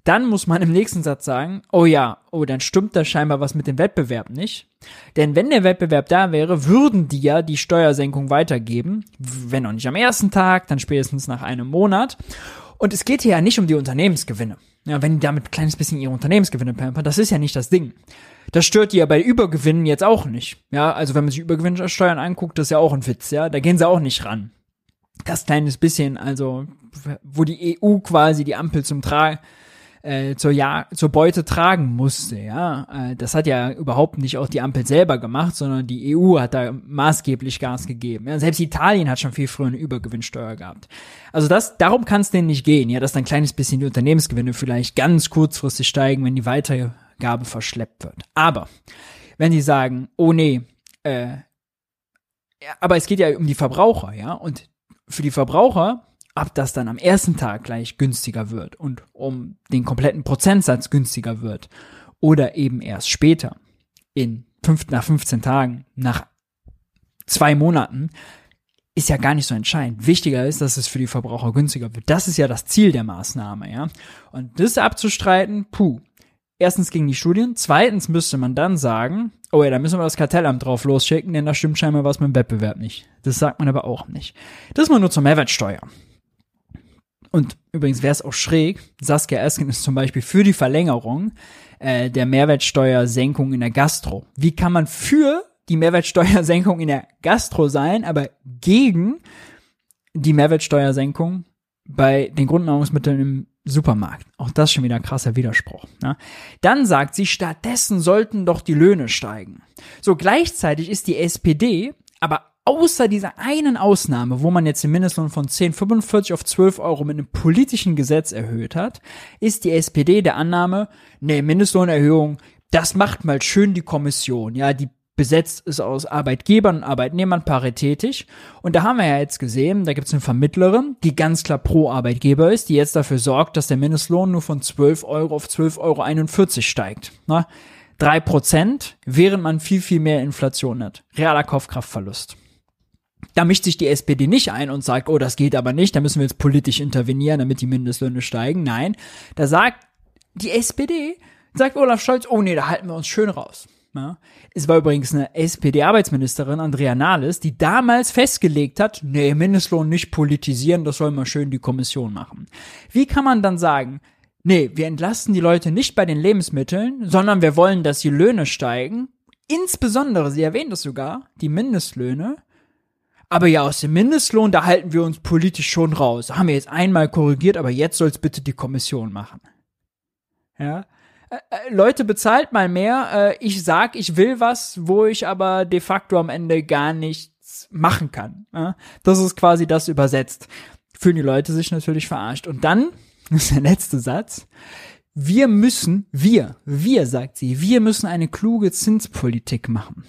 dann muss man im nächsten Satz sagen, oh ja, oh, dann stimmt da scheinbar was mit dem Wettbewerb nicht. Denn wenn der Wettbewerb da wäre, würden die ja die Steuersenkung weitergeben. Wenn noch nicht am ersten Tag, dann spätestens nach einem Monat. Und es geht hier ja nicht um die Unternehmensgewinne. Ja, wenn die damit ein kleines bisschen ihre Unternehmensgewinne pampern, das ist ja nicht das Ding. Das stört die ja bei Übergewinnen jetzt auch nicht. Ja, also wenn man sich Übergewinnsteuern anguckt, das ist ja auch ein Witz, ja. Da gehen sie auch nicht ran. Das kleines bisschen, also, wo die EU quasi die Ampel zum Tragen, äh, zur, ja zur Beute tragen musste, ja. Äh, das hat ja überhaupt nicht auch die Ampel selber gemacht, sondern die EU hat da maßgeblich Gas gegeben. Ja, selbst Italien hat schon viel früher eine Übergewinnsteuer gehabt. Also das, darum kann es denen nicht gehen, ja, dass dann ein kleines bisschen die Unternehmensgewinne vielleicht ganz kurzfristig steigen, wenn die Weitergabe verschleppt wird. Aber wenn die sagen, oh nee, äh, ja, aber es geht ja um die Verbraucher, ja, und für die Verbraucher ob das dann am ersten Tag gleich günstiger wird und um den kompletten Prozentsatz günstiger wird oder eben erst später in fünf, nach 15 Tagen, nach zwei Monaten, ist ja gar nicht so entscheidend. Wichtiger ist, dass es für die Verbraucher günstiger wird. Das ist ja das Ziel der Maßnahme, ja. Und das abzustreiten, puh. Erstens gegen die Studien, zweitens müsste man dann sagen, oh ja, da müssen wir das Kartellamt drauf losschicken, denn da stimmt scheinbar was mit dem Wettbewerb nicht. Das sagt man aber auch nicht. Das mal nur zur Mehrwertsteuer. Und übrigens wäre es auch schräg, Saskia Esken ist zum Beispiel für die Verlängerung äh, der Mehrwertsteuersenkung in der Gastro. Wie kann man für die Mehrwertsteuersenkung in der Gastro sein, aber gegen die Mehrwertsteuersenkung bei den Grundnahrungsmitteln im Supermarkt. Auch das schon wieder ein krasser Widerspruch. Ne? Dann sagt sie, stattdessen sollten doch die Löhne steigen. So gleichzeitig ist die SPD aber außer dieser einen Ausnahme, wo man jetzt den Mindestlohn von 10,45 auf 12 Euro mit einem politischen Gesetz erhöht hat, ist die SPD der Annahme, nee, Mindestlohnerhöhung, das macht mal schön die Kommission. Ja, die besetzt ist aus Arbeitgebern und Arbeitnehmern paritätisch. Und da haben wir ja jetzt gesehen, da gibt es eine Vermittlerin, die ganz klar pro Arbeitgeber ist, die jetzt dafür sorgt, dass der Mindestlohn nur von 12 Euro auf 12,41 Euro steigt. Na? 3 Prozent, während man viel, viel mehr Inflation hat. Realer Kaufkraftverlust. Da mischt sich die SPD nicht ein und sagt, oh, das geht aber nicht, da müssen wir jetzt politisch intervenieren, damit die Mindestlöhne steigen. Nein, da sagt die SPD, sagt Olaf Scholz, oh nee, da halten wir uns schön raus. Ja. Es war übrigens eine SPD-Arbeitsministerin, Andrea Nahles, die damals festgelegt hat, nee, Mindestlohn nicht politisieren, das soll mal schön die Kommission machen. Wie kann man dann sagen, nee, wir entlasten die Leute nicht bei den Lebensmitteln, sondern wir wollen, dass die Löhne steigen, insbesondere, sie erwähnt es sogar, die Mindestlöhne, aber ja, aus dem Mindestlohn, da halten wir uns politisch schon raus. Haben wir jetzt einmal korrigiert, aber jetzt soll es bitte die Kommission machen. Ja. Leute, bezahlt mal mehr. Äh, ich sag, ich will was, wo ich aber de facto am Ende gar nichts machen kann. Das ist quasi das übersetzt. Fühlen die Leute sich natürlich verarscht. Und dann, [laughs] das ist der letzte Satz, wir müssen, wir, wir, sagt sie, wir müssen eine kluge Zinspolitik machen.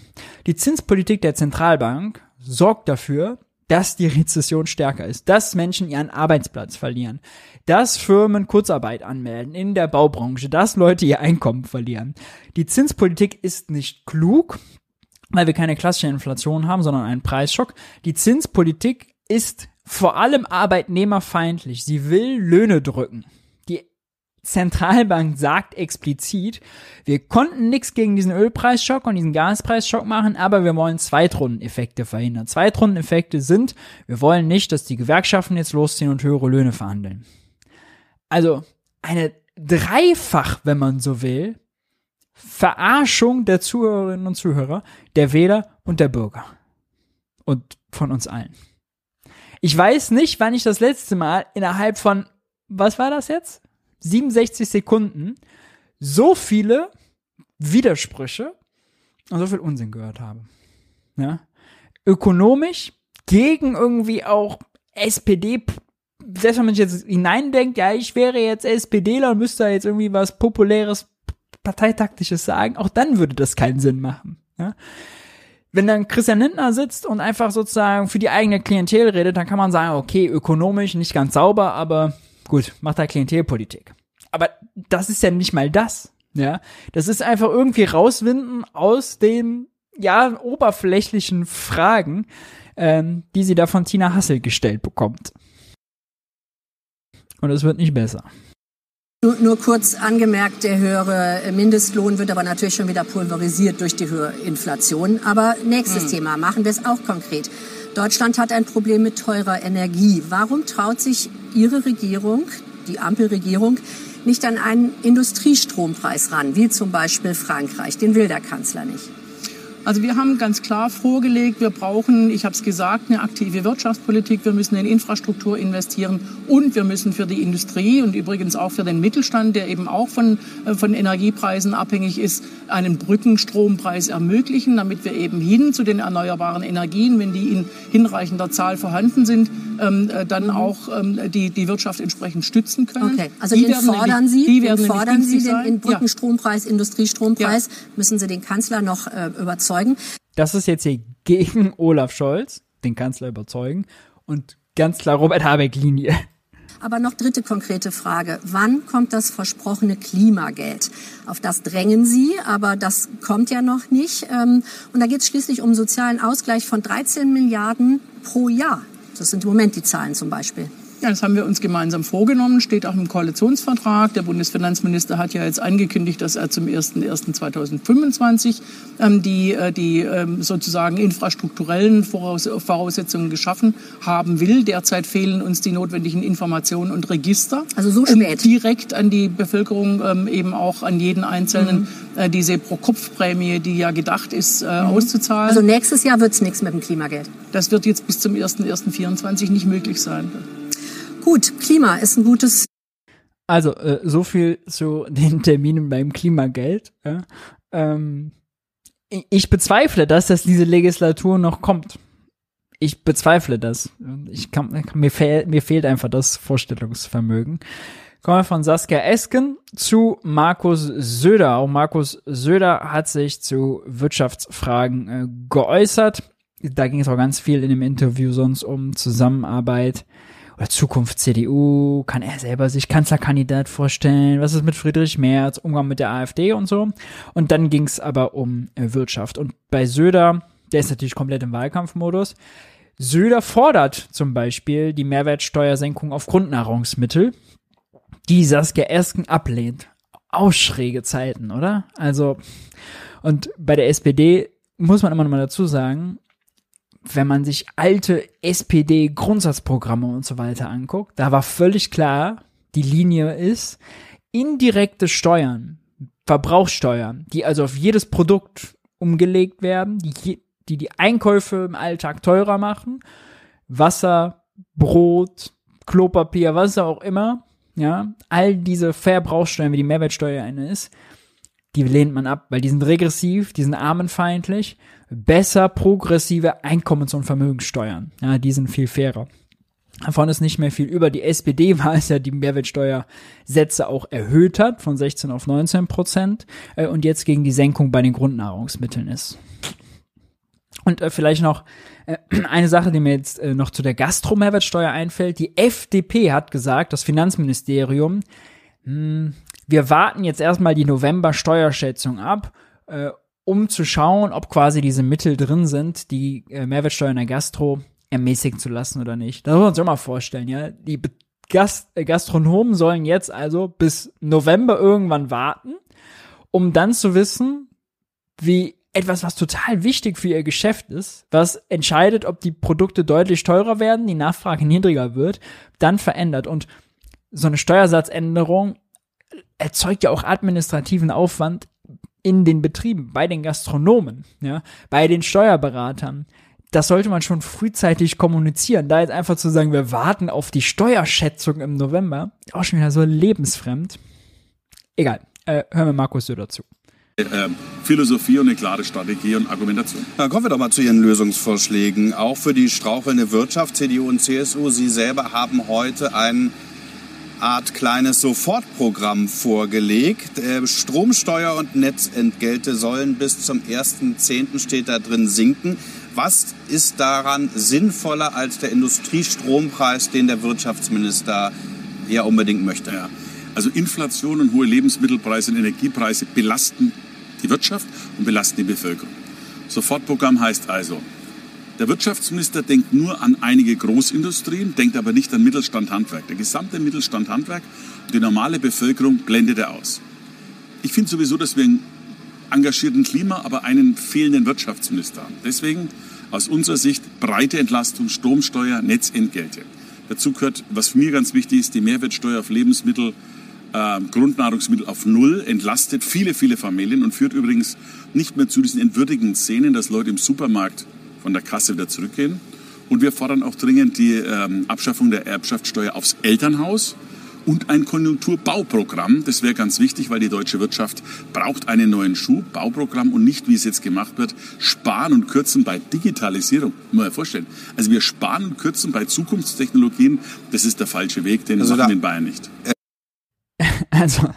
Die Zinspolitik der Zentralbank sorgt dafür, dass die Rezession stärker ist, dass Menschen ihren Arbeitsplatz verlieren, dass Firmen Kurzarbeit anmelden in der Baubranche, dass Leute ihr Einkommen verlieren. Die Zinspolitik ist nicht klug, weil wir keine klassische Inflation haben, sondern einen Preisschock. Die Zinspolitik ist vor allem arbeitnehmerfeindlich. Sie will Löhne drücken. Zentralbank sagt explizit, wir konnten nichts gegen diesen Ölpreisschock und diesen Gaspreisschock machen, aber wir wollen Zweitrundeneffekte verhindern. Zweitrundeneffekte sind, wir wollen nicht, dass die Gewerkschaften jetzt losziehen und höhere Löhne verhandeln. Also eine dreifach, wenn man so will, Verarschung der Zuhörerinnen und Zuhörer, der Wähler und der Bürger. Und von uns allen. Ich weiß nicht, wann ich das letzte Mal innerhalb von, was war das jetzt? 67 Sekunden so viele Widersprüche und so viel Unsinn gehört habe. Ja? Ökonomisch gegen irgendwie auch SPD, selbst wenn man sich jetzt hineindenkt, ja, ich wäre jetzt SPDler und müsste jetzt irgendwie was populäres, parteitaktisches sagen, auch dann würde das keinen Sinn machen. Ja? Wenn dann Christian Lindner sitzt und einfach sozusagen für die eigene Klientel redet, dann kann man sagen, okay, ökonomisch nicht ganz sauber, aber gut, macht er Klientelpolitik. Aber das ist ja nicht mal das. Ja, das ist einfach irgendwie rauswinden aus den ja oberflächlichen Fragen, ähm, die sie da von Tina Hassel gestellt bekommt. Und es wird nicht besser. Nur, nur, kurz angemerkt, der höhere Mindestlohn wird aber natürlich schon wieder pulverisiert durch die höhere Inflation. Aber nächstes hm. Thema, machen wir es auch konkret. Deutschland hat ein Problem mit teurer Energie. Warum traut sich Ihre Regierung, die Ampelregierung, nicht an einen Industriestrompreis ran, wie zum Beispiel Frankreich. Den will der Kanzler nicht. Also wir haben ganz klar vorgelegt, wir brauchen, ich habe es gesagt, eine aktive Wirtschaftspolitik. Wir müssen in Infrastruktur investieren und wir müssen für die Industrie und übrigens auch für den Mittelstand, der eben auch von, äh, von Energiepreisen abhängig ist, einen Brückenstrompreis ermöglichen, damit wir eben hin zu den erneuerbaren Energien, wenn die in hinreichender Zahl vorhanden sind, ähm, äh, dann auch ähm, die, die Wirtschaft entsprechend stützen können. Okay, also die den fordern Sie, die den fordern Sie den, den Brückenstrompreis, ja. Industriestrompreis, ja. müssen Sie den Kanzler noch äh, überzeugen. Das ist jetzt hier gegen [laughs] Olaf Scholz, den Kanzler überzeugen und ganz klar Robert Habeck Linie. Aber noch dritte konkrete Frage. Wann kommt das versprochene Klimageld? Auf das drängen Sie, aber das kommt ja noch nicht. Ähm, und da geht es schließlich um sozialen Ausgleich von 13 Milliarden pro Jahr. Das sind im Moment die Zahlen zum Beispiel. Ja, das haben wir uns gemeinsam vorgenommen, steht auch im Koalitionsvertrag. Der Bundesfinanzminister hat ja jetzt angekündigt, dass er zum 01.01.2025 ähm, die, äh, die ähm, sozusagen infrastrukturellen Voraus Voraussetzungen geschaffen haben will. Derzeit fehlen uns die notwendigen Informationen und Register. Also so spät. Um direkt an die Bevölkerung, ähm, eben auch an jeden Einzelnen, mhm. äh, diese Pro-Kopf-Prämie, die ja gedacht ist, äh, mhm. auszuzahlen. Also nächstes Jahr wird es nichts mit dem Klimageld. Das wird jetzt bis zum 01.01.24 nicht möglich sein. Gut, Klima ist ein gutes Also, äh, so viel zu den Terminen beim Klimageld. Ja. Ähm, ich bezweifle, dass das diese Legislatur noch kommt. Ich bezweifle das. Ich kann, mir, fehl, mir fehlt einfach das Vorstellungsvermögen. Kommen wir von Saskia Esken zu Markus Söder. Auch Markus Söder hat sich zu Wirtschaftsfragen äh, geäußert. Da ging es auch ganz viel in dem Interview sonst um Zusammenarbeit oder Zukunft CDU, kann er selber sich Kanzlerkandidat vorstellen, was ist mit Friedrich Merz, Umgang mit der AfD und so. Und dann ging es aber um äh, Wirtschaft. Und bei Söder, der ist natürlich komplett im Wahlkampfmodus, Söder fordert zum Beispiel die Mehrwertsteuersenkung auf Grundnahrungsmittel, die Saskia Esken ablehnt. Auch schräge Zeiten, oder? Also, und bei der SPD muss man immer noch mal dazu sagen, wenn man sich alte SPD-Grundsatzprogramme und so weiter anguckt, da war völlig klar, die Linie ist, indirekte Steuern, Verbrauchssteuern, die also auf jedes Produkt umgelegt werden, die die, die Einkäufe im Alltag teurer machen, Wasser, Brot, Klopapier, was auch immer, ja, all diese Verbrauchssteuern, wie die Mehrwertsteuer eine ist, die lehnt man ab, weil die sind regressiv, die sind armenfeindlich besser progressive Einkommens- und Vermögenssteuern. Ja, die sind viel fairer. Davon ist nicht mehr viel über. Die SPD [laughs] war es ja, die Mehrwertsteuersätze auch erhöht hat, von 16 auf 19 Prozent, äh, und jetzt gegen die Senkung bei den Grundnahrungsmitteln ist. Und äh, vielleicht noch äh, [clears throat] eine Sache, die mir jetzt äh, noch zu der Gastro-Mehrwertsteuer einfällt. Die FDP hat gesagt, das Finanzministerium, mh, hm, wir warten jetzt erstmal die November-Steuerschätzung ab, äh, um zu schauen, ob quasi diese Mittel drin sind, die äh, Mehrwertsteuer in der Gastro ermäßigen zu lassen oder nicht. Das muss man sich auch mal vorstellen, ja. Die Gast äh, Gastronomen sollen jetzt also bis November irgendwann warten, um dann zu wissen, wie etwas, was total wichtig für ihr Geschäft ist, was entscheidet, ob die Produkte deutlich teurer werden, die Nachfrage niedriger wird, dann verändert. Und so eine Steuersatzänderung erzeugt ja auch administrativen Aufwand in den Betrieben, bei den Gastronomen, ja, bei den Steuerberatern. Das sollte man schon frühzeitig kommunizieren. Da jetzt einfach zu sagen, wir warten auf die Steuerschätzung im November, auch schon wieder so lebensfremd. Egal, äh, hören wir Markus Söder zu. Äh, Philosophie und eine klare Strategie und Argumentation. Dann kommen wir doch mal zu Ihren Lösungsvorschlägen. Auch für die strauchelnde Wirtschaft, CDU und CSU. Sie selber haben heute einen Art kleines Sofortprogramm vorgelegt. Äh, Stromsteuer und Netzentgelte sollen bis zum 1.10. steht da drin sinken. Was ist daran sinnvoller als der Industriestrompreis, den der Wirtschaftsminister ja unbedingt möchte? Ja. Also Inflation und hohe Lebensmittelpreise und Energiepreise belasten die Wirtschaft und belasten die Bevölkerung. Sofortprogramm heißt also, der Wirtschaftsminister denkt nur an einige Großindustrien, denkt aber nicht an Mittelstand Handwerk. Der gesamte Mittelstand Handwerk und die normale Bevölkerung blendet er aus. Ich finde sowieso, dass wir einen engagierten Klima, aber einen fehlenden Wirtschaftsminister haben. Deswegen aus unserer Sicht breite Entlastung, Stromsteuer, Netzentgelte. Dazu gehört, was für mir ganz wichtig ist, die Mehrwertsteuer auf Lebensmittel, äh, Grundnahrungsmittel auf Null, entlastet viele, viele Familien und führt übrigens nicht mehr zu diesen entwürdigenden Szenen, dass Leute im Supermarkt von der Kasse wieder zurückgehen. Und wir fordern auch dringend die ähm, Abschaffung der Erbschaftssteuer aufs Elternhaus und ein Konjunkturbauprogramm. Das wäre ganz wichtig, weil die deutsche Wirtschaft braucht einen neuen Schub, Bauprogramm und nicht, wie es jetzt gemacht wird, sparen und kürzen bei Digitalisierung. Muss man vorstellen. Also wir sparen und kürzen bei Zukunftstechnologien. Das ist der falsche Weg, den also machen wir in Bayern nicht. [laughs] Also,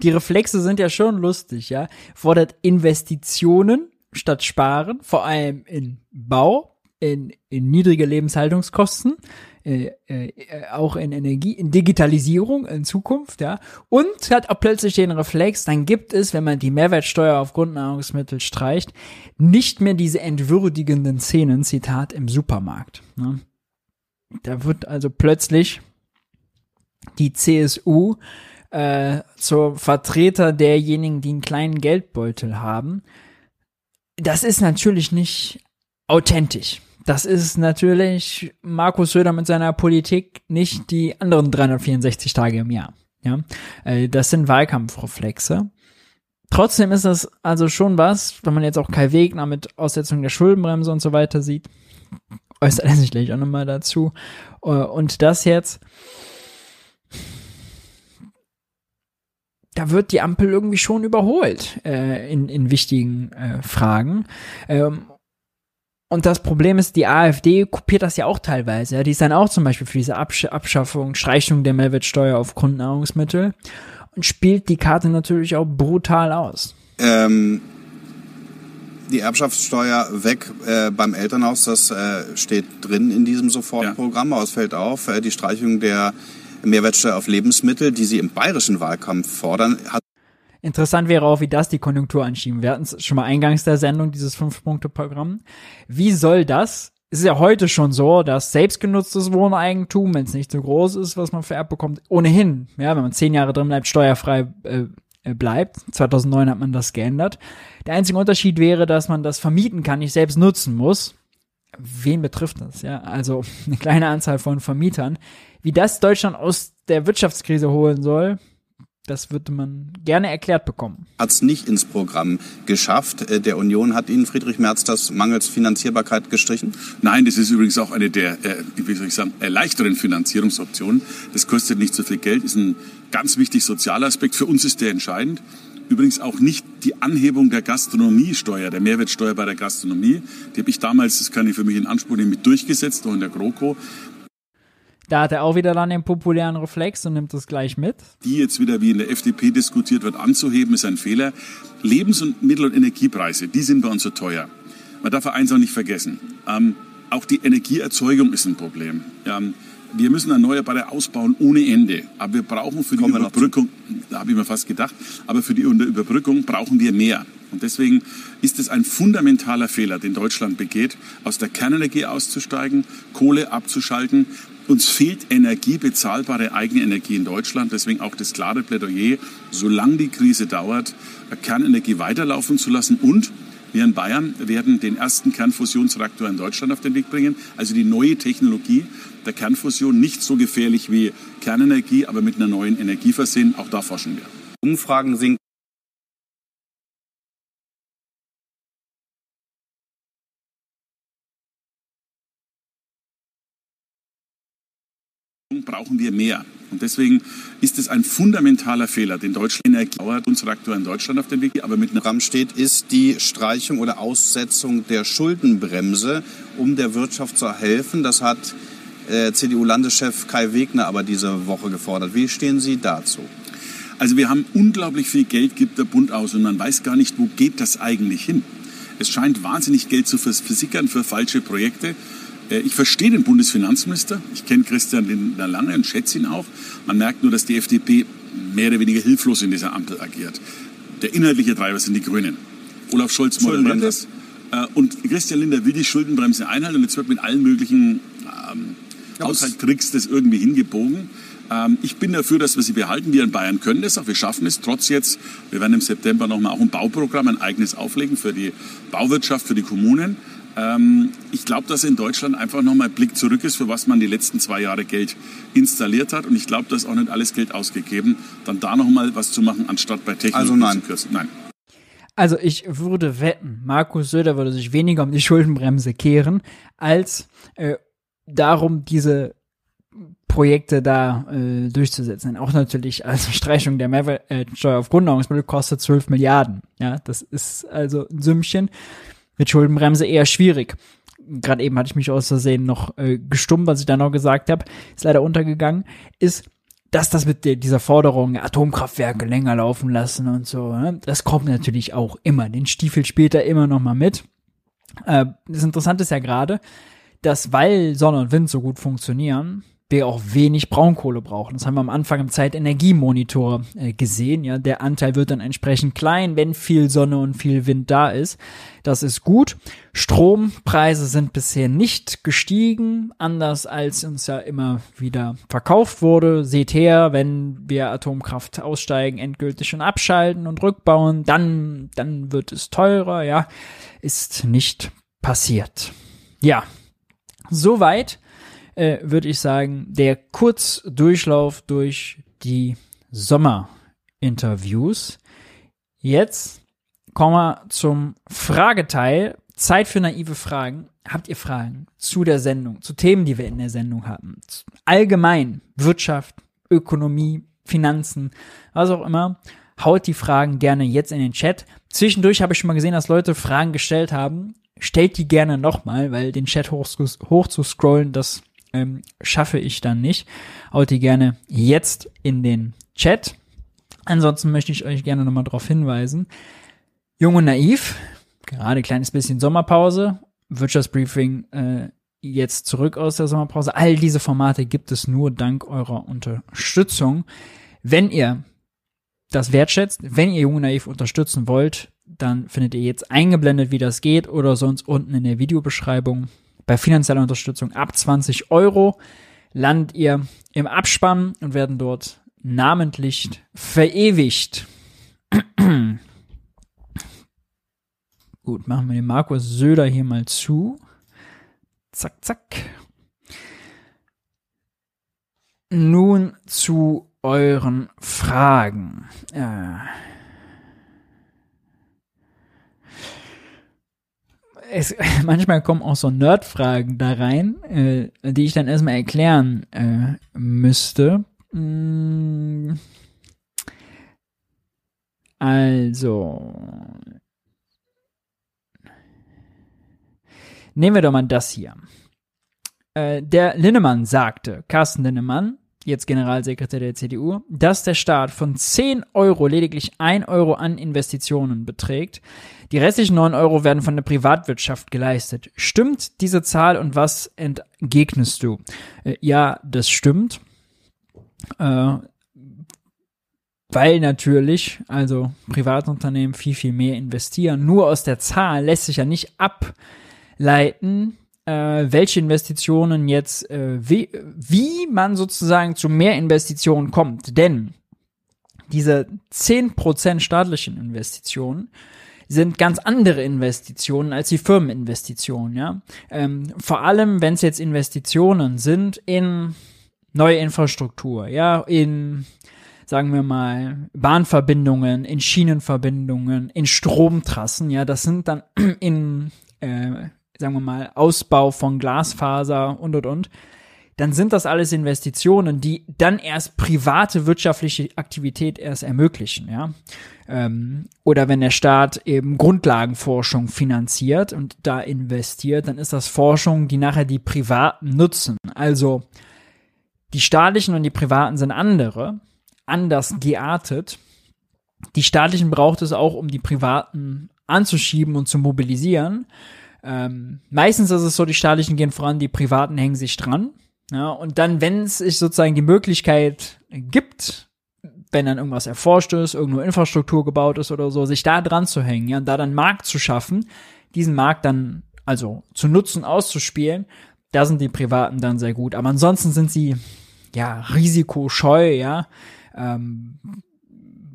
die Reflexe sind ja schon lustig, ja. Fordert Investitionen statt sparen, vor allem in Bau, in, in niedrige Lebenshaltungskosten, äh, äh, auch in Energie, in Digitalisierung in Zukunft, ja, und hat auch plötzlich den Reflex, dann gibt es, wenn man die Mehrwertsteuer auf Grundnahrungsmittel streicht, nicht mehr diese entwürdigenden Szenen, Zitat, im Supermarkt. Ne? Da wird also plötzlich die CSU äh, zur Vertreter derjenigen, die einen kleinen Geldbeutel haben das ist natürlich nicht authentisch. Das ist natürlich Markus Söder mit seiner Politik nicht die anderen 364 Tage im Jahr. Ja, äh, das sind Wahlkampfreflexe. Trotzdem ist das also schon was, wenn man jetzt auch Kai Wegner mit Aussetzung der Schuldenbremse und so weiter sieht, äußert er sich gleich auch nochmal dazu. Äh, und das jetzt, da wird die Ampel irgendwie schon überholt äh, in, in wichtigen äh, Fragen. Ähm, und das Problem ist, die AfD kopiert das ja auch teilweise. Ja. Die ist dann auch zum Beispiel für diese Absch Abschaffung, Streichung der Mehrwertsteuer auf Grundnahrungsmittel und spielt die Karte natürlich auch brutal aus. Ähm, die Erbschaftssteuer weg äh, beim Elternhaus, das äh, steht drin in diesem Sofortprogramm, aber es fällt auf, äh, die Streichung der Mehrwertsteuer auf Lebensmittel, die Sie im bayerischen Wahlkampf fordern, hat Interessant wäre auch, wie das die Konjunktur anschieben. Wir hatten es schon mal eingangs der Sendung, dieses Fünf-Punkte-Programm. Wie soll das? Es ist ja heute schon so, dass selbstgenutztes Wohneigentum, wenn es nicht so groß ist, was man vererbt bekommt, ohnehin, ja, wenn man zehn Jahre drin bleibt, steuerfrei äh, äh bleibt. 2009 hat man das geändert. Der einzige Unterschied wäre, dass man das vermieten kann, nicht selbst nutzen muss. Wen betrifft das? Ja, also [laughs] eine kleine Anzahl von Vermietern. Wie das Deutschland aus der Wirtschaftskrise holen soll, das würde man gerne erklärt bekommen. Hat es nicht ins Programm geschafft. Äh, der Union hat Ihnen Friedrich Merz das mangels Finanzierbarkeit gestrichen? Nein, das ist übrigens auch eine der, äh, wie soll ich sagen, leichteren Finanzierungsoptionen. Das kostet nicht so viel Geld, ist ein ganz wichtiger sozialer Aspekt. Für uns ist der entscheidend. Übrigens auch nicht die Anhebung der Gastronomiesteuer, der Mehrwertsteuer bei der Gastronomie. Die habe ich damals, das kann ich für mich in Anspruch nehmen, mit durchgesetzt, auch in der GroKo. Da hat er auch wieder dann den populären Reflex und nimmt das gleich mit. Die jetzt wieder, wie in der FDP diskutiert wird, anzuheben, ist ein Fehler. Lebens- und Mittel- und Energiepreise, die sind bei uns so teuer. Man darf eins auch nicht vergessen. Ähm, auch die Energieerzeugung ist ein Problem. Ähm, wir müssen Erneuerbare ausbauen ohne Ende. Aber wir brauchen für die Kommen Überbrückung, da habe ich mir fast gedacht, aber für die Überbrückung brauchen wir mehr. Und deswegen ist es ein fundamentaler Fehler, den Deutschland begeht, aus der Kernenergie auszusteigen, Kohle abzuschalten. Uns fehlt Energie, bezahlbare eigene Energie in Deutschland. Deswegen auch das klare Plädoyer, solange die Krise dauert, Kernenergie weiterlaufen zu lassen. Und wir in Bayern werden den ersten Kernfusionsreaktor in Deutschland auf den Weg bringen. Also die neue Technologie der Kernfusion, nicht so gefährlich wie Kernenergie, aber mit einer neuen Energie versehen. Auch da forschen wir. Umfragen sinken. brauchen wir mehr. Und deswegen ist es ein fundamentaler Fehler, den Deutschland Energie dauert uns Reaktor in Deutschland auf den Weg, aber mit einem Rahmen steht, ist die Streichung oder Aussetzung der Schuldenbremse, um der Wirtschaft zu helfen. Das hat äh, CDU-Landeschef Kai Wegner aber diese Woche gefordert. Wie stehen Sie dazu? Also wir haben unglaublich viel Geld, gibt der Bund aus und man weiß gar nicht, wo geht das eigentlich hin. Es scheint wahnsinnig Geld zu versickern für falsche Projekte. Äh, ich verstehe den Bundesfinanzminister. Ich kenne Christian Lindner lange und schätze ihn auch. Man merkt nur, dass die FDP mehr oder weniger hilflos in dieser Ampel agiert. Der inhaltliche Treiber sind die Grünen. Olaf Scholz moderiert es. Äh, und Christian Lindner will die Schuldenbremse einhalten und jetzt wird mit allen möglichen ähm, Haushaltstricks das irgendwie hingebogen. Ähm, ich bin dafür, dass wir sie behalten. Wir in Bayern können das auch. Wir schaffen es trotz jetzt. Wir werden im September nochmal auch ein Bauprogramm, ein eigenes auflegen für die Bauwirtschaft, für die Kommunen. Ähm, ich glaube, dass in Deutschland einfach nochmal ein Blick zurück ist, für was man die letzten zwei Jahre Geld installiert hat. Und ich glaube, da ist auch nicht alles Geld ausgegeben, dann da nochmal was zu machen, anstatt bei Technik also nein. zu kürzen. Nein. Also ich würde wetten, Markus Söder würde sich weniger um die Schuldenbremse kehren, als äh, darum, diese Projekte da äh, durchzusetzen. Auch natürlich als Streichung der Mehrwertsteuer auf Grundnahrungsmittel kostet 12 Milliarden. Ja, das ist also ein Sümmchen mit Schuldenbremse eher schwierig. Gerade eben hatte ich mich aus Versehen noch äh, gestummt, was ich da noch gesagt habe, ist leider untergegangen, ist, dass das mit der, dieser Forderung Atomkraftwerke länger laufen lassen und so, ne, das kommt natürlich auch immer. Den Stiefel spielt er immer noch mal mit. Äh, das Interessante ist ja gerade, dass weil Sonne und Wind so gut funktionieren, wir auch wenig Braunkohle brauchen. Das haben wir am Anfang im Zeitenergiemonitor äh, gesehen. Ja, der Anteil wird dann entsprechend klein, wenn viel Sonne und viel Wind da ist. Das ist gut. Strompreise sind bisher nicht gestiegen, anders als uns ja immer wieder verkauft wurde. Seht her, wenn wir Atomkraft aussteigen, endgültig und abschalten und rückbauen, dann, dann wird es teurer. Ja, ist nicht passiert. Ja, soweit äh, würde ich sagen, der Kurzdurchlauf durch die Sommerinterviews. Jetzt kommen wir zum Frageteil. Zeit für naive Fragen. Habt ihr Fragen zu der Sendung, zu Themen, die wir in der Sendung hatten? Allgemein Wirtschaft, Ökonomie, Finanzen, was auch immer. haut die Fragen gerne jetzt in den Chat. Zwischendurch habe ich schon mal gesehen, dass Leute Fragen gestellt haben. Stellt die gerne nochmal, weil den Chat hoch, hoch zu scrollen, das ähm, schaffe ich dann nicht. Haut die gerne jetzt in den Chat. Ansonsten möchte ich euch gerne nochmal darauf hinweisen. Jung und naiv, gerade kleines bisschen Sommerpause, Wirtschaftsbriefing äh, jetzt zurück aus der Sommerpause. All diese Formate gibt es nur dank eurer Unterstützung. Wenn ihr das wertschätzt, wenn ihr Jung und Naiv unterstützen wollt, dann findet ihr jetzt eingeblendet, wie das geht oder sonst unten in der Videobeschreibung. Bei finanzieller Unterstützung ab 20 Euro landet ihr im Abspann und werden dort namentlich verewigt. [clears throat] Gut, machen wir den Markus Söder hier mal zu. Zack, zack. Nun zu euren Fragen. Äh. Es, [laughs] manchmal kommen auch so Nerd-Fragen da rein, äh, die ich dann erstmal erklären äh, müsste. Mm. Also. Nehmen wir doch mal das hier. Äh, der Linnemann sagte, Carsten Linnemann, jetzt Generalsekretär der CDU, dass der Staat von 10 Euro lediglich 1 Euro an Investitionen beträgt. Die restlichen 9 Euro werden von der Privatwirtschaft geleistet. Stimmt diese Zahl und was entgegnest du? Äh, ja, das stimmt. Äh, weil natürlich, also Privatunternehmen viel, viel mehr investieren. Nur aus der Zahl lässt sich ja nicht ableiten, äh, welche Investitionen jetzt, äh, wie, wie man sozusagen zu mehr Investitionen kommt. Denn diese 10% staatlichen Investitionen sind ganz andere Investitionen als die Firmeninvestitionen, ja. Ähm, vor allem, wenn es jetzt Investitionen sind in neue Infrastruktur, ja, in sagen wir mal, Bahnverbindungen, in Schienenverbindungen, in Stromtrassen, ja, das sind dann [clears throat] in äh, sagen wir mal, Ausbau von Glasfaser und und und, dann sind das alles Investitionen, die dann erst private wirtschaftliche Aktivität erst ermöglichen, ja. Ähm, oder wenn der Staat eben Grundlagenforschung finanziert und da investiert, dann ist das Forschung, die nachher die Privaten nutzen. Also die staatlichen und die privaten sind andere, anders geartet. Die staatlichen braucht es auch, um die privaten anzuschieben und zu mobilisieren. Ähm, meistens ist es so, die staatlichen gehen voran, die privaten hängen sich dran. Ja, und dann, wenn es sich sozusagen die Möglichkeit gibt, wenn dann irgendwas erforscht ist, irgendwo Infrastruktur gebaut ist oder so, sich da dran zu hängen, ja, und da dann Markt zu schaffen, diesen Markt dann also zu nutzen, auszuspielen, da sind die Privaten dann sehr gut. Aber ansonsten sind sie ja risikoscheu, ja, ähm,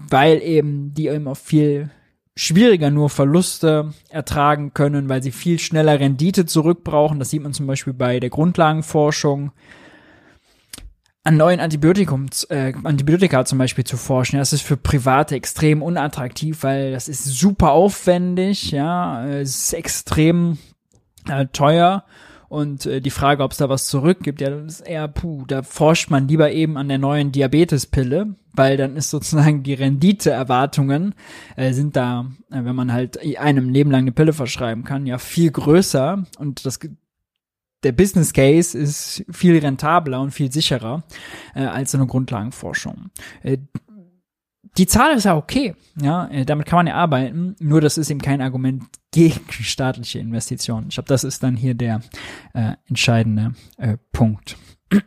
weil eben die auch viel schwieriger nur Verluste ertragen können, weil sie viel schneller Rendite zurückbrauchen. Das sieht man zum Beispiel bei der Grundlagenforschung. An neuen Antibiotikums, äh, Antibiotika zum Beispiel zu forschen, das ist für Private extrem unattraktiv, weil das ist super aufwendig, ja, es ist extrem äh, teuer und äh, die Frage, ob es da was zurückgibt, ja, das ist eher, puh, da forscht man lieber eben an der neuen Diabetespille, weil dann ist sozusagen die Renditeerwartungen äh, sind da, äh, wenn man halt einem Leben lang eine Pille verschreiben kann, ja viel größer und das der Business Case ist viel rentabler und viel sicherer äh, als so eine Grundlagenforschung. Äh, die Zahl ist ja okay, ja, äh, damit kann man ja arbeiten, nur das ist eben kein Argument gegen [laughs] staatliche Investitionen. Ich glaube, das ist dann hier der äh, entscheidende äh, Punkt. [clears throat]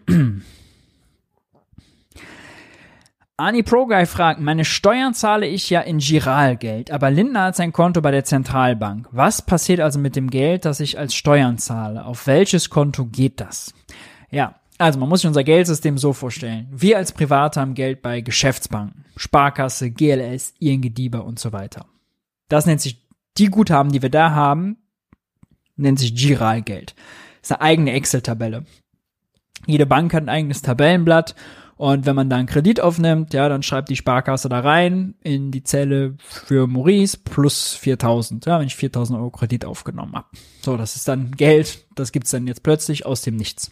Ani ProGuy fragt, meine Steuern zahle ich ja in Giralgeld, aber Lindner hat sein Konto bei der Zentralbank. Was passiert also mit dem Geld, das ich als Steuern zahle? Auf welches Konto geht das? Ja, also man muss sich unser Geldsystem so vorstellen. Wir als Private haben Geld bei Geschäftsbanken, Sparkasse, GLS, ING DIBA und so weiter. Das nennt sich, die Guthaben, die wir da haben, nennt sich Giralgeld. Ist eine eigene Excel-Tabelle. Jede Bank hat ein eigenes Tabellenblatt und wenn man da einen Kredit aufnimmt, ja, dann schreibt die Sparkasse da rein in die Zelle für Maurice plus 4000, ja, wenn ich 4000 Euro Kredit aufgenommen habe. So, das ist dann Geld, das gibt's dann jetzt plötzlich aus dem Nichts.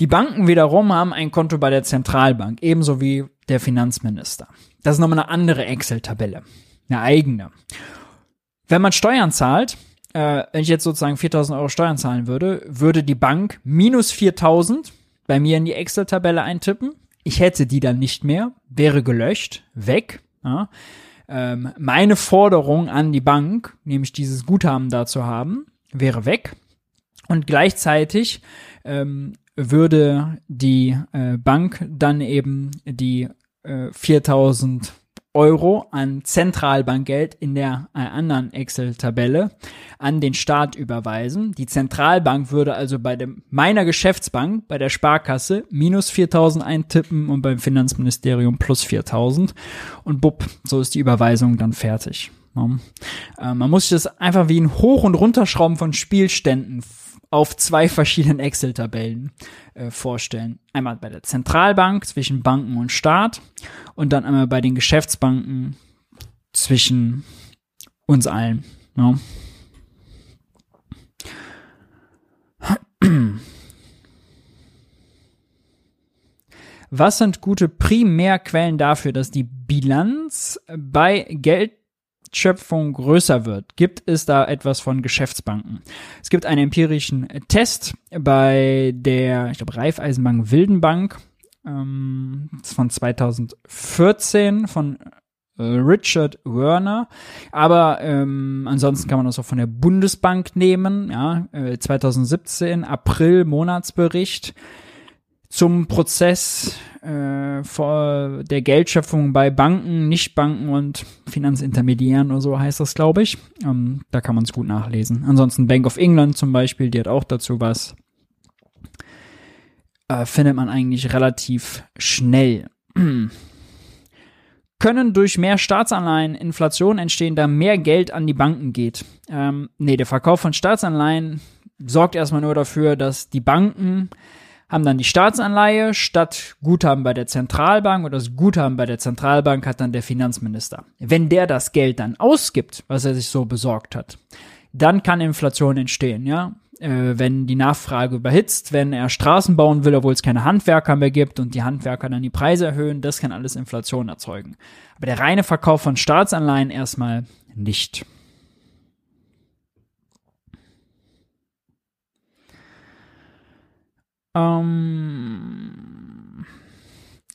Die Banken wiederum haben ein Konto bei der Zentralbank, ebenso wie der Finanzminister. Das ist nochmal eine andere Excel-Tabelle, eine eigene. Wenn man Steuern zahlt, äh, wenn ich jetzt sozusagen 4000 Euro Steuern zahlen würde, würde die Bank minus 4000 bei mir in die Excel-Tabelle eintippen. Ich hätte die dann nicht mehr, wäre gelöscht, weg. Ja. Ähm, meine Forderung an die Bank, nämlich dieses Guthaben da zu haben, wäre weg. Und gleichzeitig ähm, würde die äh, Bank dann eben die äh, 4000 Euro an Zentralbankgeld in der äh, anderen Excel-Tabelle an den Staat überweisen. Die Zentralbank würde also bei dem, meiner Geschäftsbank, bei der Sparkasse, minus 4000 eintippen und beim Finanzministerium plus 4000. Und bupp, so ist die Überweisung dann fertig. Ja. Äh, man muss sich das einfach wie ein Hoch- und Runterschrauben von Spielständen auf zwei verschiedenen Excel-Tabellen äh, vorstellen. Einmal bei der Zentralbank zwischen Banken und Staat und dann einmal bei den Geschäftsbanken zwischen uns allen. Ne? Was sind gute Primärquellen dafür, dass die Bilanz bei Geld Wertschöpfung größer wird, gibt es da etwas von Geschäftsbanken. Es gibt einen empirischen Test bei der, ich glaube, Raiffeisenbank Wildenbank ähm, von 2014 von äh, Richard Werner. Aber ähm, ansonsten kann man das auch von der Bundesbank nehmen. Ja, äh, 2017 April Monatsbericht zum Prozess äh, der Geldschöpfung bei Banken, Nichtbanken und Finanzintermediären oder so heißt das, glaube ich. Ähm, da kann man es gut nachlesen. Ansonsten Bank of England zum Beispiel, die hat auch dazu was. Äh, findet man eigentlich relativ schnell. [clears throat] Können durch mehr Staatsanleihen Inflation entstehen, da mehr Geld an die Banken geht? Ähm, nee, der Verkauf von Staatsanleihen sorgt erstmal nur dafür, dass die Banken haben dann die Staatsanleihe statt Guthaben bei der Zentralbank oder das Guthaben bei der Zentralbank hat dann der Finanzminister. Wenn der das Geld dann ausgibt, was er sich so besorgt hat, dann kann Inflation entstehen, ja. Äh, wenn die Nachfrage überhitzt, wenn er Straßen bauen will, obwohl es keine Handwerker mehr gibt und die Handwerker dann die Preise erhöhen, das kann alles Inflation erzeugen. Aber der reine Verkauf von Staatsanleihen erstmal nicht. Ähm,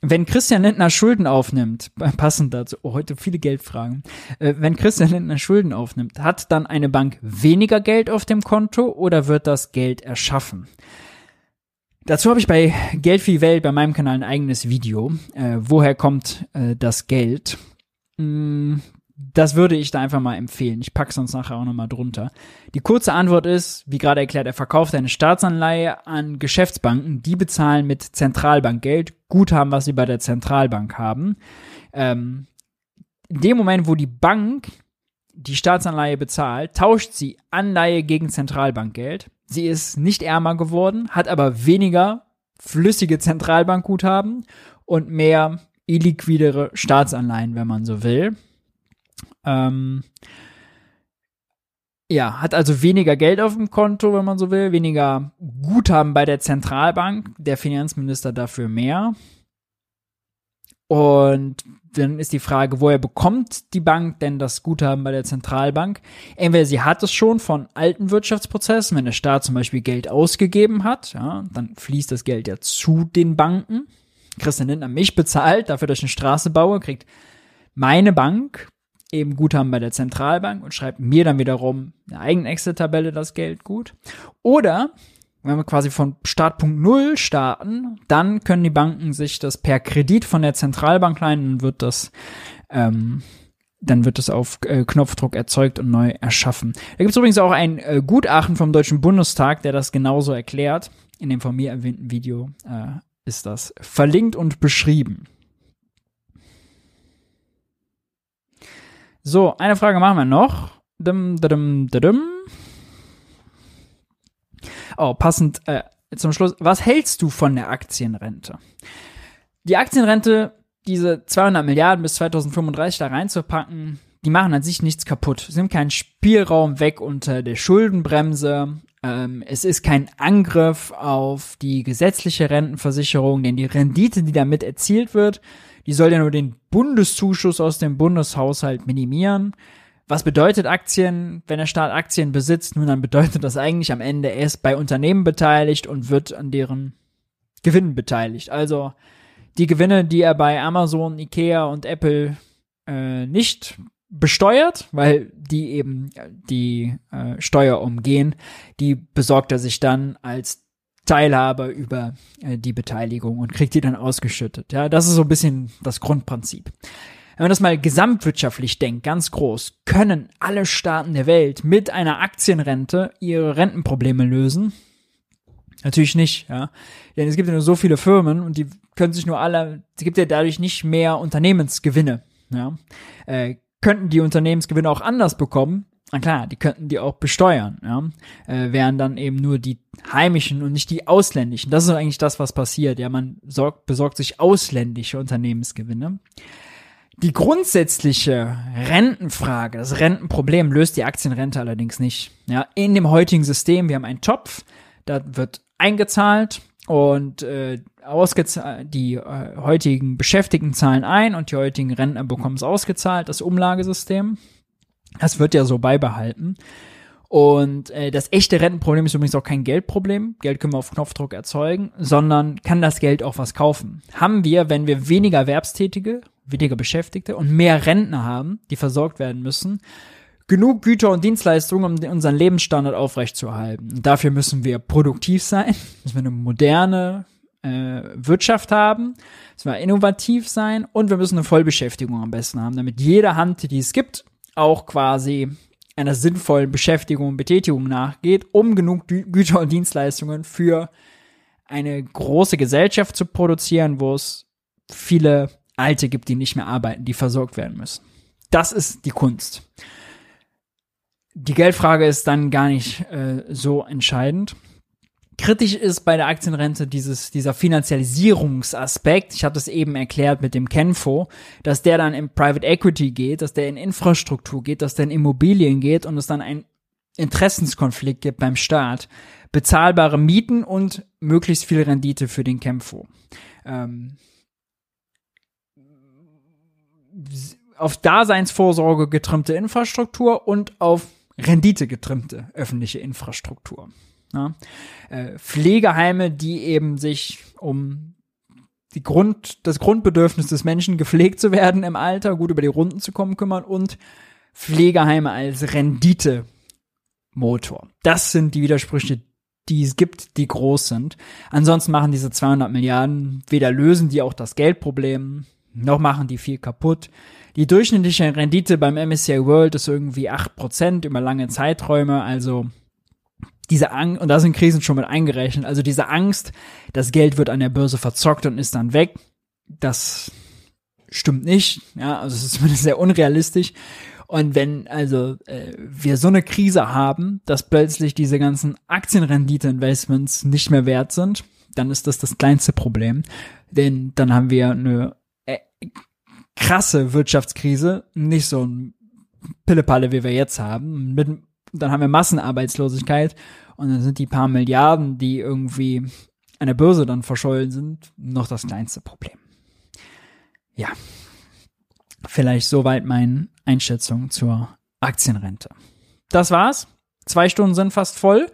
wenn Christian Lindner Schulden aufnimmt, passend dazu, oh, heute viele Geldfragen, äh, wenn Christian Lindner Schulden aufnimmt, hat dann eine Bank weniger Geld auf dem Konto oder wird das Geld erschaffen? Dazu habe ich bei Geld für die Welt bei meinem Kanal ein eigenes Video. Äh, woher kommt äh, das Geld? Hm, das würde ich da einfach mal empfehlen. Ich packe sonst nachher auch nochmal drunter. Die kurze Antwort ist, wie gerade erklärt, er verkauft eine Staatsanleihe an Geschäftsbanken, die bezahlen mit Zentralbankgeld Guthaben, was sie bei der Zentralbank haben. Ähm, in dem Moment, wo die Bank die Staatsanleihe bezahlt, tauscht sie Anleihe gegen Zentralbankgeld. Sie ist nicht ärmer geworden, hat aber weniger flüssige Zentralbankguthaben und mehr illiquidere Staatsanleihen, wenn man so will. Ähm, ja, hat also weniger Geld auf dem Konto, wenn man so will, weniger Guthaben bei der Zentralbank, der Finanzminister dafür mehr. Und dann ist die Frage, woher bekommt die Bank denn das Guthaben bei der Zentralbank? Entweder sie hat es schon von alten Wirtschaftsprozessen, wenn der Staat zum Beispiel Geld ausgegeben hat, ja, dann fließt das Geld ja zu den Banken. Christian Lindner mich bezahlt, dafür, dass ich eine Straße baue, kriegt meine Bank eben Guthaben bei der Zentralbank und schreibt mir dann wiederum eine eigene Excel-Tabelle das Geld gut. Oder wenn wir quasi von Startpunkt Null starten, dann können die Banken sich das per Kredit von der Zentralbank leihen und wird das ähm, dann wird es auf äh, Knopfdruck erzeugt und neu erschaffen. Da gibt es übrigens auch ein äh, Gutachten vom Deutschen Bundestag, der das genauso erklärt. In dem von mir erwähnten Video äh, ist das verlinkt und beschrieben. So, eine Frage machen wir noch. Dum, dum, dum, oh, passend äh, zum Schluss. Was hältst du von der Aktienrente? Die Aktienrente, diese 200 Milliarden bis 2035 da reinzupacken, die machen an sich nichts kaputt. Sie haben keinen Spielraum weg unter der Schuldenbremse. Ähm, es ist kein Angriff auf die gesetzliche Rentenversicherung, denn die Rendite, die damit erzielt wird, die soll ja nur den Bundeszuschuss aus dem Bundeshaushalt minimieren. Was bedeutet Aktien, wenn der Staat Aktien besitzt? Nun, dann bedeutet das eigentlich am Ende, er ist bei Unternehmen beteiligt und wird an deren Gewinnen beteiligt. Also die Gewinne, die er bei Amazon, Ikea und Apple äh, nicht besteuert, weil die eben die äh, Steuer umgehen, die besorgt er sich dann als Teilhaber über äh, die Beteiligung und kriegt die dann ausgeschüttet. Ja, das ist so ein bisschen das Grundprinzip. Wenn man das mal gesamtwirtschaftlich denkt, ganz groß, können alle Staaten der Welt mit einer Aktienrente ihre Rentenprobleme lösen? Natürlich nicht, ja. Denn es gibt ja nur so viele Firmen und die können sich nur alle, es gibt ja dadurch nicht mehr Unternehmensgewinne, ja. Äh, könnten die Unternehmensgewinne auch anders bekommen, na klar, die könnten die auch besteuern, ja, äh, wären dann eben nur die heimischen und nicht die ausländischen. Das ist eigentlich das, was passiert. Ja, man sorgt, besorgt sich ausländische Unternehmensgewinne. Die grundsätzliche Rentenfrage, das Rentenproblem löst die Aktienrente allerdings nicht. Ja, in dem heutigen System, wir haben einen Topf, da wird eingezahlt und äh, ausgezahlt, die äh, heutigen Beschäftigten zahlen ein und die heutigen Rentner bekommen es ausgezahlt, das Umlagesystem. Das wird ja so beibehalten. Und äh, das echte Rentenproblem ist übrigens auch kein Geldproblem. Geld können wir auf Knopfdruck erzeugen, sondern kann das Geld auch was kaufen. Haben wir, wenn wir weniger Erwerbstätige weniger Beschäftigte und mehr Rentner haben, die versorgt werden müssen, genug Güter und Dienstleistungen, um unseren Lebensstandard aufrechtzuerhalten. Und dafür müssen wir produktiv sein, [laughs] müssen wir eine moderne äh, Wirtschaft haben, müssen wir innovativ sein und wir müssen eine Vollbeschäftigung am besten haben, damit jede Hand, die es gibt, auch quasi einer sinnvollen Beschäftigung und Betätigung nachgeht, um genug Gü Güter und Dienstleistungen für eine große Gesellschaft zu produzieren, wo es viele Alte gibt, die nicht mehr arbeiten, die versorgt werden müssen. Das ist die Kunst. Die Geldfrage ist dann gar nicht äh, so entscheidend. Kritisch ist bei der Aktienrente dieses, dieser Finanzialisierungsaspekt. Ich hatte es eben erklärt mit dem Kenfo, dass der dann in Private Equity geht, dass der in Infrastruktur geht, dass der in Immobilien geht und es dann einen Interessenskonflikt gibt beim Staat. Bezahlbare Mieten und möglichst viel Rendite für den Kenfo. Ähm, auf Daseinsvorsorge getrimmte Infrastruktur und auf Rendite getrimmte öffentliche Infrastruktur. Ja? Äh, Pflegeheime, die eben sich um die Grund, das Grundbedürfnis des Menschen gepflegt zu werden im Alter, gut über die Runden zu kommen, kümmern und Pflegeheime als Renditemotor. Das sind die Widersprüche, die es gibt, die groß sind. Ansonsten machen diese 200 Milliarden weder lösen die auch das Geldproblem, noch machen die viel kaputt. Die durchschnittliche Rendite beim MSCI World ist irgendwie 8% über lange Zeiträume, also diese Angst, und da sind Krisen schon mit eingerechnet, also diese Angst, das Geld wird an der Börse verzockt und ist dann weg, das stimmt nicht, ja, also es ist [laughs] zumindest sehr unrealistisch. Und wenn also äh, wir so eine Krise haben, dass plötzlich diese ganzen Aktienrendite-Investments nicht mehr wert sind, dann ist das das kleinste Problem. Denn dann haben wir eine krasse Wirtschaftskrise, nicht so ein Pillepalle, wie wir jetzt haben. Mit, dann haben wir Massenarbeitslosigkeit und dann sind die paar Milliarden, die irgendwie an der Börse dann verschollen sind, noch das kleinste Problem. Ja, vielleicht soweit meine Einschätzung zur Aktienrente. Das war's. Zwei Stunden sind fast voll.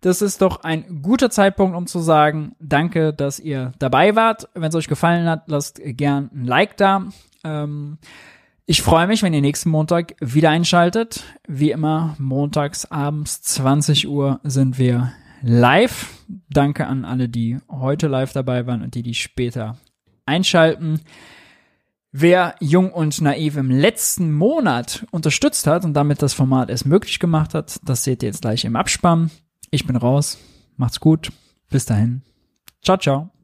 Das ist doch ein guter Zeitpunkt, um zu sagen, danke, dass ihr dabei wart. Wenn es euch gefallen hat, lasst gern ein Like da. Ähm, ich freue mich, wenn ihr nächsten Montag wieder einschaltet. Wie immer, montags abends 20 Uhr sind wir live. Danke an alle, die heute live dabei waren und die, die später einschalten. Wer Jung und Naiv im letzten Monat unterstützt hat und damit das Format erst möglich gemacht hat, das seht ihr jetzt gleich im Abspann. Ich bin raus. Macht's gut. Bis dahin. Ciao, ciao.